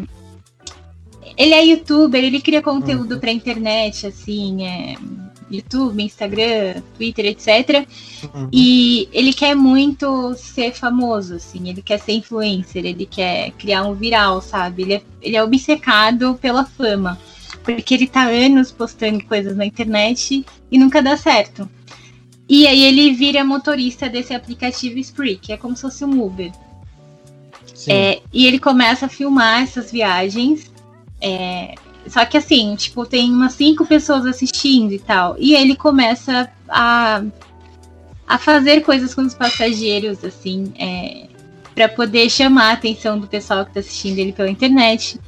Speaker 2: ele é youtuber, ele cria conteúdo uhum. pra internet, assim, é, YouTube, Instagram, Twitter, etc. Uhum. E ele quer muito ser famoso, assim, ele quer ser influencer, ele quer criar um viral, sabe? Ele é, ele é obcecado pela fama. porque ele tá anos postando coisas na internet e nunca dá certo. E aí ele vira motorista desse aplicativo Spree, que é como se fosse um Uber. É, e ele começa a filmar essas viagens. É, só que assim, tipo, tem umas cinco pessoas assistindo e tal. E ele começa a, a fazer coisas com os passageiros, assim, é, para poder chamar a atenção do pessoal que tá assistindo ele pela internet.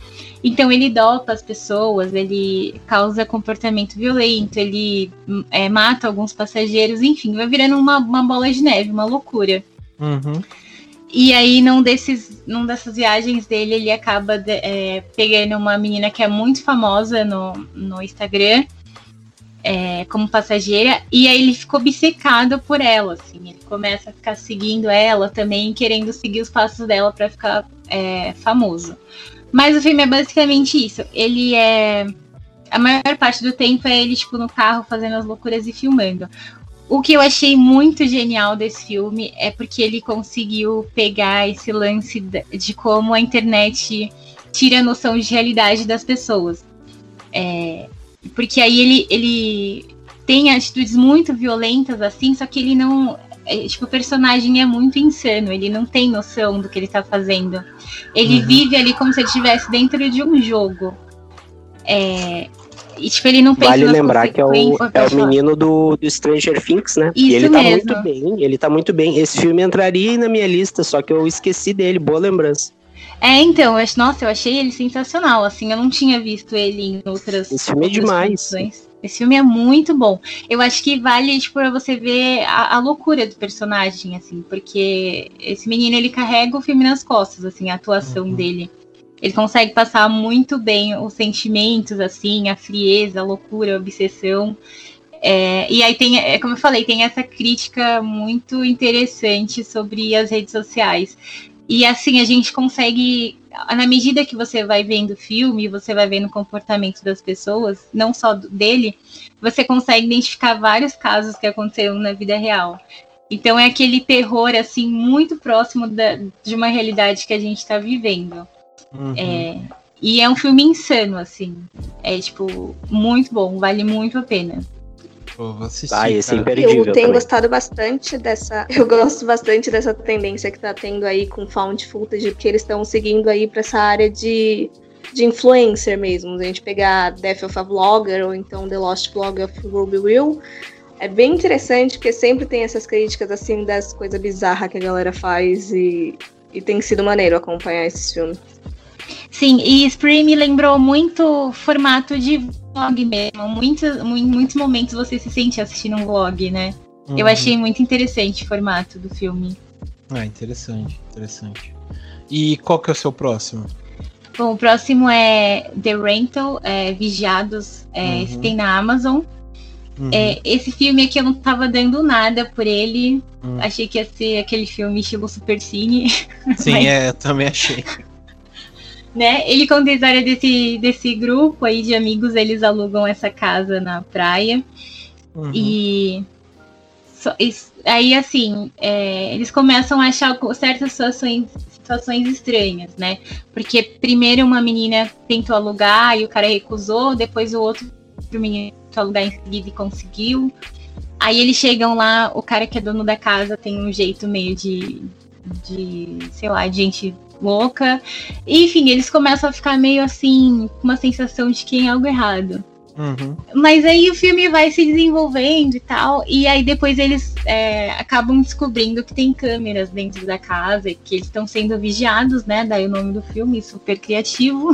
Speaker 2: Então ele dopa as pessoas, ele causa comportamento violento, ele é, mata alguns passageiros, enfim, vai virando uma, uma bola de neve, uma loucura.
Speaker 1: Uhum.
Speaker 2: E aí, num, desses, num dessas viagens dele, ele acaba é, pegando uma menina que é muito famosa no, no Instagram é, como passageira, e aí ele ficou obcecado por ela, assim. Ele começa a ficar seguindo ela também, querendo seguir os passos dela para ficar é, famoso. Mas o filme é basicamente isso. Ele é. A maior parte do tempo é ele, tipo, no carro fazendo as loucuras e filmando. O que eu achei muito genial desse filme é porque ele conseguiu pegar esse lance de como a internet tira a noção de realidade das pessoas. É, porque aí ele, ele tem atitudes muito violentas, assim, só que ele não. É, tipo, o personagem é muito insano, ele não tem noção do que ele tá fazendo. Ele uhum. vive ali como se ele estivesse dentro de um jogo. É, e, tipo, ele não pensa
Speaker 3: Vale lembrar que é o, é o menino do, do Stranger Things, né?
Speaker 2: Isso
Speaker 3: e ele
Speaker 2: mesmo.
Speaker 3: tá muito bem, ele tá muito bem. Esse filme entraria na minha lista, só que eu esqueci dele, boa lembrança.
Speaker 2: É, então, eu, nossa, eu achei ele sensacional, assim, eu não tinha visto ele em outras.
Speaker 3: Esse filme é demais.
Speaker 2: Esse filme é muito bom. Eu acho que vale, tipo, pra você ver a, a, loucura do personagem, assim, porque esse menino, ele carrega o filme nas costas, assim, a atuação uhum. dele. Ele consegue passar muito bem os sentimentos, assim, a frieza, a loucura, a obsessão. É, e aí tem, é, como eu falei, tem essa crítica muito interessante sobre as redes sociais. E assim, a gente consegue, na medida que você vai vendo o filme, você vai vendo o comportamento das pessoas, não só dele, você consegue identificar vários casos que aconteceram na vida real. Então é aquele terror assim muito próximo da, de uma realidade que a gente está vivendo. Uhum. É, e é um filme insano, assim. É tipo muito bom, vale muito a pena.
Speaker 1: Pô, vou assistir,
Speaker 3: ah, esse é imperdível
Speaker 4: eu tenho também. gostado bastante dessa. Eu gosto bastante dessa tendência que tá tendo aí com found footage, porque eles estão seguindo aí para essa área de, de influencer mesmo. A gente pegar Death of a Vlogger ou então The Lost Vlog of Ruby Will. É bem interessante, porque sempre tem essas críticas assim das coisas bizarras que a galera faz e, e tem sido maneiro acompanhar esses filmes.
Speaker 2: Sim, e Spree me lembrou muito formato de vlog mesmo. Muitos, em muitos momentos você se sente assistindo um vlog, né? Uhum. Eu achei muito interessante o formato do filme.
Speaker 1: Ah, interessante, interessante. E qual que é o seu próximo?
Speaker 2: Bom, o próximo é The Rental, é, Vigiados, é, uhum. tem na Amazon. Uhum. É, esse filme aqui eu não tava dando nada por ele. Uhum. Achei que ia ser aquele filme estilo Super Cine.
Speaker 1: Sim, mas... é, eu também achei
Speaker 2: né? Ele conta a história desse, desse grupo aí de amigos, eles alugam essa casa na praia. Uhum. E aí, assim, é, eles começam a achar certas situações, situações estranhas, né? Porque primeiro uma menina tentou alugar e o cara recusou, depois o outro menino tentou alugar em seguida e conseguiu. Aí eles chegam lá, o cara que é dono da casa tem um jeito meio de, de sei lá, de gente louca. Enfim, eles começam a ficar meio assim, com uma sensação de que tem algo errado. Uhum. Mas aí o filme vai se desenvolvendo e tal, e aí depois eles é, acabam descobrindo que tem câmeras dentro da casa e que eles estão sendo vigiados, né? Daí o nome do filme, super criativo.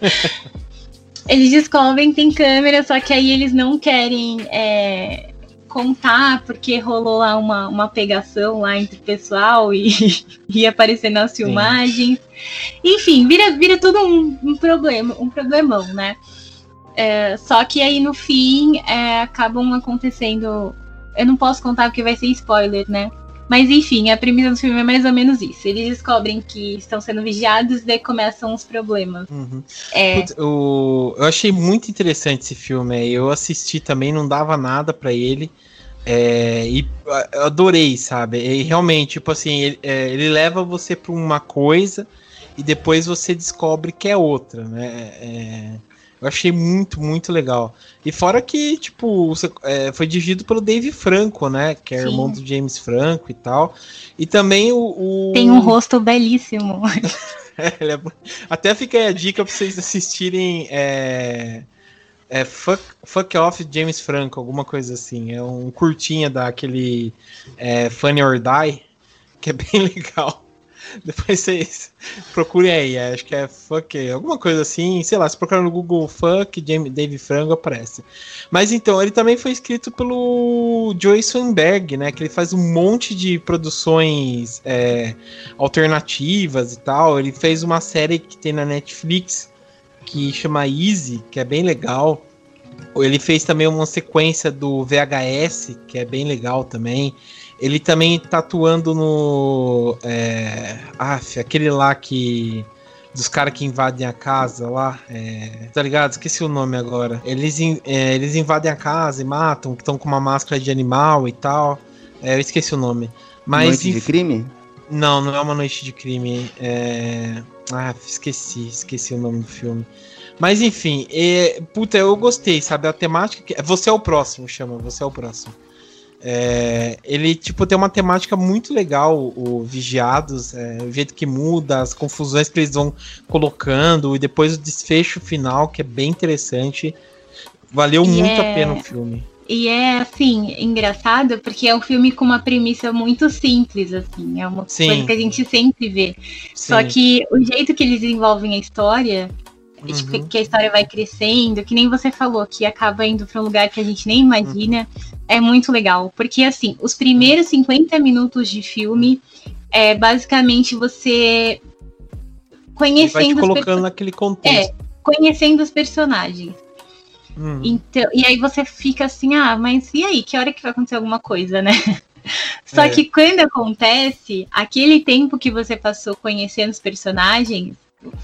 Speaker 2: eles descobrem que tem câmera, só que aí eles não querem é, contar porque rolou lá uma, uma pegação lá entre o pessoal e ia aparecer nas filmagens. Sim. Enfim, vira, vira tudo um, um, problema, um problemão, né? É, só que aí no fim é, acabam acontecendo. Eu não posso contar porque vai ser spoiler, né? Mas enfim, a premissa do filme é mais ou menos isso. Eles descobrem que estão sendo vigiados e daí começam os problemas.
Speaker 1: Uhum. É... Putz, eu, eu achei muito interessante esse filme. Eu assisti também, não dava nada para ele. É, e eu adorei, sabe? E realmente, tipo assim, ele, é, ele leva você para uma coisa e depois você descobre que é outra, né? É, Eu achei muito, muito legal. E fora que, tipo, é, foi dirigido pelo Dave Franco, né? Que é Sim. irmão do James Franco e tal. E também o. o...
Speaker 2: Tem um rosto belíssimo.
Speaker 1: é, é... Até fica aí a dica pra vocês assistirem. É... É Fuck, Fuck Off James Franco, alguma coisa assim. É um curtinha daquele é, Funny or Die, que é bem legal. Depois vocês procurem aí, acho que é fuck, alguma coisa assim, sei lá, se procurar no Google fuck, Dave Frango aparece. Mas então, ele também foi escrito pelo Joey Swanberg, né, que ele faz um monte de produções é, alternativas e tal. Ele fez uma série que tem na Netflix que chama Easy, que é bem legal. Ele fez também uma sequência do VHS, que é bem legal também. Ele também tá atuando no. É, af, aquele lá que. Dos caras que invadem a casa lá. É, tá ligado? Esqueci o nome agora. Eles, é, eles invadem a casa e matam, que estão com uma máscara de animal e tal. É, eu esqueci o nome. Mas,
Speaker 6: noite de crime?
Speaker 1: Não, não é uma noite de crime. É... Ah, esqueci, esqueci o nome do filme. Mas enfim, é... puta, eu gostei, sabe? A temática. Que... Você é o próximo, chama, você é o próximo. É, ele, tipo, tem uma temática muito legal, o Vigiados, é, o jeito que muda, as confusões que eles vão colocando, e depois o desfecho final, que é bem interessante. Valeu e muito é... a pena o filme.
Speaker 2: E é, assim, engraçado, porque é um filme com uma premissa muito simples, assim. É uma Sim. coisa que a gente sempre vê. Sim. Só que o jeito que eles desenvolvem a história Uhum. que a história vai crescendo, que nem você falou, que acaba indo para um lugar que a gente nem imagina, uhum. é muito legal. Porque, assim, os primeiros 50 minutos de filme é basicamente você conhecendo. vai te
Speaker 1: colocando naquele contexto.
Speaker 2: É, conhecendo os personagens. Uhum. Então, e aí você fica assim, ah, mas e aí, que hora que vai acontecer alguma coisa, né? Só é. que quando acontece, aquele tempo que você passou conhecendo os personagens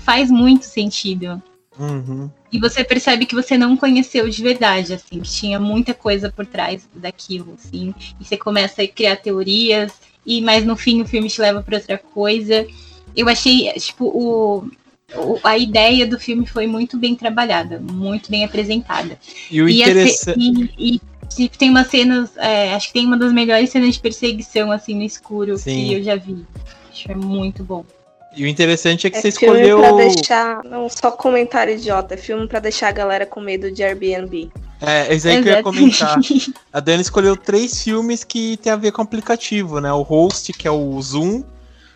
Speaker 2: faz muito sentido.
Speaker 1: Uhum.
Speaker 2: E você percebe que você não conheceu de verdade, assim, que tinha muita coisa por trás daquilo, assim. E você começa a criar teorias, e mas no fim o filme te leva para outra coisa. Eu achei, tipo, o, o, a ideia do filme foi muito bem trabalhada, muito bem apresentada.
Speaker 1: E o interessante.
Speaker 2: E, e, tem umas cenas, é, acho que tem uma das melhores cenas de perseguição, assim, no escuro Sim. que eu já vi. Acho que é muito bom.
Speaker 1: E o interessante é que é você escolheu.
Speaker 4: Pra deixar, não só comentário idiota, é filme pra deixar a galera com medo de Airbnb.
Speaker 1: É, é isso aí que eu ia comentar. A Dani escolheu três filmes que tem a ver com aplicativo, né? O Host, que é o Zoom,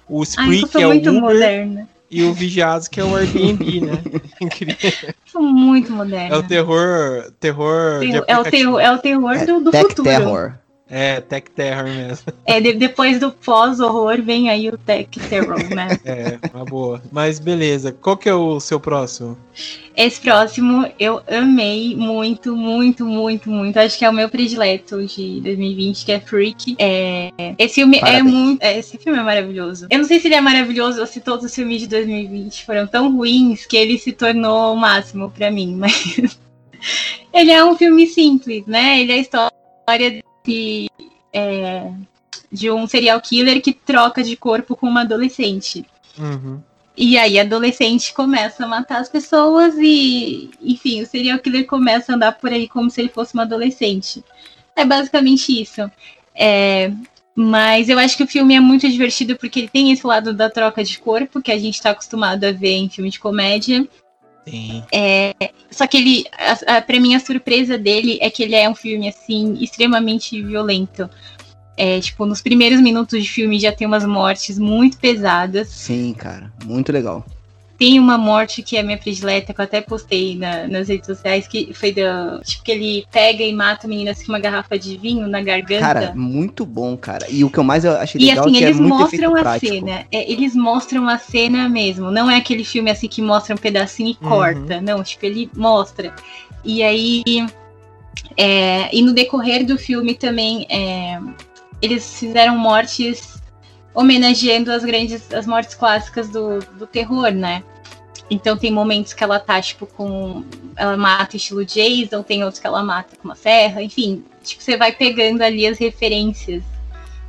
Speaker 1: o Spree, que é o Uber, moderna. e o Vigiados, que é o Airbnb, né?
Speaker 2: Sou muito moderna.
Speaker 1: É o terror, terror
Speaker 2: é, o terror é o terror é, do, do futuro. Terror.
Speaker 1: É, Tech Terror mesmo.
Speaker 2: É, de, depois do pós-horror vem aí o Tech Terror, né?
Speaker 1: é, uma boa. Mas beleza, qual que é o seu próximo?
Speaker 2: Esse próximo eu amei muito, muito, muito, muito. Acho que é o meu predileto de 2020, que é Freak. É, esse filme é Parabéns. é muito. É, esse filme é maravilhoso. Eu não sei se ele é maravilhoso ou se todos os filmes de 2020 foram tão ruins que ele se tornou o máximo para mim, mas. ele é um filme simples, né? Ele é a história de, é, de um serial killer que troca de corpo com uma adolescente.
Speaker 1: Uhum.
Speaker 2: E aí a adolescente começa a matar as pessoas e, enfim, o serial killer começa a andar por aí como se ele fosse uma adolescente. É basicamente isso. É, mas eu acho que o filme é muito divertido porque ele tem esse lado da troca de corpo que a gente está acostumado a ver em filme de comédia.
Speaker 1: Sim.
Speaker 2: É, só que ele, a, a, pra mim, a surpresa dele é que ele é um filme, assim, extremamente violento. É, tipo, nos primeiros minutos de filme já tem umas mortes muito pesadas.
Speaker 6: Sim, cara, muito legal.
Speaker 2: Tem uma morte que é minha predileta, que eu até postei na, nas redes sociais, que foi do. Tipo, que ele pega e mata a menina assim, com uma garrafa de vinho na garganta.
Speaker 6: Cara, muito bom, cara. E o que eu mais achei legal e, assim, é que
Speaker 2: eles
Speaker 6: é muito
Speaker 2: mostram a
Speaker 6: prático.
Speaker 2: cena. É, eles mostram a cena mesmo. Não é aquele filme assim que mostra um pedacinho e uhum. corta. Não, tipo, ele mostra. E aí. É, e no decorrer do filme também. É, eles fizeram mortes homenageando as grandes, as mortes clássicas do, do terror, né? Então tem momentos que ela tá, tipo, com. Ela mata estilo Jason, tem outros que ela mata com uma serra, enfim. Tipo, você vai pegando ali as referências,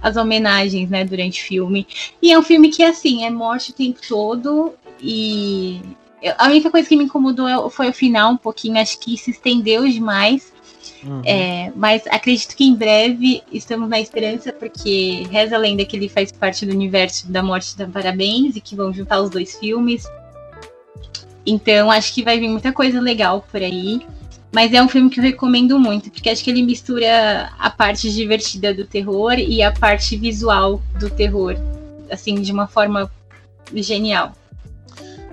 Speaker 2: as homenagens, né, durante o filme. E é um filme que, assim, é morte o tempo todo e. a única coisa que me incomodou foi o final um pouquinho, acho que se estendeu demais.
Speaker 1: Uhum.
Speaker 2: É, mas acredito que em breve estamos na esperança, porque reza a lenda que ele faz parte do universo da Morte da Parabéns e que vão juntar os dois filmes. Então acho que vai vir muita coisa legal por aí. Mas é um filme que eu recomendo muito, porque acho que ele mistura a parte divertida do terror e a parte visual do terror, assim, de uma forma genial.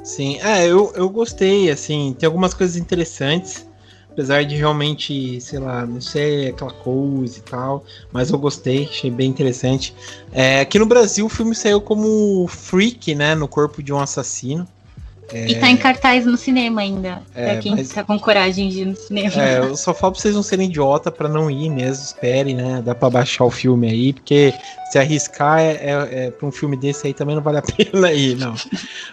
Speaker 1: Sim, é, eu, eu gostei, assim, tem algumas coisas interessantes, apesar de realmente, sei lá, não ser aquela coisa e tal, mas eu gostei, achei bem interessante. É, aqui no Brasil o filme saiu como Freak, né, no corpo de um assassino.
Speaker 2: E tá em cartaz no cinema ainda,
Speaker 1: É,
Speaker 2: pra quem
Speaker 1: mas-
Speaker 2: tá com coragem de ir no cinema.
Speaker 1: É, eu só falo pra vocês não serem idiota pra não ir mesmo, esperem, né, dá pra baixar o filme aí, porque se arriscar é, é, é, pra um filme desse aí também não vale a pena ir, não.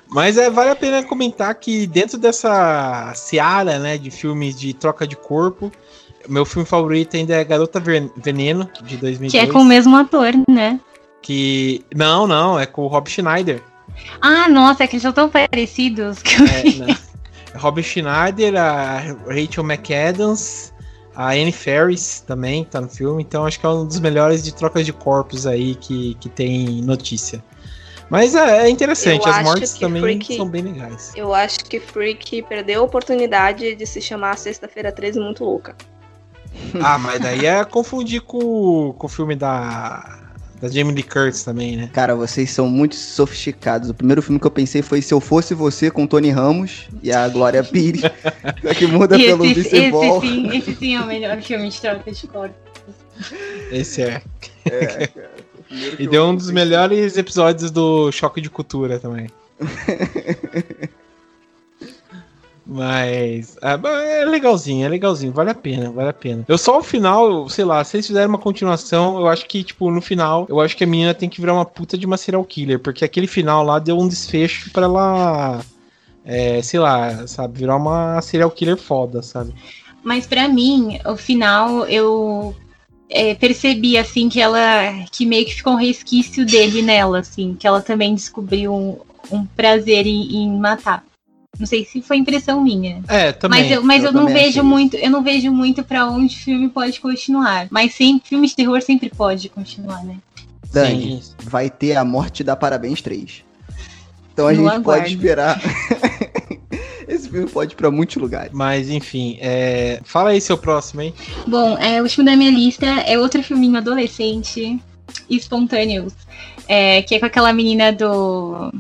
Speaker 1: Mas é, vale a pena comentar que dentro dessa seara, né, de filmes de troca de corpo, meu filme favorito ainda é Garota Ven- Veneno, de 2002.
Speaker 2: Que é com o mesmo ator, né?
Speaker 1: que- Não, não, é com o Rob Schneider.
Speaker 2: Ah, nossa, é que eles são tão parecidos que eu
Speaker 1: É, né? Rob Schneider, a Rachel McAdams, a Anne Ferris também tá no filme, então acho que é um dos melhores de trocas de corpos aí que, que tem notícia. Mas é, é interessante,
Speaker 8: Eu
Speaker 1: as mortes
Speaker 8: que
Speaker 1: também
Speaker 8: Freak-
Speaker 1: são bem legais.
Speaker 8: Eu acho que Freak perdeu a oportunidade de se chamar Sexta-feira 13 Muito Louca.
Speaker 1: Ah, mas daí é confundir com, com o filme da, da Jamie Lee Curtis também, né?
Speaker 6: Cara, vocês são muito sofisticados. O primeiro filme que eu pensei foi Se Eu Fosse Você com Tony Ramos e a Glória Pires. Que muda
Speaker 2: E
Speaker 6: pelo
Speaker 2: esse, esse, sim, esse sim é o melhor filme de troca de corpos.
Speaker 1: Esse é.
Speaker 6: É, cara.
Speaker 1: E
Speaker 6: eu
Speaker 1: deu um dos melhores episódios do Choque de Cultura também. Mas é, mas é legalzinho, é legalzinho, vale a pena, vale a pena. Eu só o final, sei lá, se eles fizerem uma continuação, eu acho que, tipo, no final, eu acho que a menina tem que virar uma puta de uma serial killer, porque aquele final lá deu um desfecho pra ela, é, sei lá, sabe, virar uma serial killer foda, sabe?
Speaker 2: Mas pra mim, o final, eu é, percebi, assim, que ela... Que meio que ficou um resquício dele nela, assim. Que ela também descobriu um, um prazer em, em matar. Não sei se foi impressão minha.
Speaker 1: É, também.
Speaker 2: Mas eu, mas
Speaker 6: eu
Speaker 2: eu, não vejo muito, eu não vejo muito para onde o filme pode continuar. Mas sempre, filme de terror sempre pode continuar, né?
Speaker 6: Dani,
Speaker 1: Sim.
Speaker 6: vai ter a morte da Parabéns 3. Então a gente
Speaker 2: aguardo.
Speaker 6: pode esperar. Esse filme pode ir pra muitos lugares.
Speaker 1: Mas enfim, é... fala aí seu próximo, hein?
Speaker 2: Bom, é, o último da minha lista é outro filminho adolescente, Spontaneous, é, que é com aquela menina do.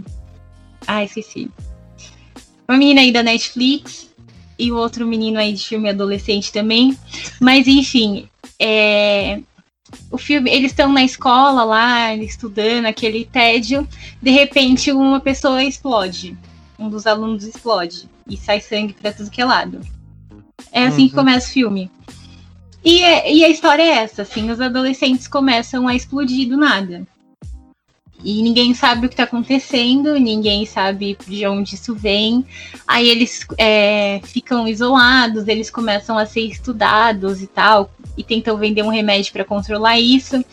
Speaker 2: Ah, esqueci. Uma menina aí da Netflix e o outro menino aí de filme adolescente também. Mas enfim, é, o filme, eles estão na escola lá, estudando aquele tédio. De repente, uma pessoa explode. Um dos alunos explode e sai sangue pra tudo que é lado. É assim que
Speaker 1: Uhum.
Speaker 2: começa o filme. E, é- e a história é essa, assim, os adolescentes começam a explodir do nada. E ninguém sabe o que tá acontecendo, ninguém sabe de onde isso vem. Aí eles é, ficam isolados, eles começam a ser estudados e tal, e tentam vender um remédio para controlar isso.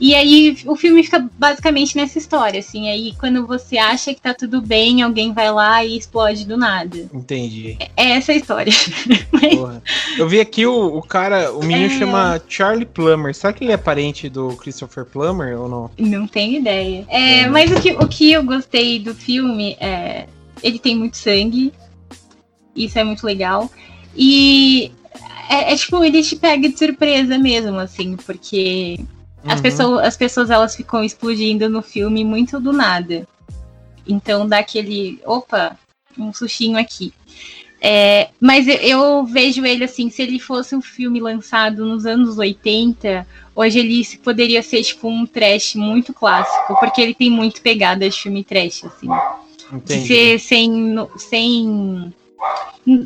Speaker 2: E aí o filme fica basicamente nessa história, assim. Aí quando você acha que tá tudo bem, alguém vai lá e explode do nada.
Speaker 1: Entendi.
Speaker 2: É essa a história.
Speaker 1: Porra. Eu vi aqui o, o cara, o menino
Speaker 2: É.
Speaker 1: chama Charlie Plummer. Será que ele é parente do Christopher Plummer ou não?
Speaker 2: Não tenho ideia. É,
Speaker 1: É.
Speaker 2: mas o que, o que eu gostei do filme é. Ele tem muito sangue. Isso é muito legal. E é, é tipo, ele te pega de surpresa mesmo, assim, porque as,
Speaker 1: Uhum.
Speaker 2: pessoas, as pessoas elas ficam explodindo no filme muito do nada. Então dá aquele. Opa, um sustinho aqui. É, mas eu, eu vejo ele assim, se ele fosse um filme lançado nos anos 80, hoje ele poderia ser tipo um trash muito clássico, porque ele tem muito pegada de filme trash, assim. De
Speaker 1: Entendi.
Speaker 2: ser sem, sem,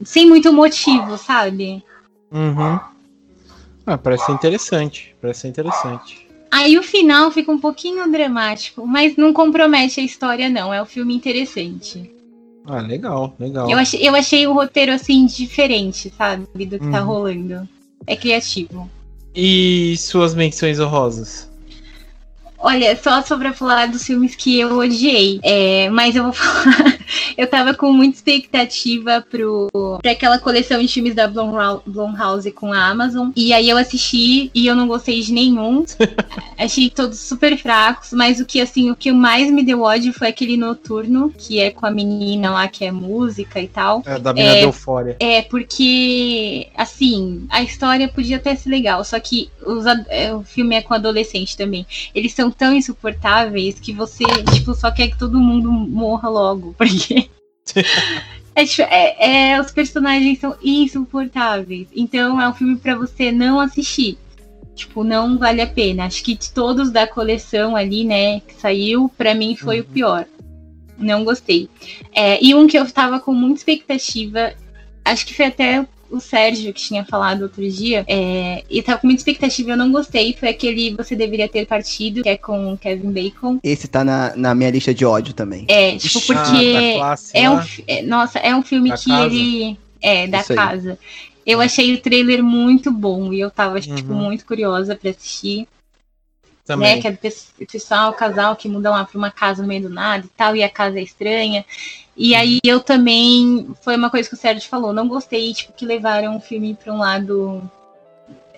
Speaker 2: sem muito motivo, sabe?
Speaker 1: Uhum. Ah, parece ser interessante. Parece ser interessante.
Speaker 2: Aí o final fica um pouquinho dramático, mas não compromete a história, não. É um filme interessante.
Speaker 1: Ah, legal, legal.
Speaker 2: Eu achei, eu achei o roteiro, assim, diferente, sabe? Do que tá
Speaker 1: Uhum.
Speaker 2: rolando. É criativo.
Speaker 1: E suas menções honrosas?
Speaker 2: Olha, só sobre falar dos filmes que eu odiei. É, mas eu vou falar. Eu tava com muita expectativa pro, pra aquela coleção de filmes da Blumhouse com a Amazon. E aí eu assisti e eu não gostei de nenhum. Achei todos super fracos, mas o que assim, o que mais me deu ódio foi aquele noturno, que é com a menina lá que é música e tal.
Speaker 1: É, da menina
Speaker 2: É,
Speaker 1: de Eufória.
Speaker 2: É, porque, assim, a história podia até ser legal, só que os é, o filme é com adolescente também. Eles são tão insuportáveis que você, tipo, só quer que todo mundo morra logo, porque. É, tipo, é- é, os personagens são insuportáveis. Então é um filme pra você não assistir. Tipo, não vale a pena. Acho que de todos da coleção ali, né, que saiu, pra mim foi o pior. Não gostei. É, e um que eu tava com muita expectativa, acho que foi até o Sérgio que tinha falado outro dia, é, e tava com muita expectativa, eu não gostei, foi aquele Você Deveria Ter Partido, que é com o Kevin Bacon.
Speaker 6: Esse tá na, na minha lista de ódio também.
Speaker 2: É, tipo,
Speaker 1: Ah,
Speaker 2: porque
Speaker 1: classe
Speaker 2: é um, é, nossa, é um filme que
Speaker 1: casa?
Speaker 2: ele é da
Speaker 6: Isso aí.
Speaker 2: casa. Eu achei o trailer muito bom e eu tava tipo
Speaker 1: Uhum.
Speaker 2: muito curiosa pra assistir,
Speaker 1: Também.
Speaker 2: né? Que é pes- pessoal, o casal que mudam lá pra uma casa no meio do nada e tal, e a casa é estranha. E aí eu também foi uma coisa que o Sérgio falou, não gostei, tipo, que levaram o filme pra um lado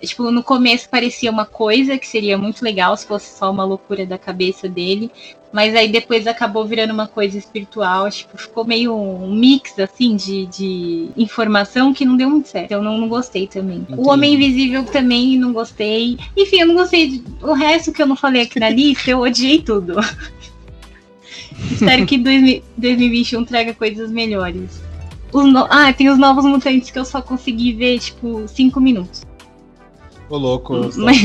Speaker 2: Tipo, no começo parecia uma coisa que seria muito legal se fosse só uma loucura da cabeça dele. Mas aí depois acabou virando uma coisa espiritual. Tipo, ficou meio um mix, assim, de, de informação que não deu muito certo. Eu não, não gostei também.
Speaker 6: Entendi.
Speaker 2: O Homem Invisível também não gostei. Enfim, eu não gostei. De... O resto que eu não falei aqui na lista, eu odiei tudo. Espero que 2000 2021 traga coisas melhores. Os no- Ah, tem os novos mutantes que eu só consegui ver, tipo, cinco minutos.
Speaker 1: Ô, louco.
Speaker 2: Mas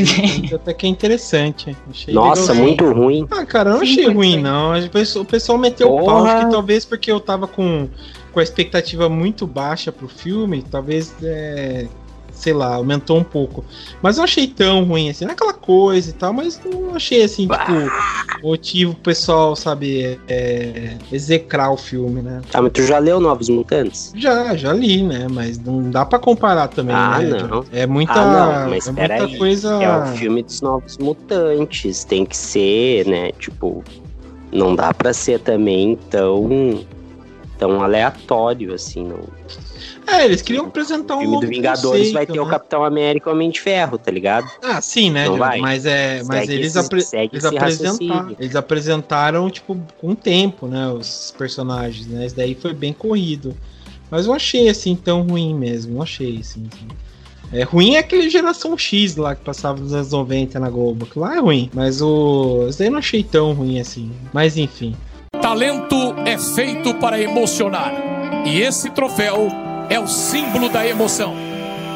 Speaker 1: Até que é interessante. Achei
Speaker 3: Nossa,
Speaker 1: legalzinho.
Speaker 3: muito ruim.
Speaker 1: Ah, cara, eu não
Speaker 2: Sim,
Speaker 1: achei ruim, não. O pessoal- meteu o pau, acho que talvez porque eu tava com, com a expectativa muito baixa pro filme, talvez, é, sei lá, aumentou um pouco. Mas eu achei tão ruim assim, não é aquela coisa e tal, mas não achei assim, tipo, motivo pro pessoal, sabe, é, execrar o filme, né?
Speaker 3: Ah, mas tu já leu Novos Mutantes?
Speaker 1: Já, já li, né? Mas não dá pra comparar também,
Speaker 3: Ah,
Speaker 1: né?
Speaker 3: não.
Speaker 1: É muita,
Speaker 3: Ah, não, mas
Speaker 1: é muita
Speaker 3: peraí.
Speaker 1: coisa.
Speaker 3: É o filme dos Novos Mutantes. Tem que ser, né? Tipo, não dá pra ser também tão. Tão aleatório assim. Não.
Speaker 1: É, eles queriam apresentar
Speaker 3: O
Speaker 1: um
Speaker 3: filme
Speaker 1: novo
Speaker 3: do Vingadores vai
Speaker 1: conceito,
Speaker 3: ter o
Speaker 1: né?
Speaker 3: Capitão América e o Homem de Ferro, tá ligado?
Speaker 1: Ah, sim, né,
Speaker 3: Não vai?
Speaker 1: Mas é, mas
Speaker 3: Segue
Speaker 1: eles,
Speaker 3: esse-
Speaker 1: apre- eles apresentaram, eles apresentaram tipo com tempo, né, os personagens, né? Isso daí foi bem corrido. Mas eu achei assim tão ruim mesmo, não achei assim. assim. É ruim é aquele geração X lá que passava nos anos 90 na Globo. Aquilo lá é ruim, mas o isso daí eu não achei tão ruim assim. Mas enfim.
Speaker 5: Talento é feito para emocionar. E esse troféu é o símbolo da emoção.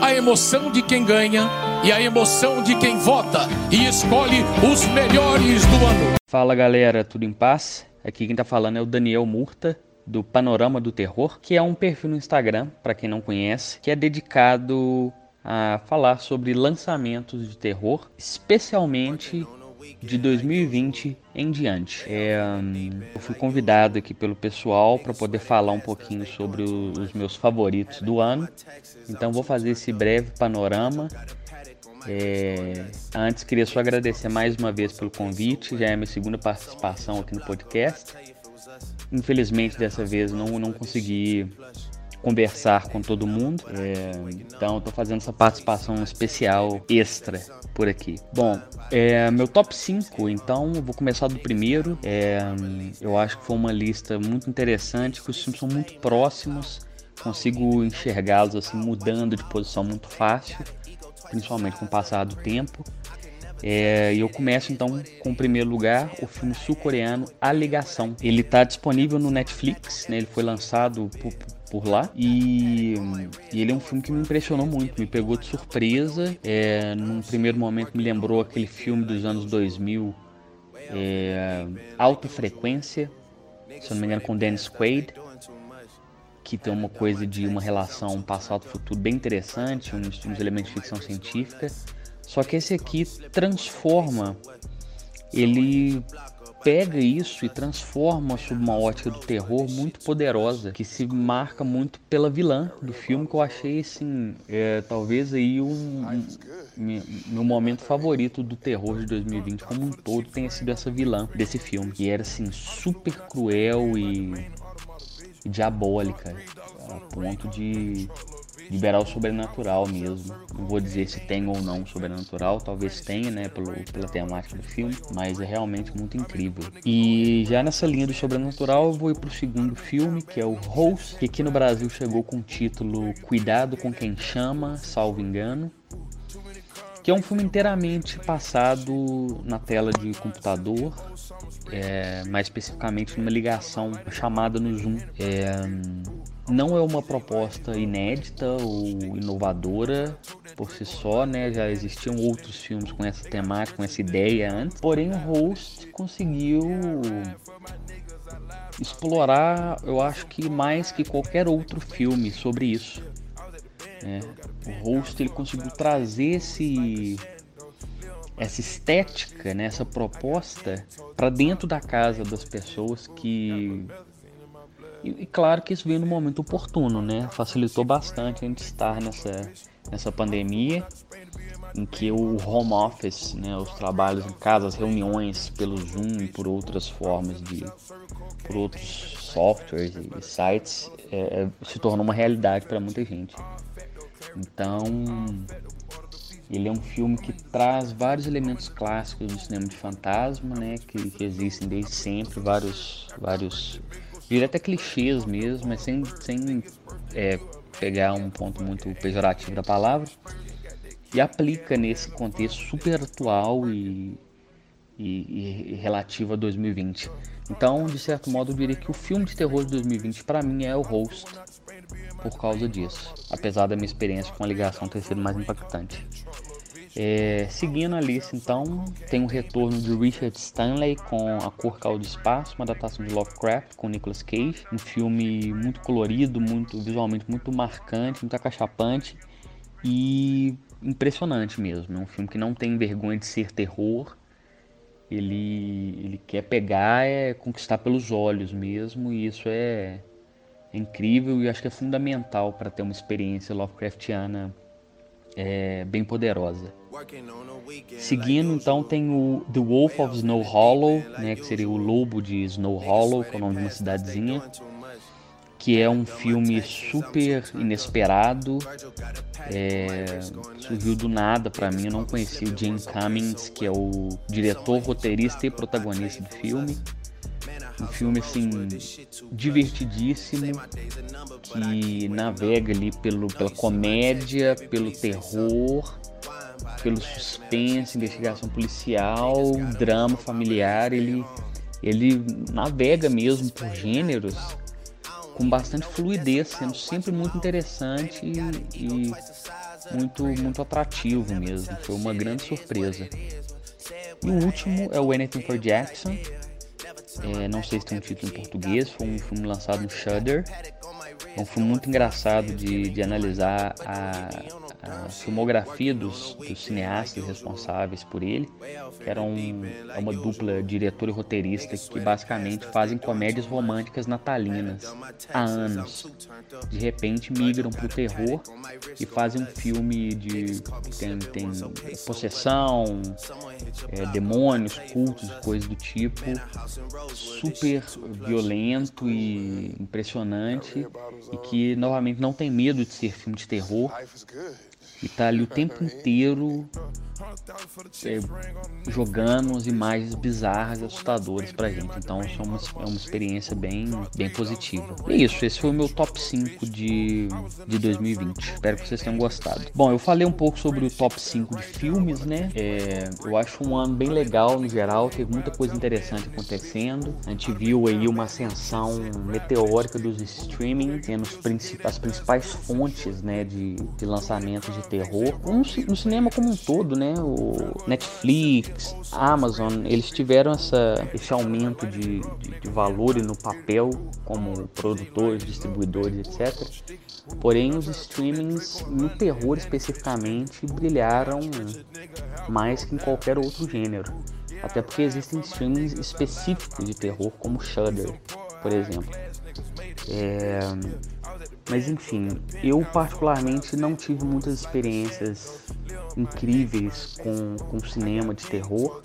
Speaker 5: A emoção de quem ganha e a emoção de quem vota e escolhe os melhores do ano.
Speaker 9: Fala galera, tudo em paz? Aqui quem tá falando é o Daniel Murta, do Panorama do Terror, que é um perfil no Instagram, para quem não conhece, que é dedicado a falar sobre lançamentos de terror, especialmente de 2020 em diante. É, eu fui convidado aqui pelo pessoal para poder falar um pouquinho sobre os meus favoritos do ano. Então vou fazer esse breve panorama. É, antes queria só agradecer mais uma vez pelo convite, já é minha segunda participação aqui no podcast. Infelizmente dessa vez não, não consegui conversar com todo mundo, é, então estou fazendo essa participação especial extra por aqui. Bom, é, meu top 5, então eu vou começar do primeiro. É, eu acho que foi uma lista muito interessante, que os filmes são muito próximos, consigo enxergá-los assim mudando de posição muito fácil principalmente com o passar do tempo. É, eu começo então com o primeiro lugar, o filme sul-coreano A Ligação. Ele está disponível no Netflix, né? ele foi lançado por, por lá e, e ele é um filme que me impressionou muito, me pegou de surpresa. É, num primeiro momento me lembrou aquele filme dos anos 2000, é, Alta Frequência, se eu não me engano, com Dennis Quaid que tem uma coisa de uma relação passado-futuro bem interessante, uns, uns elementos de ficção científica. Só que esse aqui transforma, ele pega isso e transforma sob uma ótica do terror muito poderosa, que se marca muito pela vilã do filme, que eu achei assim, é, talvez aí um, um meu, momento favorito do terror de 2020 como um todo tenha sido essa vilã desse filme, que era assim super cruel e e diabólica, a ponto de liberar o sobrenatural mesmo. Não vou dizer se tem ou não sobrenatural, talvez tenha, né, pelo, pela temática do filme, mas é realmente muito incrível. E já nessa linha do sobrenatural, eu vou ir pro segundo filme, que é o Host, que aqui no Brasil chegou com o título Cuidado com quem chama, salvo engano que é um filme inteiramente passado na tela de computador, é, mais especificamente numa ligação chamada no Zoom. É, não é uma proposta inédita ou inovadora por si só, né? Já existiam outros filmes com essa temática, com essa ideia antes. Porém, o Host conseguiu explorar, eu acho que mais que qualquer outro filme sobre isso. É, o Host ele conseguiu trazer esse essa estética, né, essa proposta para dentro da casa das pessoas que e, e, claro que isso veio no momento oportuno, né? Facilitou bastante a gente estar nessa nessa pandemia em que o home office, né, os trabalhos em casa, as reuniões pelo Zoom e por outras formas de por outros softwares e sites é, se tornou uma realidade para muita gente. Então, ele é um filme que traz vários elementos clássicos do cinema de fantasma, né, que, que existem desde sempre, vários, vários, diria até clichês mesmo, mas sem, sem é, pegar um ponto muito pejorativo da palavra, e aplica nesse contexto super atual e, e, e relativo a 2020. Então, de certo modo, eu diria que o filme de terror de 2020 para mim é o Host, por causa disso, apesar da minha experiência com a ligação ter sido mais impactante. É, seguindo a lista, então, tem o retorno de Richard Stanley com A Cor Caiu do Espaço, uma adaptação de Lovecraft com Nicolas Cage, um filme muito colorido, muito visualmente muito marcante, muito acachapante e impressionante mesmo. É um filme que não tem vergonha de ser terror. Ele, ele quer pegar, é conquistar pelos olhos mesmo, e isso é, é incrível e acho que é fundamental para ter uma experiência Lovecraftiana é, bem poderosa. Seguindo, então, tem o The Wolf of Snow Hollow, né, que seria o Lobo de Snow Hollow, que é o nome de uma cidadezinha, que é um filme super inesperado, é, surgiu do nada para mim, eu não conhecia o Jane Cummings, que é o diretor, roteirista e protagonista do filme. Um filme assim divertidíssimo que navega ali pelo, pela comédia, pelo terror, pelo suspense, investigação policial, drama familiar. Ele, ele navega mesmo por gêneros com bastante fluidez, sendo sempre muito interessante e, e muito, muito atrativo mesmo. Foi uma grande surpresa. E o último é o Anything for Jackson, é, não sei se tem um título em português, foi um filme lançado no Shudder. É um filme muito engraçado de, de analisar a, a filmografia dos, dos, cineastas responsáveis por ele, que eram é uma dupla diretor e roteirista que basicamente fazem comédias românticas natalinas há anos. De repente migram para o terror e fazem um filme de tem, tem possessão, é, demônios, cultos, coisas do tipo, super violento e impressionante e que novamente não tem medo de ser filme de terror e tá ali o tempo inteiro jogando umas imagens bizarras e assustadoras pra gente. Então isso é uma, é uma experiência bem, bem positiva. E é isso, esse foi o meu top 5 de, de 2020. Espero que vocês tenham gostado. Bom, eu falei um pouco sobre o top 5 de filmes, né? É, eu acho um ano bem legal no geral, teve muita coisa interessante acontecendo. A gente viu aí uma ascensão meteórica dos streaming, tendo as principais fontes né, de, de lançamento de terror. No, no cinema como um todo, né? O Netflix, Amazon, eles tiveram essa, esse aumento de, de, de valor no papel como produtores, distribuidores, etc. Porém, os streamings no terror especificamente brilharam mais que em qualquer outro gênero. Até porque existem streamings específicos de terror, como Shudder, por exemplo. É, mas enfim, eu particularmente não tive muitas experiências incríveis com, com cinema de terror.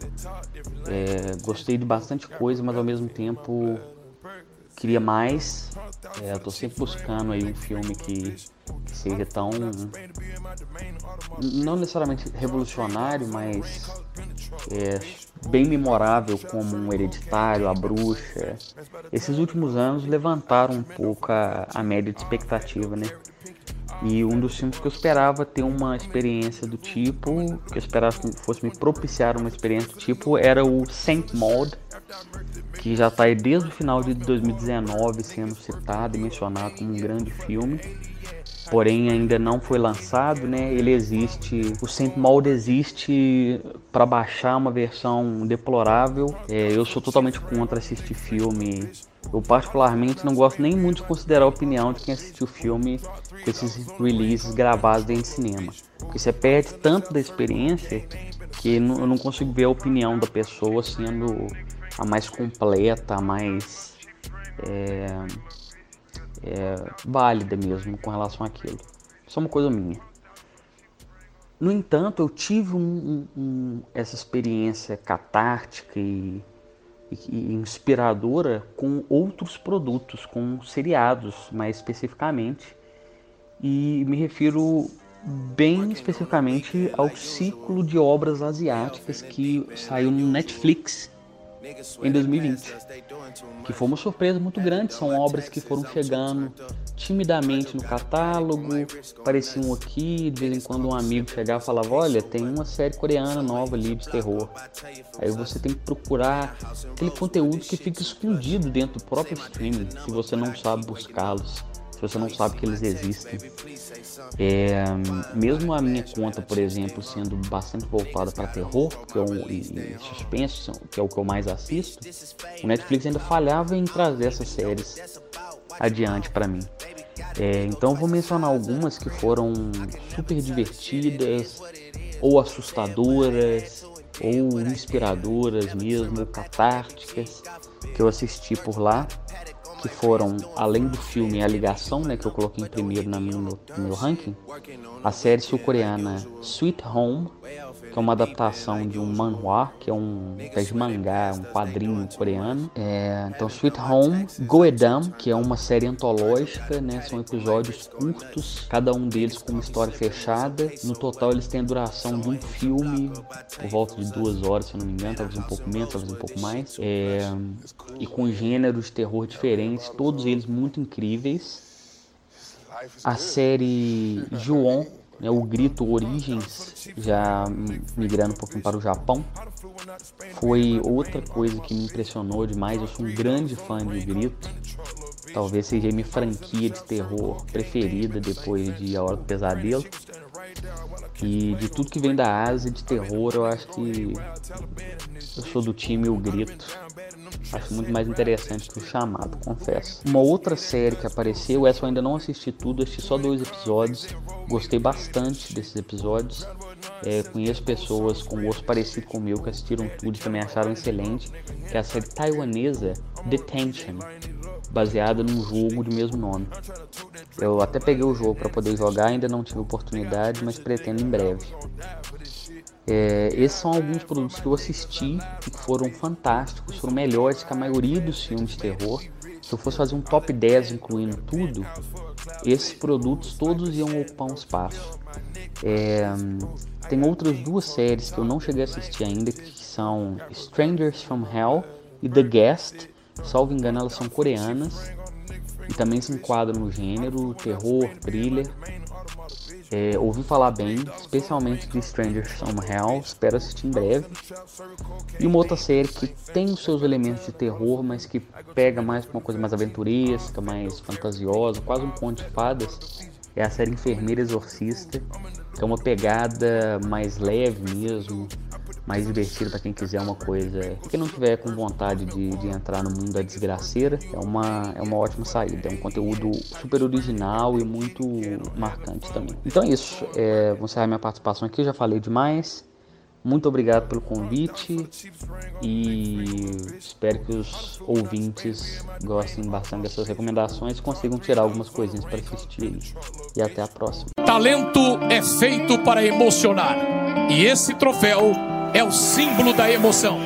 Speaker 9: É, gostei de bastante coisa, mas ao mesmo tempo queria mais. É, eu tô sempre buscando aí um filme que, que seja tão. Não necessariamente revolucionário, mas é, bem memorável como um Hereditário, A Bruxa. Esses últimos anos levantaram um pouco a, a média de expectativa, né? E um dos filmes que eu esperava ter uma experiência do tipo, que eu esperava que fosse me propiciar uma experiência do tipo, era o Saint Maud, que já está aí desde o final de 2019 sendo citado e mencionado como um grande filme. Porém, ainda não foi lançado, né? Ele existe, o Saint Maud existe para baixar uma versão deplorável. É, eu sou totalmente contra assistir filme eu particularmente não gosto nem muito de considerar a opinião de quem assistiu o filme com esses releases gravados dentro de cinema. Porque você perde tanto da experiência que eu não consigo ver a opinião da pessoa sendo a mais completa, a mais é, é, válida mesmo com relação àquilo. Isso é uma coisa minha. No entanto, eu tive um, um, essa experiência catártica e e inspiradora com outros produtos, com seriados mais especificamente. E me refiro bem especificamente ao ciclo de obras asiáticas que saiu no Netflix em 2020, que foi uma surpresa muito grande. São obras que foram chegando timidamente no catálogo, apareciam aqui, de vez em quando um amigo chegava e falava, olha, tem uma série coreana nova ali de terror. Aí você tem que procurar aquele conteúdo que fica escondido dentro do próprio streaming, se você não sabe buscá-los, se você não sabe que eles existem. É, mesmo a minha conta, por exemplo, sendo bastante voltada para terror que é um, e, e suspense, que é o que eu mais assisto, o Netflix ainda falhava em trazer essas séries adiante para mim. É, então vou mencionar algumas que foram super divertidas, ou assustadoras, ou inspiradoras mesmo, catárticas, que eu assisti por lá que foram, além do filme A Ligação, né, que eu coloquei em primeiro na minha, no, meu ranking, a série sul-coreana Sweet Home, que é uma adaptação de um manhwa, que é um pé de mangá, um quadrinho coreano. É, então, Sweet Home, Goedam, que é uma série antológica, né, são episódios curtos, cada um deles com uma história fechada. No total, eles têm a duração de um filme, por volta de duas horas, se eu não me engano, talvez um pouco menos, talvez um pouco mais, é, e com gêneros de terror diferentes, todos eles muito incríveis. A série Juon né, o grito Origens, já migrando um pouquinho para o Japão, foi outra coisa que me impressionou demais. Eu sou um grande fã de grito, talvez seja minha franquia de terror preferida depois de A Hora do Pesadelo. E de tudo que vem da Ásia de terror, eu acho que eu sou do time O Grito. Acho muito mais interessante que o chamado, confesso. Uma outra série que apareceu, essa eu ainda não assisti tudo, assisti só dois episódios. Gostei bastante desses episódios. É, conheço pessoas com gosto parecido com o meu que assistiram tudo e também acharam excelente. Que é a série taiwanesa Detention, baseada num jogo do mesmo nome. Eu até peguei o jogo para poder jogar, ainda não tive oportunidade, mas pretendo em breve. É, esses são alguns produtos que eu assisti e que foram fantásticos, foram melhores que a maioria dos filmes de terror. Se eu fosse fazer um top 10 incluindo tudo, esses produtos todos iam ocupar um espaço. É, tem outras duas séries que eu não cheguei a assistir ainda, que são Strangers from Hell e The Guest. Salvo engano, elas são coreanas e também se enquadram no gênero terror, thriller. É, ouvi falar bem, especialmente de Stranger Hell, espero assistir em breve. E uma outra série que tem os seus elementos de terror, mas que pega mais uma coisa mais aventuresca, mais fantasiosa, quase um conto de fadas, é a série Enfermeira Exorcista, que é uma pegada mais leve mesmo, mais divertido para quem quiser uma coisa. Quem não tiver com vontade de, de, entrar no mundo da desgraceira, é uma, é uma ótima saída. É um conteúdo super original e muito marcante também. Então é isso. É, vou encerrar minha participação aqui, já falei demais. Muito obrigado pelo convite e espero que os ouvintes gostem bastante dessas recomendações e consigam tirar algumas coisinhas para assistir. E até a próxima.
Speaker 5: Talento é feito para emocionar e esse troféu é o símbolo da emoção.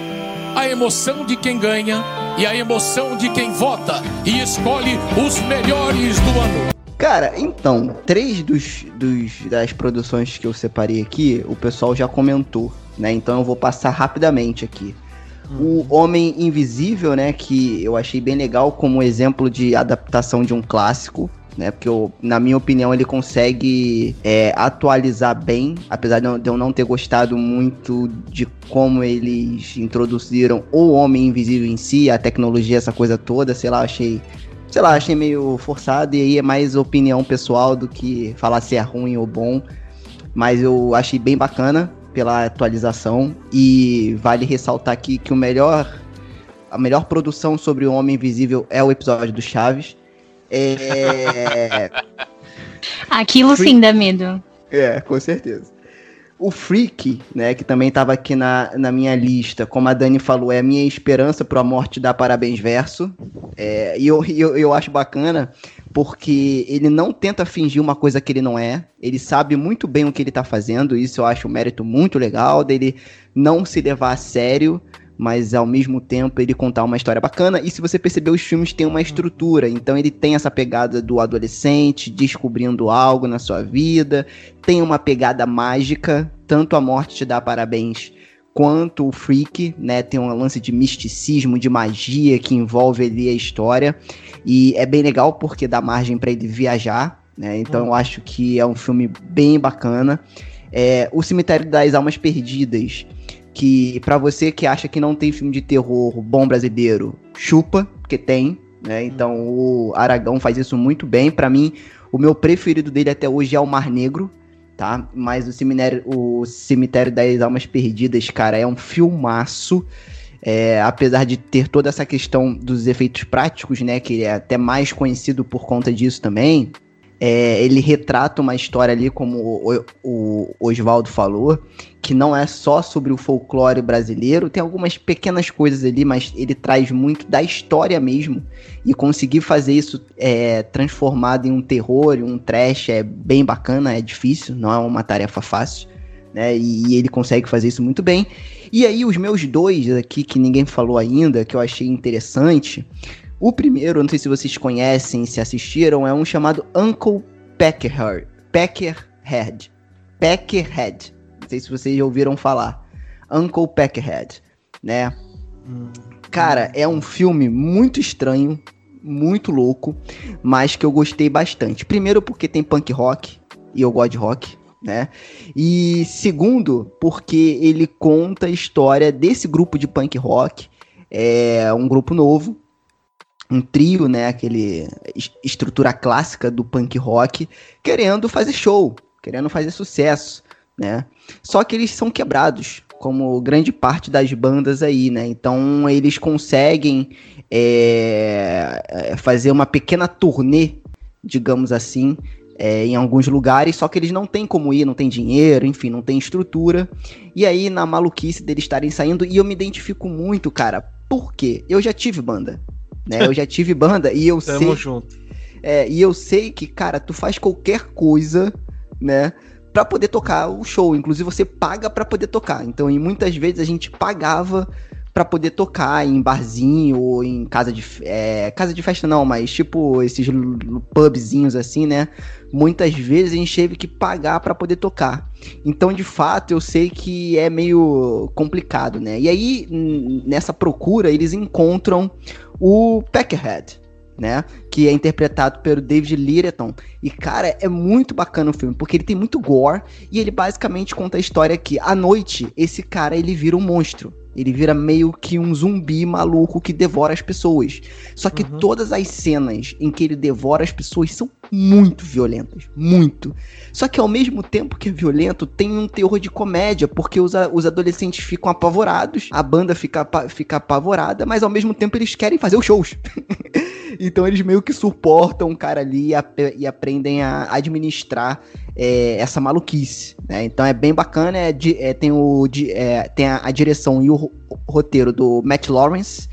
Speaker 5: A emoção de quem ganha e a emoção de quem vota e escolhe os melhores do ano.
Speaker 6: Cara, então, três dos, dos, das produções que eu separei aqui, o pessoal já comentou, né? Então eu vou passar rapidamente aqui. O Homem Invisível, né? Que eu achei bem legal como exemplo de adaptação de um clássico. Né, porque eu, na minha opinião ele consegue é, atualizar bem, apesar de eu, não ter gostado muito de como eles introduziram o Homem Invisível em si, a tecnologia, essa coisa toda, sei lá, achei sei lá, achei meio forçado e aí é mais opinião pessoal do que falar se é ruim ou bom. Mas eu achei bem bacana pela atualização e vale ressaltar aqui que o melhor a melhor produção sobre o Homem Invisível é o episódio do Chaves. É...
Speaker 2: Aquilo
Speaker 6: Free-
Speaker 2: sim dá medo.
Speaker 6: É, com certeza. O Freak, né, que também estava aqui na, na minha lista, como a Dani falou, é a minha esperança pro A Morte dá Parabéns Verso. É, e eu, eu, eu acho bacana porque ele não tenta fingir uma coisa que ele não é. Ele sabe muito bem o que ele tá fazendo. Isso eu acho um mérito muito legal dele não se levar a sério, mas ao mesmo tempo ele contar uma história bacana. E se você perceber, os filmes têm uma estrutura. Então ele tem essa pegada do adolescente descobrindo algo na sua vida, tem uma pegada mágica, tanto a morte te dá parabéns quanto o Freak, né? Tem um lance de misticismo, de magia que envolve ali a história. E é bem legal porque dá margem para ele viajar, né? Então eu acho que é um filme bem bacana. É, o Cemitério das Almas Perdidas, que pra você que acha que não tem filme de terror bom brasileiro, chupa, porque tem, né? Então o Aragão faz isso muito bem. Pra mim, o meu preferido dele até hoje é o Mar Negro, tá? Mas o Cemitério, o Cemitério das Almas Perdidas, cara, é um filmaço. É, apesar de ter toda essa questão dos efeitos práticos, né? Que ele é até mais conhecido por conta disso também. É, ele retrata uma história ali, como o, o Oswaldo falou, que não é só sobre o folclore brasileiro, tem algumas pequenas coisas ali, mas ele traz muito da história mesmo. E conseguir fazer isso é, transformado em um terror, em um trash, é bem bacana, é difícil, não é uma tarefa fácil. Né? E, e ele consegue fazer isso muito bem. E aí, os meus dois aqui, que ninguém falou ainda, que eu achei interessante. O primeiro, não sei se vocês conhecem, se assistiram, é um chamado Uncle Peckerhead. Peckerhead. Peckerhead. Não sei se vocês já ouviram falar. Uncle Peckerhead, né? Cara, é um filme muito estranho, muito louco, mas que eu gostei bastante. Primeiro porque tem punk rock, e eu gosto de rock, né? E segundo, porque ele conta a história desse grupo de punk rock, é um grupo novo, um trio, né, aquele es- estrutura clássica do punk rock, querendo fazer show, querendo fazer sucesso, né? Só que eles são quebrados, como grande parte das bandas aí, né? Então eles conseguem é, é, fazer uma pequena turnê, digamos assim, é, em alguns lugares, só que eles não têm como ir, não tem dinheiro, enfim, não tem estrutura. E aí, na maluquice deles estarem saindo, e eu me identifico muito, cara, por quê? Eu já tive banda, né? Eu já tive banda e eu
Speaker 1: Tamo
Speaker 6: sei.
Speaker 1: junto.
Speaker 6: É, e eu sei que, cara, tu faz qualquer coisa, né? Pra poder tocar o show. Inclusive, você paga pra poder tocar. Então, e muitas vezes a gente pagava pra poder tocar em barzinho ou em casa de. É, casa de festa não, mas tipo esses pubzinhos assim, né? Muitas vezes a gente teve que pagar pra poder tocar. Então, de fato, eu sei que é meio complicado, né? E aí, nessa procura, eles encontram o Peckerhead, né? Que é interpretado pelo David Littleton. E, cara, é muito bacana o filme, porque ele tem muito gore e ele basicamente conta a história que, à noite, esse cara, ele vira um monstro. Ele vira meio que um zumbi maluco que devora as pessoas. Só que
Speaker 1: Uhum.
Speaker 6: todas as cenas em que ele devora as pessoas são muito violentas. Muito. Só que ao mesmo tempo que é violento, tem um terror de comédia, porque os, os adolescentes ficam apavorados, a banda fica, fica apavorada, mas ao mesmo tempo eles querem fazer os shows. então eles meio que suportam o cara ali e, ap- e aprendem a administrar é, essa maluquice. né? Então é bem bacana, é é, tem, o, é, tem a, a direção e o ro- roteiro do Matt Lawrence,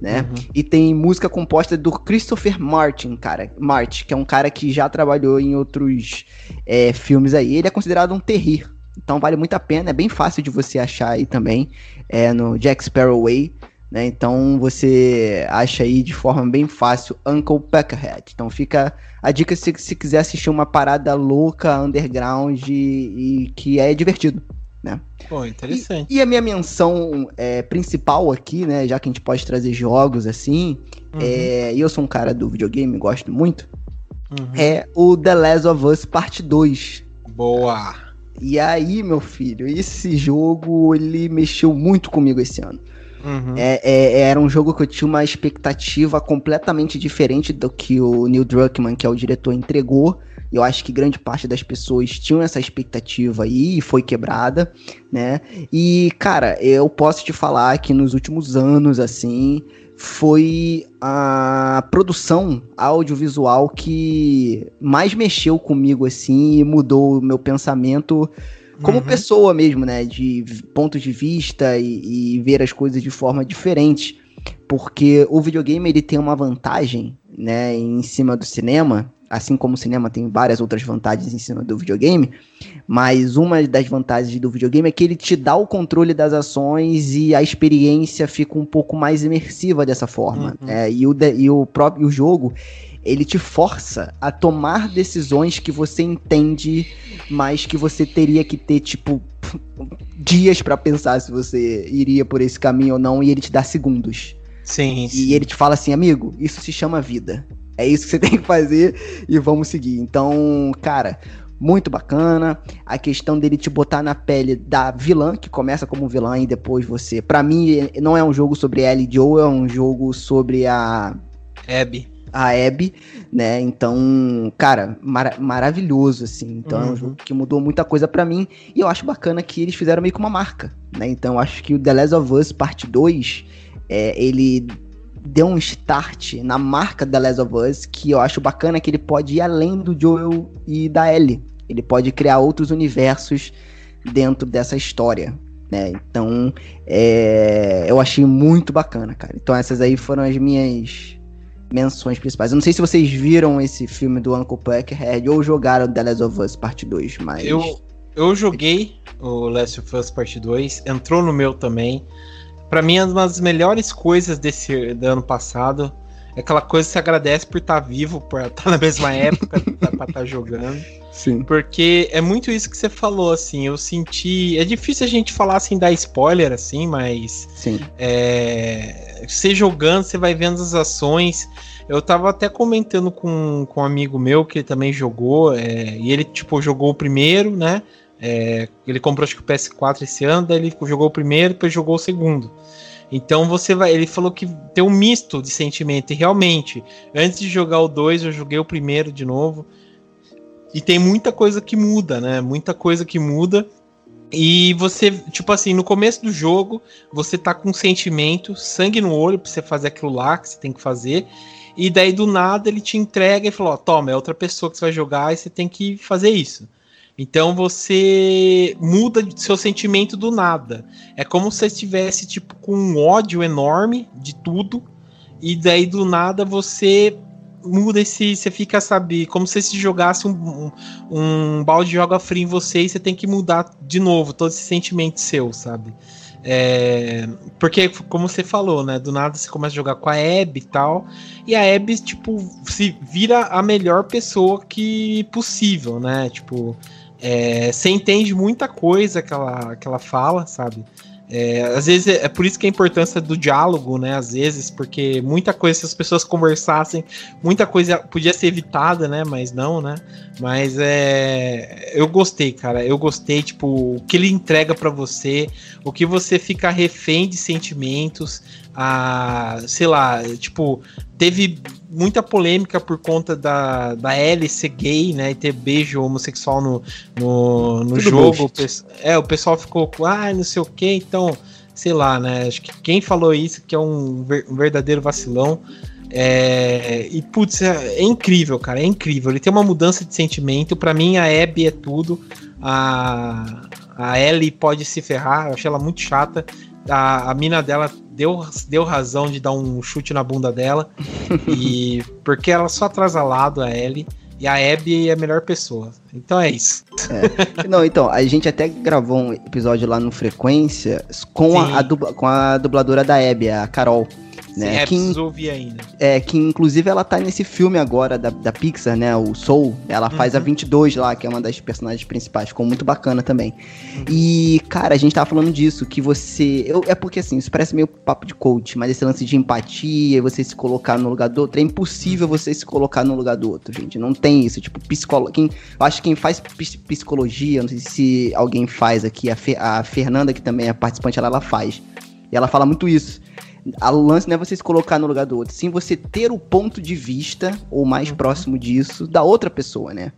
Speaker 6: né?
Speaker 1: Uhum.
Speaker 6: E tem música composta do Christopher Martin, cara. Martin, que é um cara que já trabalhou em outros é, filmes aí. Ele é considerado um terrir. Então vale muito a pena. É bem fácil de você achar aí também. É no Jack Sparrow Way. Né? Então você acha aí de forma bem fácil Uncle Peckerhead. Então fica a dica se, se quiser assistir uma parada louca, underground e, e que é divertido. Né?
Speaker 1: Pô, interessante.
Speaker 6: E, e a minha menção é, principal aqui, né? Já que a gente pode trazer jogos assim, uhum. é, e eu sou um cara do videogame, gosto muito, uhum. é o The Last of Us Parte 2.
Speaker 1: Boa!
Speaker 6: E aí, meu filho, esse jogo ele mexeu muito comigo esse ano. Uhum. É, é, era um jogo que eu tinha uma expectativa completamente diferente do que o Neil Druckmann, que é o diretor, entregou. Eu acho que grande parte das pessoas tinham essa expectativa aí e foi quebrada, né? E, cara, eu posso te falar que nos últimos anos, assim, foi a produção audiovisual que mais mexeu comigo, assim, e mudou o meu pensamento como uhum. pessoa mesmo, né? De pontos de vista e, e, ver as coisas de forma diferente. Porque o videogame ele tem uma vantagem, né, em cima do cinema, assim como o cinema tem várias outras vantagens em cima do videogame, mas uma das vantagens do videogame é que ele te dá o controle das ações e a experiência fica um pouco mais imersiva dessa forma. Uhum. É, e, o de, e o próprio jogo, ele te força a tomar decisões que você entende, mas que você teria que ter, tipo, dias para pensar se você iria por esse caminho ou não, e ele te dá segundos.
Speaker 1: Sim, sim.
Speaker 6: E ele te fala assim, amigo, isso se chama vida. É isso que você tem que fazer e vamos seguir. Então, cara, muito bacana. A questão dele te botar na pele da vilã, que começa como vilã e depois você. para mim, não é um jogo sobre Ellie Joe, é um jogo sobre a.
Speaker 1: Abby.
Speaker 6: A Abby, né? Então, cara, mar maravilhoso, assim. Então, uhum. é um uhum. jogo que mudou muita coisa para mim. E eu acho bacana que eles fizeram meio que uma marca, né? Então, eu acho que o The Last of Us Parte 2, é, ele deu um start na marca da Last of Us que eu acho bacana que ele pode ir além do Joel e da Ellie. Ele pode criar outros universos dentro dessa história. Né? Então, é, eu achei muito bacana, cara. Então, essas aí foram as minhas menções principais. Eu não sei se vocês viram esse filme do Uncle Puckhead ou jogaram The Last of Us Parte 2, mas.
Speaker 1: Eu, eu joguei o Last of Us Parte 2, entrou no meu também. Para mim, uma das melhores coisas desse do ano passado é aquela coisa que você agradece por estar tá vivo, por estar tá na mesma época, pra estar tá jogando.
Speaker 6: Sim.
Speaker 1: Porque é muito isso que você falou, assim. Eu senti. É difícil a gente falar assim, dar spoiler, assim, mas.
Speaker 6: Sim.
Speaker 1: É, você jogando, você vai vendo as ações. Eu tava até comentando com, com um amigo meu que ele também jogou, é, e ele, tipo, jogou o primeiro, né? É, ele comprou acho que o PS4 esse ano, daí ele jogou o primeiro, depois jogou o segundo. Então você vai. Ele falou que tem um misto de sentimento. E realmente, antes de jogar o 2, eu joguei o primeiro de novo. E tem muita coisa que muda, né? Muita coisa que muda. E você, tipo assim, no começo do jogo, você tá com um sentimento, sangue no olho pra você fazer aquilo lá que você tem que fazer. E daí do nada ele te entrega e fala: Ó, toma, é outra pessoa que você vai jogar e você tem que fazer isso. Então você muda seu sentimento do nada. É como se você estivesse tipo com um ódio enorme de tudo e daí do nada você muda esse, você fica sabe, como se você jogasse um, um, um balde de água fria em você e você tem que mudar de novo todo esse sentimento seu, sabe? É, porque, como você falou, né? Do nada você começa a jogar com a Abby e tal. E a Abby, tipo, se vira a melhor pessoa que possível, né? Tipo, é, você entende muita coisa que ela, que ela fala, sabe? É, às vezes é, é, por isso que a importância do diálogo, né? Às vezes, porque muita coisa, se as pessoas conversassem, muita coisa podia ser evitada, né? Mas não, né? Mas é. Eu gostei, cara. Eu gostei, tipo, o que ele entrega para você, o que você fica refém de sentimentos, a. Sei lá, tipo, teve muita polêmica por conta da, da Ellie ser gay, né? E ter beijo homossexual no, no, no jogo. É, o pessoal ficou com, ah, não sei o que, então, sei lá, né? Acho que quem falou isso que é um, ver, um verdadeiro vacilão. É, e putz, é, é, incrível, cara, é incrível. Ele tem uma mudança de sentimento. Para mim, a Abby é tudo. A, a Ellie pode se ferrar, eu achei ela muito chata. A, a mina dela deu, deu razão de dar um chute na bunda dela. e porque ela só atrasa lado a Ellie. E a Abby é a melhor pessoa. Então é isso.
Speaker 6: É. Não, então, a gente até gravou um episódio lá no Frequência com, a, a, dubla, com a dubladora da Abby, a Carol. Né?
Speaker 1: É, que, preciso ouvir ainda.
Speaker 6: É, que inclusive ela tá nesse filme agora da, da Pixar, né? O Soul. Ela faz uhum. a 22 lá, que é uma das personagens principais. Ficou muito bacana também. Uhum. E, cara, a gente tava falando disso, que você. Eu, é porque assim, isso parece meio papo de coach, mas esse lance de empatia, você se colocar no lugar do outro, é impossível você se colocar no lugar do outro, gente. Não tem isso. Tipo, psicólogo. Quem, eu acho que quem faz psicologia, não sei se alguém faz aqui, a, Fe, a Fernanda, que também é participante, ela, ela faz. E ela fala muito isso o lance não é você se colocar no lugar do outro, sim você ter o ponto de vista, ou mais uhum. próximo disso, da outra pessoa, né?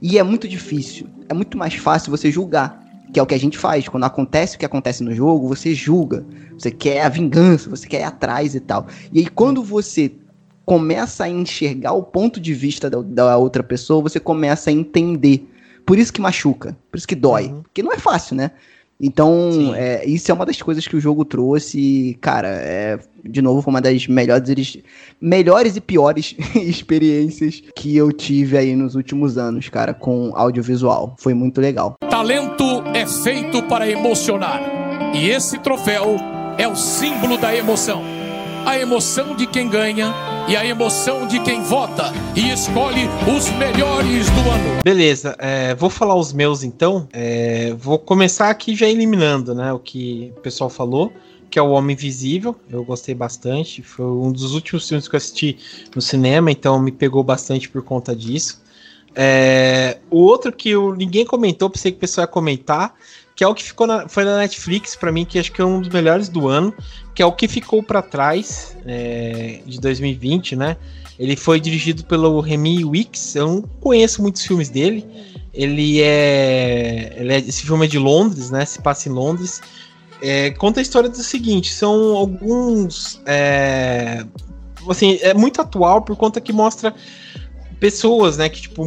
Speaker 6: E é muito difícil. É muito mais fácil você julgar. Que é o que a gente faz. Quando acontece o que acontece no jogo, você julga. Você quer a vingança, você quer ir atrás e tal. E aí, quando você começa a enxergar o ponto de vista da, da outra pessoa, você começa a entender. Por isso que machuca, por isso que dói. Uhum. Porque não é fácil, né? Então, é, isso é uma das coisas que o jogo trouxe. E, cara, é, de novo, foi uma das melhores, melhores e piores experiências que eu tive aí nos últimos anos, cara, com audiovisual. Foi muito legal.
Speaker 5: Talento é feito para emocionar. E esse troféu é o símbolo da emoção. A emoção de quem ganha e a emoção de quem vota e escolhe os melhores do ano.
Speaker 1: Beleza, é, vou falar os meus então. É, vou começar aqui já eliminando né, o que o pessoal falou. Que é o Homem Invisível, eu gostei bastante. Foi um dos últimos filmes que eu assisti no cinema, então me pegou bastante por conta disso. É, o outro que eu, ninguém comentou, pensei que o pessoal ia comentar, que é o que ficou na, foi na Netflix para mim, que acho que é um dos melhores do ano, que é o que ficou para trás é, de 2020, né? Ele foi dirigido pelo Remy Wicks. Eu não conheço muitos filmes dele. Ele é, ele é esse filme é de Londres, né? Se passa em Londres. É, conta a história do seguinte: são alguns, é, assim, é muito atual por conta que mostra pessoas, né, que tipo,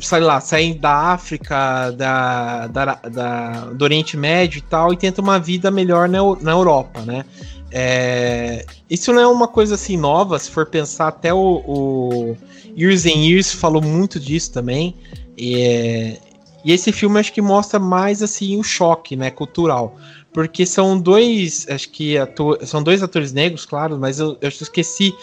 Speaker 1: sei lá, saem da África, da, da, da, do Oriente Médio e tal, e tentam uma vida melhor na, na Europa, né. É, isso não é uma coisa assim nova, se for pensar, até o, o Years and Years falou muito disso também. E, é, e esse filme acho que mostra mais assim o choque, né, cultural porque são dois, acho que são dois atores negros, claro, mas eu, eu esqueci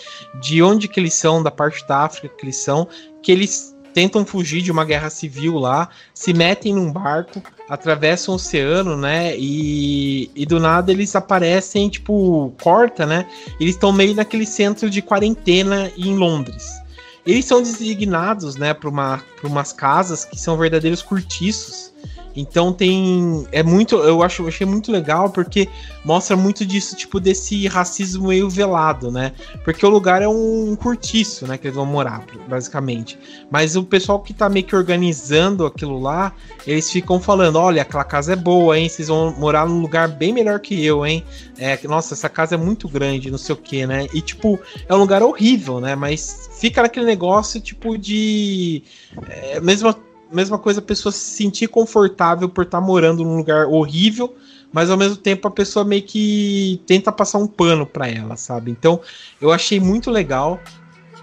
Speaker 1: de onde que eles são, da parte da África que eles são, que eles tentam fugir de uma guerra civil lá, se metem num barco, atravessam o oceano, né? E, e do nada eles aparecem, tipo, corta, né? Eles estão meio naquele centro de quarentena em Londres. Eles são designados, né, para uma, umas casas que são verdadeiros cortiços então tem. É muito. Eu acho, achei muito legal porque mostra muito disso, tipo, desse racismo meio velado, né? Porque o lugar é um cortiço, né? Que eles vão morar, basicamente. Mas o pessoal que tá meio que organizando aquilo lá, eles ficam falando: olha, aquela casa é boa, hein? Vocês vão morar num lugar bem melhor que eu, hein? É, nossa, essa casa é muito grande, não sei o que, né? E, tipo, é um lugar horrível, né? Mas fica naquele negócio, tipo, de. É, mesmo mesma coisa a pessoa se sentir confortável por estar tá morando num lugar horrível, mas ao mesmo tempo a pessoa meio que tenta passar um pano para ela, sabe? Então eu achei muito legal.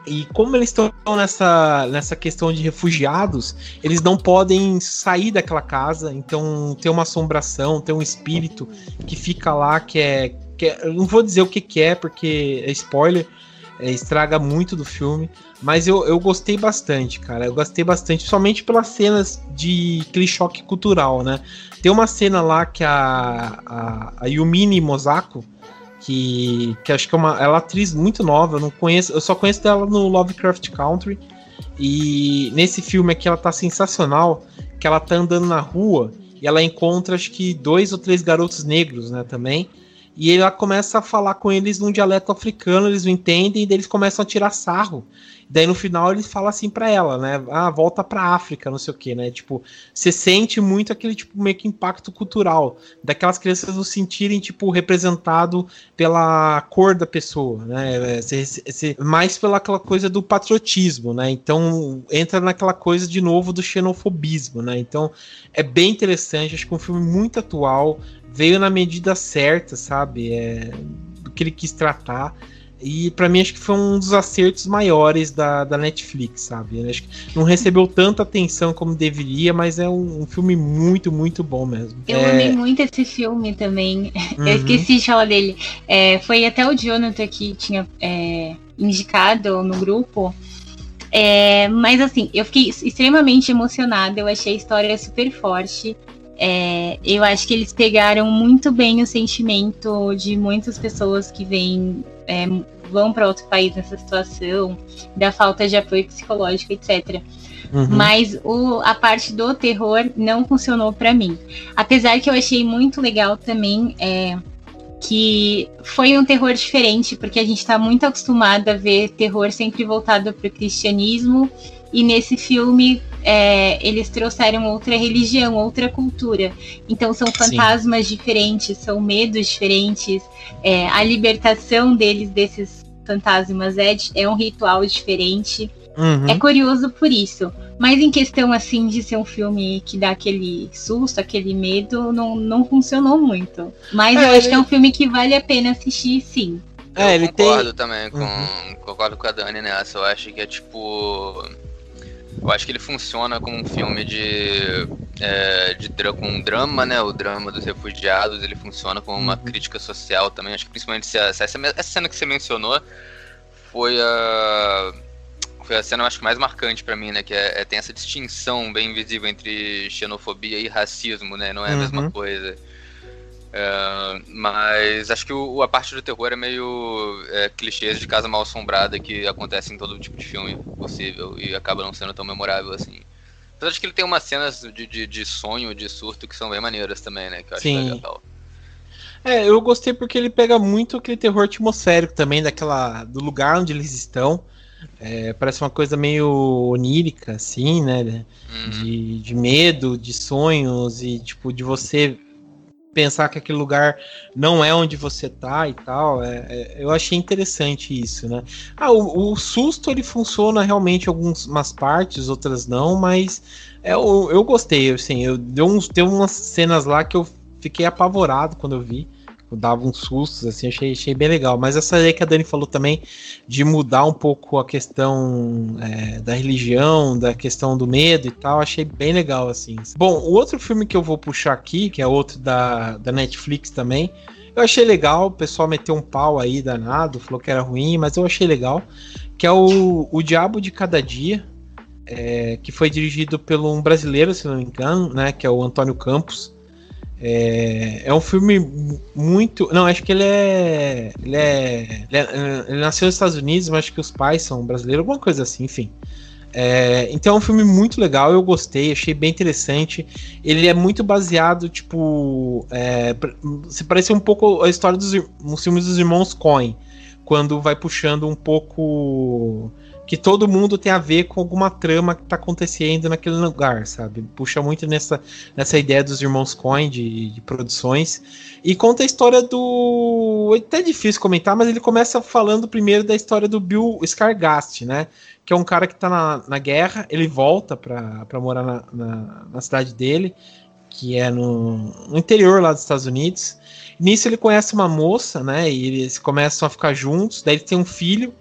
Speaker 1: E como eles estão nessa, nessa questão de refugiados, eles não podem sair daquela casa, então tem uma assombração, tem um espírito que fica lá, que é. Que é eu não vou dizer o que, que é, porque é spoiler, é, estraga muito do filme. Mas eu, eu gostei bastante, cara. Eu gostei bastante, somente pelas cenas de aquele choque cultural, né? Tem uma cena lá que a, a, a Yumini Mosako, que, que acho que é uma ela é atriz muito nova, eu não conheço, eu só conheço dela no Lovecraft Country. E nesse filme aqui ela tá sensacional, que ela tá andando na rua e ela encontra acho que dois ou três garotos negros, né, também. E ela começa a falar com eles num dialeto africano, eles não entendem, e eles começam a tirar sarro. Daí no final ele fala assim para ela, né? Ah, volta pra África, não sei o que, né? Tipo, você sente muito aquele tipo meio que impacto cultural daquelas crianças não sentirem tipo representado pela cor da pessoa, né? Cê, cê, mais pela coisa do patriotismo, né? Então entra naquela coisa de novo do xenofobismo, né? Então é bem interessante, acho que é um filme muito atual, veio na medida certa, sabe? É, do que ele quis tratar. E para mim acho que foi um dos acertos maiores da, da Netflix, sabe? Acho que não recebeu tanta atenção como deveria, mas é um, um filme muito, muito bom mesmo.
Speaker 2: Eu
Speaker 1: é...
Speaker 2: amei muito esse filme também.
Speaker 1: Uhum.
Speaker 2: Eu esqueci de falar dele. É, foi até o Jonathan que tinha é, indicado no grupo. É, mas assim, eu fiquei extremamente emocionada. Eu achei a história super forte. É, eu acho que eles pegaram muito bem o sentimento de muitas pessoas que vêm, é, vão para outro país nessa situação, da falta de apoio psicológico, etc.
Speaker 1: Uhum.
Speaker 2: Mas o, a parte do terror não funcionou para mim. Apesar que eu achei muito legal também é, que foi um terror diferente, porque a gente está muito acostumado a ver terror sempre voltado para o cristianismo, e nesse filme é, eles trouxeram outra religião, outra cultura. Então são fantasmas Sim. diferentes, são medos diferentes, é, a libertação deles desses fantasmas é, é um ritual diferente.
Speaker 1: Uhum.
Speaker 2: É curioso por isso. Mas em questão assim de ser um filme que dá aquele susto, aquele medo, não, não funcionou muito. Mas
Speaker 1: É,
Speaker 2: eu acho
Speaker 1: ele-
Speaker 2: que é um filme que vale a pena assistir, sim.
Speaker 1: É,
Speaker 7: eu
Speaker 1: ele tem-
Speaker 7: concordo também com.
Speaker 1: Uhum.
Speaker 7: Concordo com a Dani nessa. Eu acho que é tipo. Eu acho que ele funciona como um filme de. é, de com um drama, né? O drama dos refugiados. Ele funciona como uma
Speaker 1: Uhum.
Speaker 7: crítica social também. Acho que principalmente se a- se essa, essa cena que você mencionou foi a. Foi a cena, acho que mais marcante pra mim, né? Que é, é- tem essa distinção bem visível entre xenofobia e racismo, né? Não é a
Speaker 1: Uhum.
Speaker 7: mesma coisa. É, mas acho que o, a parte do terror é meio é, clichês de casa mal assombrada que acontece em todo tipo de filme possível e acaba não sendo tão memorável assim. Apesar de que ele tem umas cenas de, de, de sonho, de surto que são bem maneiras também, né? Que eu acho
Speaker 1: Sim.
Speaker 7: legal.
Speaker 1: É, eu gostei porque ele pega muito aquele terror atmosférico também, daquela. do lugar onde eles estão. É, parece uma coisa meio onírica, assim, né?
Speaker 7: Uhum.
Speaker 1: De, de medo, de sonhos e, tipo, de você pensar que aquele lugar não é onde você tá e tal. É, é, eu achei interessante isso, né? Ah, o, o susto ele funciona realmente em algumas partes, outras não, mas é, eu, eu gostei, assim, eu deu uns, tem umas cenas lá que eu fiquei apavorado quando eu vi. Dava uns sustos, assim, achei, achei bem legal. Mas essa aí que a Dani falou também, de mudar um pouco a questão é, da religião, da questão do medo e tal, achei bem legal, assim. Bom, o outro filme que eu vou puxar aqui, que é outro da, da Netflix também, eu achei legal, o pessoal meteu um pau aí danado, falou que era ruim, mas eu achei legal, que é o, o Diabo de Cada Dia, é, que foi dirigido por um brasileiro, se não me engano, né, que é o Antônio Campos. É, é um filme mu- muito. Não, acho que ele é. Ele é. Ele, é- ele nasceu nos Estados Unidos, mas acho que os pais são brasileiros, alguma coisa assim, enfim. É, então é um filme muito legal, eu gostei, achei bem interessante. Ele é muito baseado, tipo. É, se parece um pouco a história dos filmes dos irmãos Coen, quando vai puxando um pouco. Que todo mundo tem a ver com alguma trama que tá acontecendo naquele lugar, sabe? Puxa muito nessa, nessa ideia dos irmãos Coen de, de produções. E conta a história do. É até difícil comentar, mas ele começa falando primeiro da história do Bill Scargast, né? Que é um cara que tá na, na guerra, ele volta pra morar na, na, na cidade dele, que é no, no interior lá dos Estados Unidos. Nisso ele conhece uma moça, né? E eles começam a ficar juntos. Daí ele tem um filho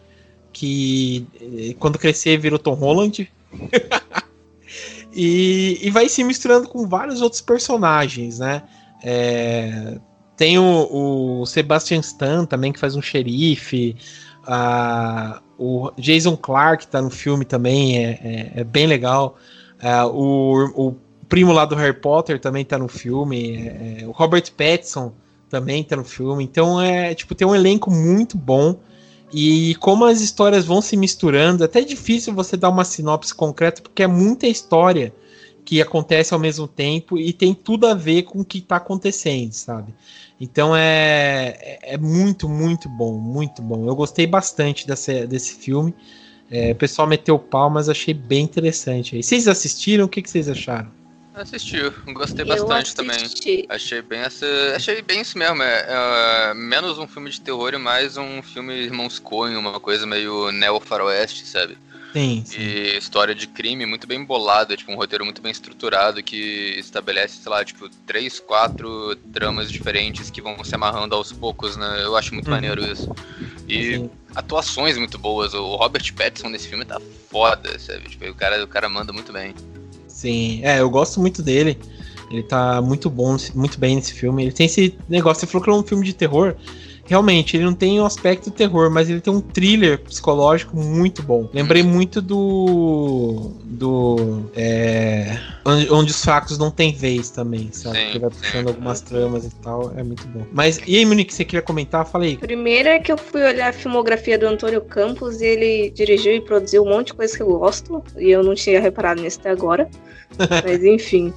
Speaker 1: que eh, quando crescer virou Tom Holland. e, e vai se misturando com vários outros personagens, né? É, tem o, o Sebastian Stan também, que faz um xerife. O Jason Clark tá no filme também, é, é- é bem legal. Ah, o, o primo lá do Harry Potter também tá no filme. é- é, o Robert Pattinson também tá no filme. Então é tipo tem um elenco muito bom. E como as histórias vão se misturando, é até difícil você dar uma sinopse concreta, porque é muita história que acontece ao mesmo tempo e tem tudo a ver com o que está acontecendo, sabe? Então é, é- é muito, muito bom, muito bom. Eu gostei bastante desse, filme. É, o pessoal meteu o pau, mas achei bem interessante. aí. Vocês assistiram? O que, que vocês acharam?
Speaker 7: Assisti, gostei bastante também. Achei bem essa. Achei bem isso mesmo. É, é menos um filme de terror e mais um filme Irmãos Coen, uma coisa meio neo-faroeste, sabe?
Speaker 1: Sim, sim.
Speaker 7: E história de crime muito bem bolada, tipo, um roteiro muito bem estruturado que estabelece, sei lá, tipo, três, quatro tramas diferentes que vão se amarrando aos poucos, né? Eu acho muito
Speaker 1: Uhum.
Speaker 7: maneiro isso. E
Speaker 1: Sim.
Speaker 7: atuações muito boas. O Robert Pattinson nesse filme tá foda, sabe? Tipo, o cara, o cara manda muito bem.
Speaker 1: Sim, é, eu gosto muito dele. Ele tá muito bom, muito bem nesse filme. Ele tem esse negócio, você falou que é um filme de terror. Realmente, ele não tem um aspecto terror, mas ele tem um thriller psicológico muito bom. Lembrei muito do. do. É, onde, onde, os fracos não têm vez também, sabe? Sim, que vai puxando sim. algumas tramas e tal. É muito bom. Mas, e aí, Monique, você queria comentar? Falei.
Speaker 8: Primeiro é que eu fui olhar a filmografia do Antônio Campos e ele dirigiu e produziu um monte de coisa que eu gosto. E eu não tinha reparado nisso até agora. Mas, enfim.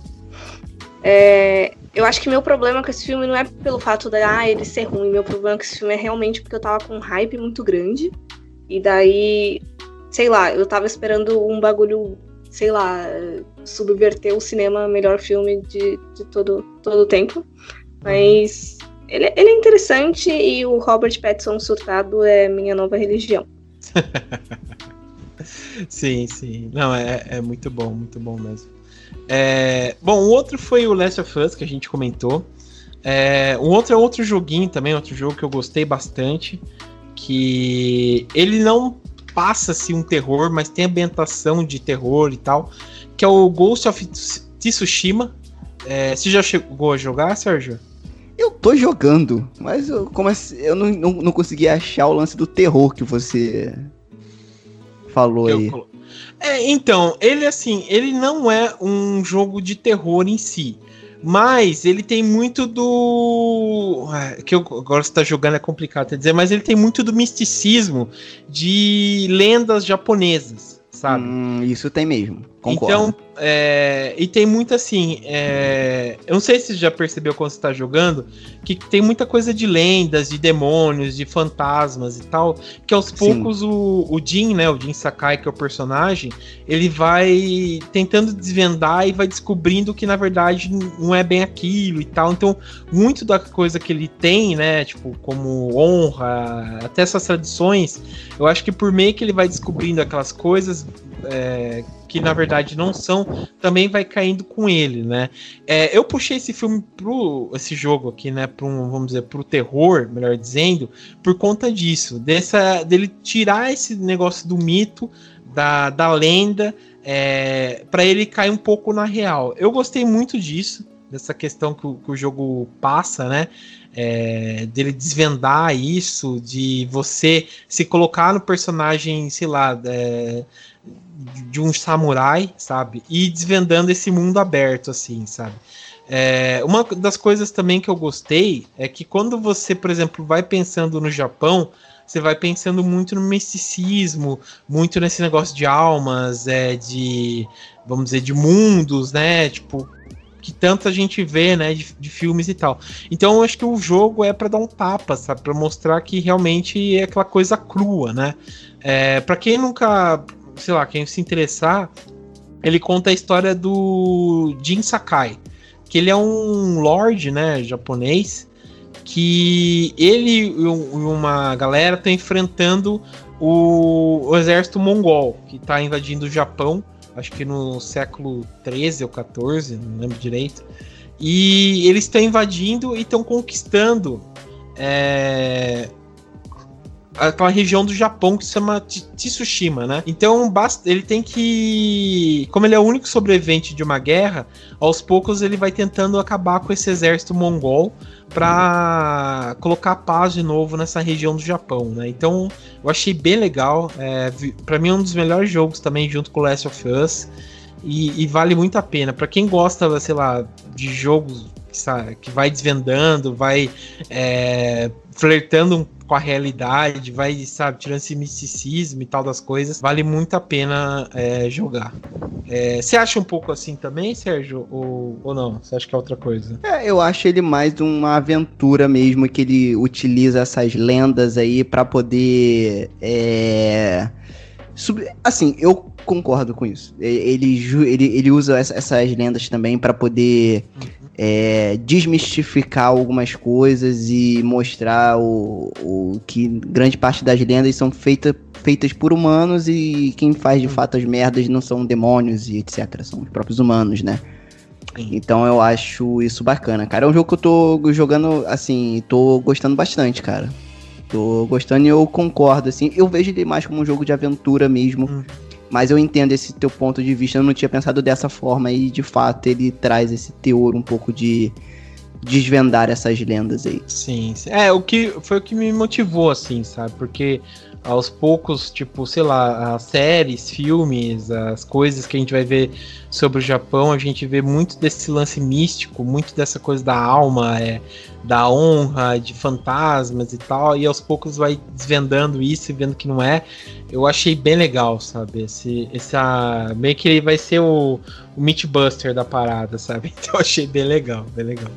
Speaker 8: É, eu acho que meu problema com esse filme não é pelo fato de ah, ele ser ruim. Meu problema com esse filme é realmente porque eu tava com um hype muito grande. E daí, sei lá, eu tava esperando um bagulho, sei lá, subverter o cinema melhor filme de, de todo, todo o tempo. Mas ele, ele é interessante e o Robert Pattinson surtado é minha nova religião.
Speaker 1: sim, sim. Não, é, é muito bom, muito bom mesmo. É, bom, o outro foi o Last of Us, que a gente comentou. É, o outro é outro joguinho também, outro jogo que eu gostei bastante. Que ele não passa-se um terror, mas tem ambientação de terror e tal. Que é o Ghost of Tsushima. É, você já chegou a jogar, Sérgio?
Speaker 6: Eu tô jogando, mas eu, como assim, eu não, não, não consegui achar o lance do terror que você falou eu, aí.
Speaker 1: É, então, ele assim, ele não é um jogo de terror em si. Mas ele tem muito do. É, que eu, agora você tá jogando é complicado dizer, mas ele tem muito do misticismo de lendas japonesas, sabe?
Speaker 6: Hum, isso tem mesmo. Concordo.
Speaker 1: Então, é, e tem muito assim. É, eu não sei se você já percebeu quando você tá jogando, que tem muita coisa de lendas, de demônios, de fantasmas e tal. Que aos poucos o, o Jin, né? O Jin Sakai, que é o personagem, ele vai tentando desvendar e vai descobrindo que na verdade não é bem aquilo e tal. Então, muito da coisa que ele tem, né? Tipo, como honra, até essas tradições, eu acho que por meio que ele vai descobrindo aquelas coisas. É, que na verdade não são, também vai caindo com ele, né? É, eu puxei esse filme pro esse jogo aqui, né, para um, vamos dizer, pro terror, melhor dizendo, por conta disso, dessa dele tirar esse negócio do mito, da, da lenda, é, para ele cair um pouco na real. Eu gostei muito disso, dessa questão que o, que o jogo passa, né? É, dele desvendar isso, de você se colocar no personagem, sei lá, é, de um samurai, sabe? E desvendando esse mundo aberto, assim, sabe? É, uma das coisas também que eu gostei é que quando você, por exemplo, vai pensando no Japão, você vai pensando muito no misticismo, muito nesse negócio de almas, é, de, vamos dizer, de mundos, né? Tipo, que tanta gente vê, né, de, de filmes e tal. Então eu acho que o jogo é para dar um tapa, sabe, para mostrar que realmente é aquela coisa crua, né? É, para quem nunca sei lá, quem se interessar, ele conta a história do Jin Sakai, que ele é um lord, né, japonês, que ele e uma galera estão enfrentando o, o, exército mongol, que está invadindo o Japão, acho que no século 13 ou 14, não lembro direito. E eles estão invadindo e estão conquistando é, aquela região do Japão que se chama Tsushima, né? Então ele tem que, como ele é o único sobrevivente de uma guerra, aos poucos ele vai tentando acabar com esse exército mongol para colocar paz de novo nessa região do Japão, né? Então eu achei bem legal. É, para mim é um dos melhores jogos também junto com Last of Us e, e vale muito a pena. Para quem gosta, sei lá, de jogos sabe, que vai desvendando, vai é, flertando com a realidade, vai, sabe, tirando esse misticismo e tal das coisas, vale muito a pena é, jogar. É, você acha um pouco assim também, Sérgio? Ou, ou não? Você acha que é outra coisa?
Speaker 6: É, eu acho ele mais uma aventura mesmo, que ele utiliza essas lendas aí para poder. É... Sub... Assim, eu concordo com isso. Ele, ele, ele usa essas lendas também para poder é, desmistificar algumas coisas e mostrar o, o que grande parte das lendas são feita, feitas por humanos e quem faz de fato as merdas não são demônios e etc. São os próprios humanos, né? Então eu acho isso bacana, cara. É um jogo que eu tô jogando, assim, tô gostando bastante, cara. Tô gostando e eu concordo, assim. Eu vejo ele mais como um jogo de aventura mesmo.
Speaker 1: Hum.
Speaker 6: Mas eu entendo esse teu ponto de vista. Eu não tinha pensado dessa forma e, de fato, ele traz esse teor um pouco de desvendar essas lendas aí.
Speaker 1: Sim. É, o que foi o que me motivou, assim, sabe? Porque aos poucos, tipo, sei lá, as séries, filmes, as coisas que a gente vai ver sobre o Japão, a gente vê muito desse lance místico, muito dessa coisa da alma, é, da honra, de fantasmas e tal, e aos poucos vai desvendando isso e vendo que não é. Eu achei bem legal, sabe? Esse, essa, meio que ele vai ser o, o Mythbuster da parada, sabe? Então eu achei bem legal, bem legal.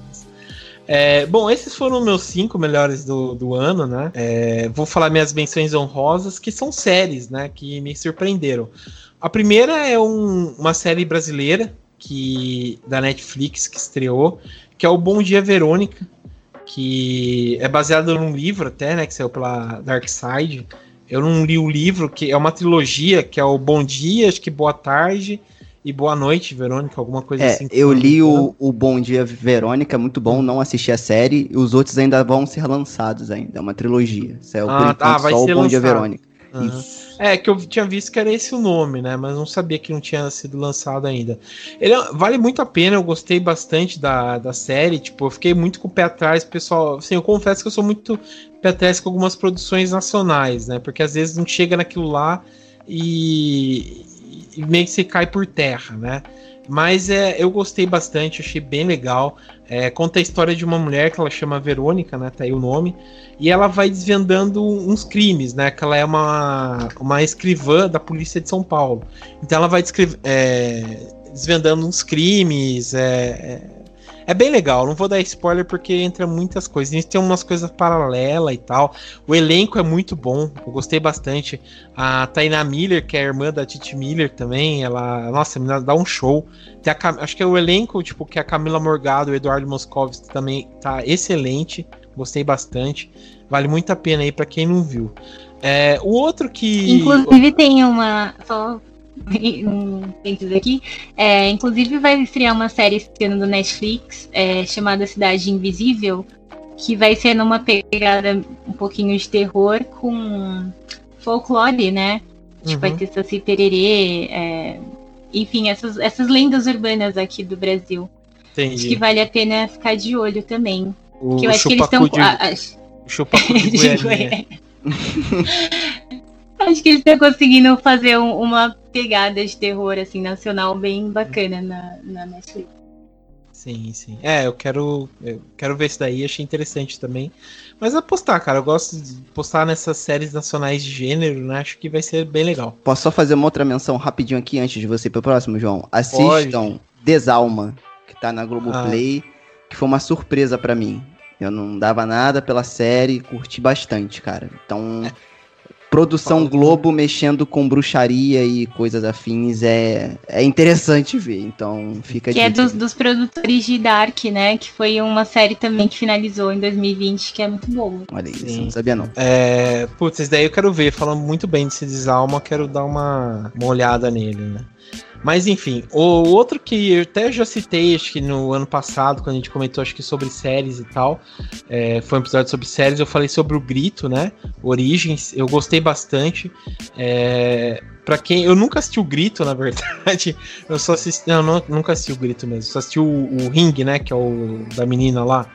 Speaker 1: É, bom, esses foram meus cinco melhores do, do ano, né? É, vou falar minhas menções honrosas, que são séries, né? Que me surpreenderam. A primeira é um, uma série brasileira que da Netflix que estreou, que é o Bom Dia Verônica, que é baseado num livro até, né? Que saiu pela Dark Side. Eu não li o livro, que é uma trilogia, que é o Bom Dia, acho que Boa Tarde e Boa Noite, Verônica, alguma coisa
Speaker 6: É,
Speaker 1: assim.
Speaker 6: eu li o, o Bom Dia Verônica, muito bom, não assisti a série. e Os outros ainda vão ser lançados ainda, é uma trilogia. É o
Speaker 1: Ah,
Speaker 6: por enquanto,
Speaker 1: tá, vai
Speaker 6: só o
Speaker 1: ser
Speaker 6: Bom Dia. Verônica. Isso.
Speaker 1: É, que eu tinha visto que era esse o nome, né? Mas não sabia que não tinha sido lançado ainda. Ele é- vale muito a pena, eu gostei bastante da, da série. Tipo, eu fiquei muito com o pé atrás, pessoal. Assim, eu confesso que eu sou muito pé atrás com algumas produções nacionais, né? Porque às vezes não chega naquilo lá e meio que você cai por terra, né? Mas é, eu gostei bastante, achei bem legal. É, conta a história de uma mulher que ela chama Verônica, né? Tá aí o nome. E ela vai desvendando uns crimes, né? Que ela é uma, uma escrivã da polícia de São Paulo. Então ela vai descrever, é, desvendando uns crimes. É, é, é bem legal. Não vou dar spoiler porque entra muitas coisas. A gente tem umas coisas paralelas e tal. O elenco é muito bom. Eu gostei bastante. A Tainá Miller, que é a irmã da Titi Miller também. Ela, nossa, menina dá um show. Cam- acho que é o elenco, tipo, que a Camila Morgado, o Eduardo Moscovitz também tá excelente. Gostei bastante. Vale muito a pena aí pra quem não viu. É, o outro que.
Speaker 2: Inclusive tem uma. Só um parênteses aqui. É, inclusive vai estrear uma série esse ano do Netflix é, chamada Cidade Invisível, que vai ser numa pegada um pouquinho de terror com folclore, né? Tipo, vai
Speaker 1: Uhum.
Speaker 2: ter Saci Pererê, é, enfim, essas, essas lendas urbanas aqui do Brasil. Acho
Speaker 1: Entendi.
Speaker 2: que vale a pena ficar de olho também.
Speaker 1: O
Speaker 2: que eu acho que eles estão.
Speaker 1: de, o chupacu de Goianinha.
Speaker 2: Acho que eles estão conseguindo fazer um- uma pegada de terror assim nacional bem bacana na, na Netflix.
Speaker 1: Sim, sim. É, eu quero, eu quero ver isso daí, achei interessante também. Mas apostar, cara, eu gosto de postar nessas séries nacionais de gênero, né? Acho que vai ser bem legal.
Speaker 6: Posso só fazer uma outra menção rapidinho aqui antes de você ir pro próximo, João? Assistam Desalma, que tá na Globoplay, que foi uma surpresa pra mim. Eu não dava nada pela série, curti bastante, cara. Então, produção
Speaker 1: Fala.
Speaker 6: Globo mexendo com bruxaria e coisas afins é, é interessante ver. Então, fica
Speaker 2: Que é dos, dos produtores de Dark, né? Que foi uma série também que finalizou em 2020, que é muito boa.
Speaker 6: Olha isso,
Speaker 1: Sim.
Speaker 6: não sabia não.
Speaker 1: É, putz, esse daí eu quero ver. Falando muito bem desse Desalma, quero dar uma, uma olhada nele, né? Mas enfim, o outro que eu até já citei, acho que no ano passado, quando a gente comentou, acho que sobre séries e tal, é, foi um episódio sobre séries, eu falei sobre o Grito, né? Origens, eu gostei bastante. É, para quem. Eu nunca assisti o Grito, na verdade. Eu só assisti. Não, não nunca assisti o Grito mesmo. Só assisti o, o Ring, né? Que é o da menina lá.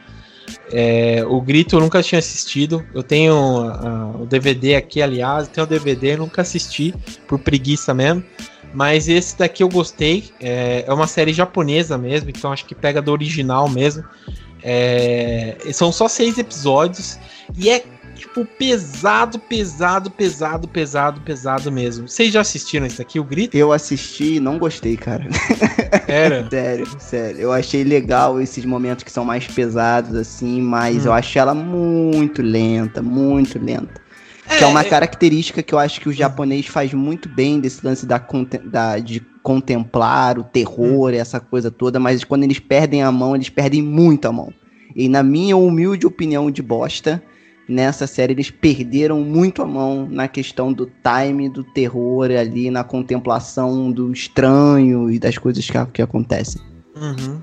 Speaker 1: É, o Grito eu nunca tinha assistido. Eu tenho ah, o DVD aqui, aliás, tenho o DVD, nunca assisti, por preguiça mesmo. Mas esse daqui eu gostei. É, é uma série japonesa mesmo, então acho que pega do original mesmo. É, são só seis episódios e é tipo pesado, pesado, pesado, pesado, pesado mesmo. Vocês já assistiram esse daqui, o Grito?
Speaker 6: Eu assisti e não gostei, cara.
Speaker 1: Era.
Speaker 6: Sério, sério. Eu achei legal esses momentos que são mais pesados, assim, mas
Speaker 1: Hum.
Speaker 6: eu achei ela muito lenta, muito lenta. Que é uma característica que eu acho que o japonês faz muito bem desse lance da, da- de contemplar o terror, essa coisa toda, mas quando eles perdem a mão, eles perdem muito a mão. E na minha humilde opinião de bosta, nessa série eles perderam muito a mão na questão do time, do terror ali, na contemplação do estranho e das coisas que, que acontecem.
Speaker 1: Uhum.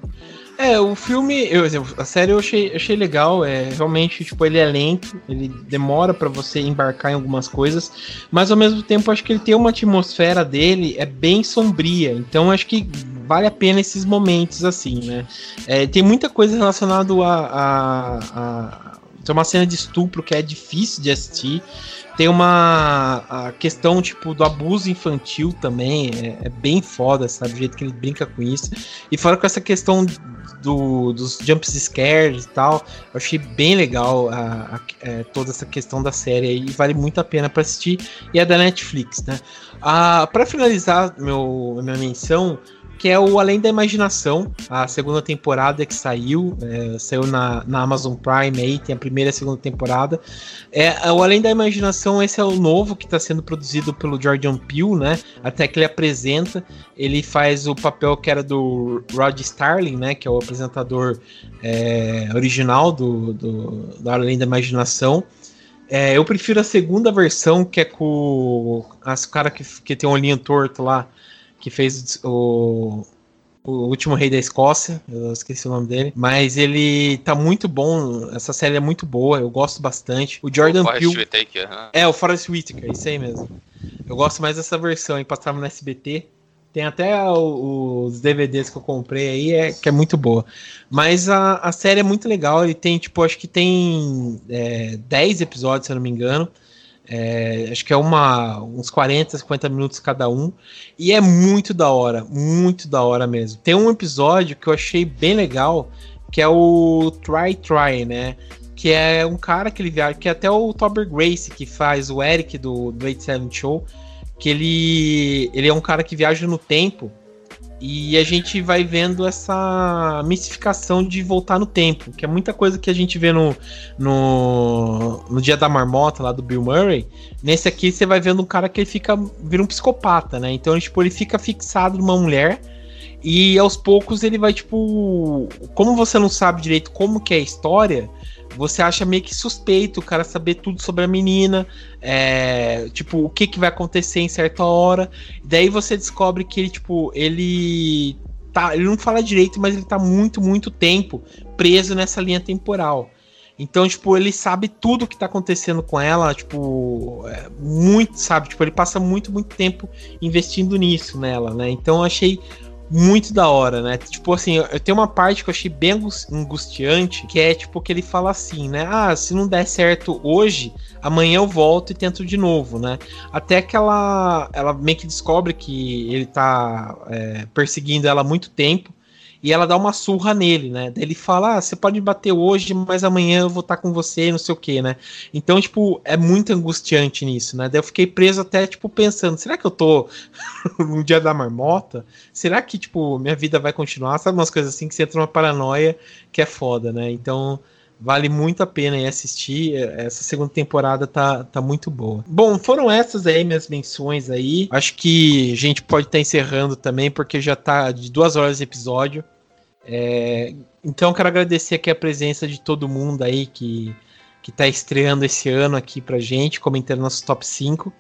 Speaker 1: É, o filme, eu, a série eu achei, achei legal, é realmente, tipo, ele é lento, ele demora para você embarcar em algumas coisas, mas ao mesmo tempo acho que ele tem uma atmosfera dele, é bem sombria, então acho que vale a pena esses momentos assim, né? É, tem muita coisa relacionada a, a, a, tem uma cena de estupro que é difícil de assistir, tem uma a questão, tipo, do abuso infantil também. É, é, bem foda, sabe? O jeito que ele brinca com isso. E fora com essa questão do, dos jump scares e tal. Eu achei bem legal a, a, é, toda essa questão da série aí. Vale muito a pena para assistir. E é da Netflix, né? Ah, para finalizar meu, minha menção, que é o Além da Imaginação, a segunda temporada que saiu, é, saiu na, na Amazon Prime aí, tem a primeira e a segunda temporada. É, o Além da Imaginação, esse é o novo que está sendo produzido pelo Jordan Peele, né? Até que ele apresenta, ele faz o papel que era do Rod Starling, né? Que é o apresentador é, original do, do, do Além da Imaginação. É, eu prefiro a segunda versão, que é com as cara que, que tem um olhinho torto lá, que fez o, o último rei da Escócia, eu esqueci o nome dele, mas ele tá muito bom, essa série é muito boa, eu gosto bastante. O Jordan o Peele... Whitaker, né? É, o Forrest Whitaker, isso aí mesmo. Eu gosto mais dessa versão, aí passava no SBT. Tem até os DVDs que eu comprei aí, é, que é muito boa. Mas a, a série é muito legal, ele tem, tipo, acho que tem é, 10 episódios, se eu não me engano. É, acho que é uma, uns 40, 50 minutos cada um. E é muito da hora, muito da hora mesmo. Tem um episódio que eu achei bem legal, que é o Try Try, né? Que é um cara que ele viaja, que é até o Tober Grace, que faz o Eric do, do 87 Show, que ele, ele é um cara que viaja no tempo e a gente vai vendo essa mistificação de voltar no tempo, que é muita coisa que a gente vê no, no, no Dia da Marmota, lá do Bill Murray. Nesse aqui você vai vendo um cara que ele fica, vira um psicopata, né? Então, tipo, ele fica fixado numa mulher e aos poucos ele vai, tipo. Como você não sabe direito como que é a história, você acha meio que suspeito o cara saber tudo sobre a menina, é, tipo, o que, que vai acontecer em certa hora. Daí você descobre que ele, tipo, ele tá. Ele não fala direito, mas ele tá muito, muito tempo preso nessa linha temporal. Então, tipo, ele sabe tudo que tá acontecendo com ela, tipo, é, muito, sabe? Tipo, ele passa muito, muito tempo investindo nisso nela, né? Então, eu achei muito da hora, né? Tipo assim, eu tenho uma parte que eu achei bem angustiante, que é tipo que ele fala assim, né? Ah, se não der certo hoje, amanhã eu volto e tento de novo, né? Até que ela, ela meio que descobre que ele tá é, perseguindo ela há muito tempo e ela dá uma surra nele, né? Ele fala: ah, você pode me bater hoje, mas amanhã eu vou estar com você, não sei o que, né? Então, tipo, é muito angustiante nisso, né? Daí eu fiquei preso até, tipo, pensando: será que eu tô no dia da marmota? Será que, tipo, minha vida vai continuar? Sabe umas coisas assim que você entra numa paranoia que é foda, né? Então. Vale muito a pena ir assistir. Essa segunda temporada tá, tá muito boa. Bom, foram essas aí minhas menções aí. Acho que a gente pode estar tá encerrando também, porque já tá de duas horas de episódio. É, então quero agradecer aqui a presença de todo mundo aí que, que tá estreando esse ano aqui pra gente, comentando nossos top 5.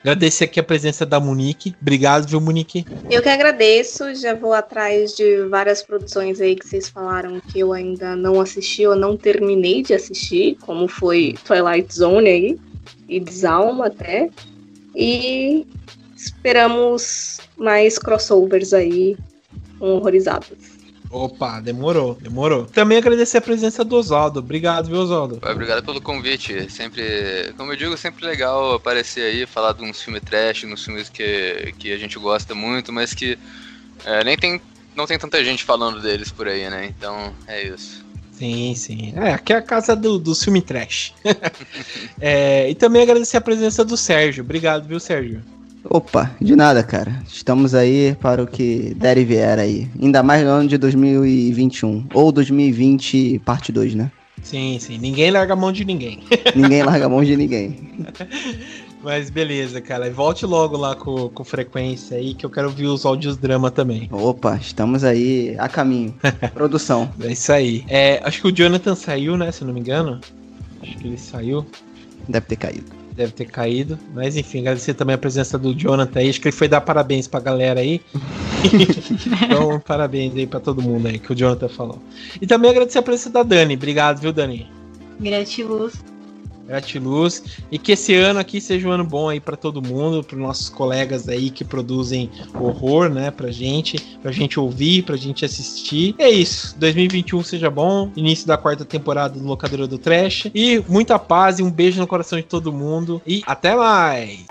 Speaker 1: Agradecer aqui a presença da Monique. Obrigado, viu, Monique?
Speaker 8: Eu que agradeço. Já vou atrás de várias produções aí que vocês falaram que eu ainda não assisti ou não terminei de assistir, como foi Twilight Zone aí, e Desalma até. E esperamos mais crossovers aí horrorizados.
Speaker 1: Opa, demorou, demorou. Também agradecer a presença do Oswaldo. Obrigado, viu, Oswaldo?
Speaker 7: Obrigado pelo convite. Sempre, como eu digo, sempre legal aparecer aí, falar de uns filmes trash, uns filmes que, que a gente gosta muito, mas que é, nem tem, não tem tanta gente falando deles por aí, né? Então, é isso.
Speaker 1: Sim, sim. É, aqui é a casa do, do filme trash. é, e também agradecer a presença do Sérgio. Obrigado, viu, Sérgio?
Speaker 6: Opa, de nada, cara. Estamos aí para o que der e vier aí. Ainda mais no ano de 2021. Ou 2020, parte 2, né?
Speaker 1: Sim, sim. Ninguém larga a mão de ninguém.
Speaker 6: ninguém larga a mão de ninguém.
Speaker 1: Mas beleza, cara. E volte logo lá com, com frequência aí, que eu quero ouvir os áudios drama também.
Speaker 6: Opa, estamos aí a caminho. Produção.
Speaker 1: É isso aí. É, acho que o Jonathan saiu, né? Se não me engano. Acho que ele saiu.
Speaker 6: Deve ter caído
Speaker 1: deve ter caído. Mas enfim, agradecer também a presença do Jonathan aí. Acho que ele foi dar parabéns pra galera aí. então, parabéns aí pra todo mundo aí que o Jonathan falou. E também agradecer a presença da Dani. Obrigado, viu, Dani?
Speaker 2: Gratiluz.
Speaker 1: Gratiluz. E que esse ano aqui seja um ano bom aí para todo mundo, para nossos colegas aí que produzem horror, né, pra gente, pra gente ouvir, pra gente assistir. É isso. 2021 seja bom. Início da quarta temporada do Locadora do Trash. E muita paz e um beijo no coração de todo mundo. E até mais!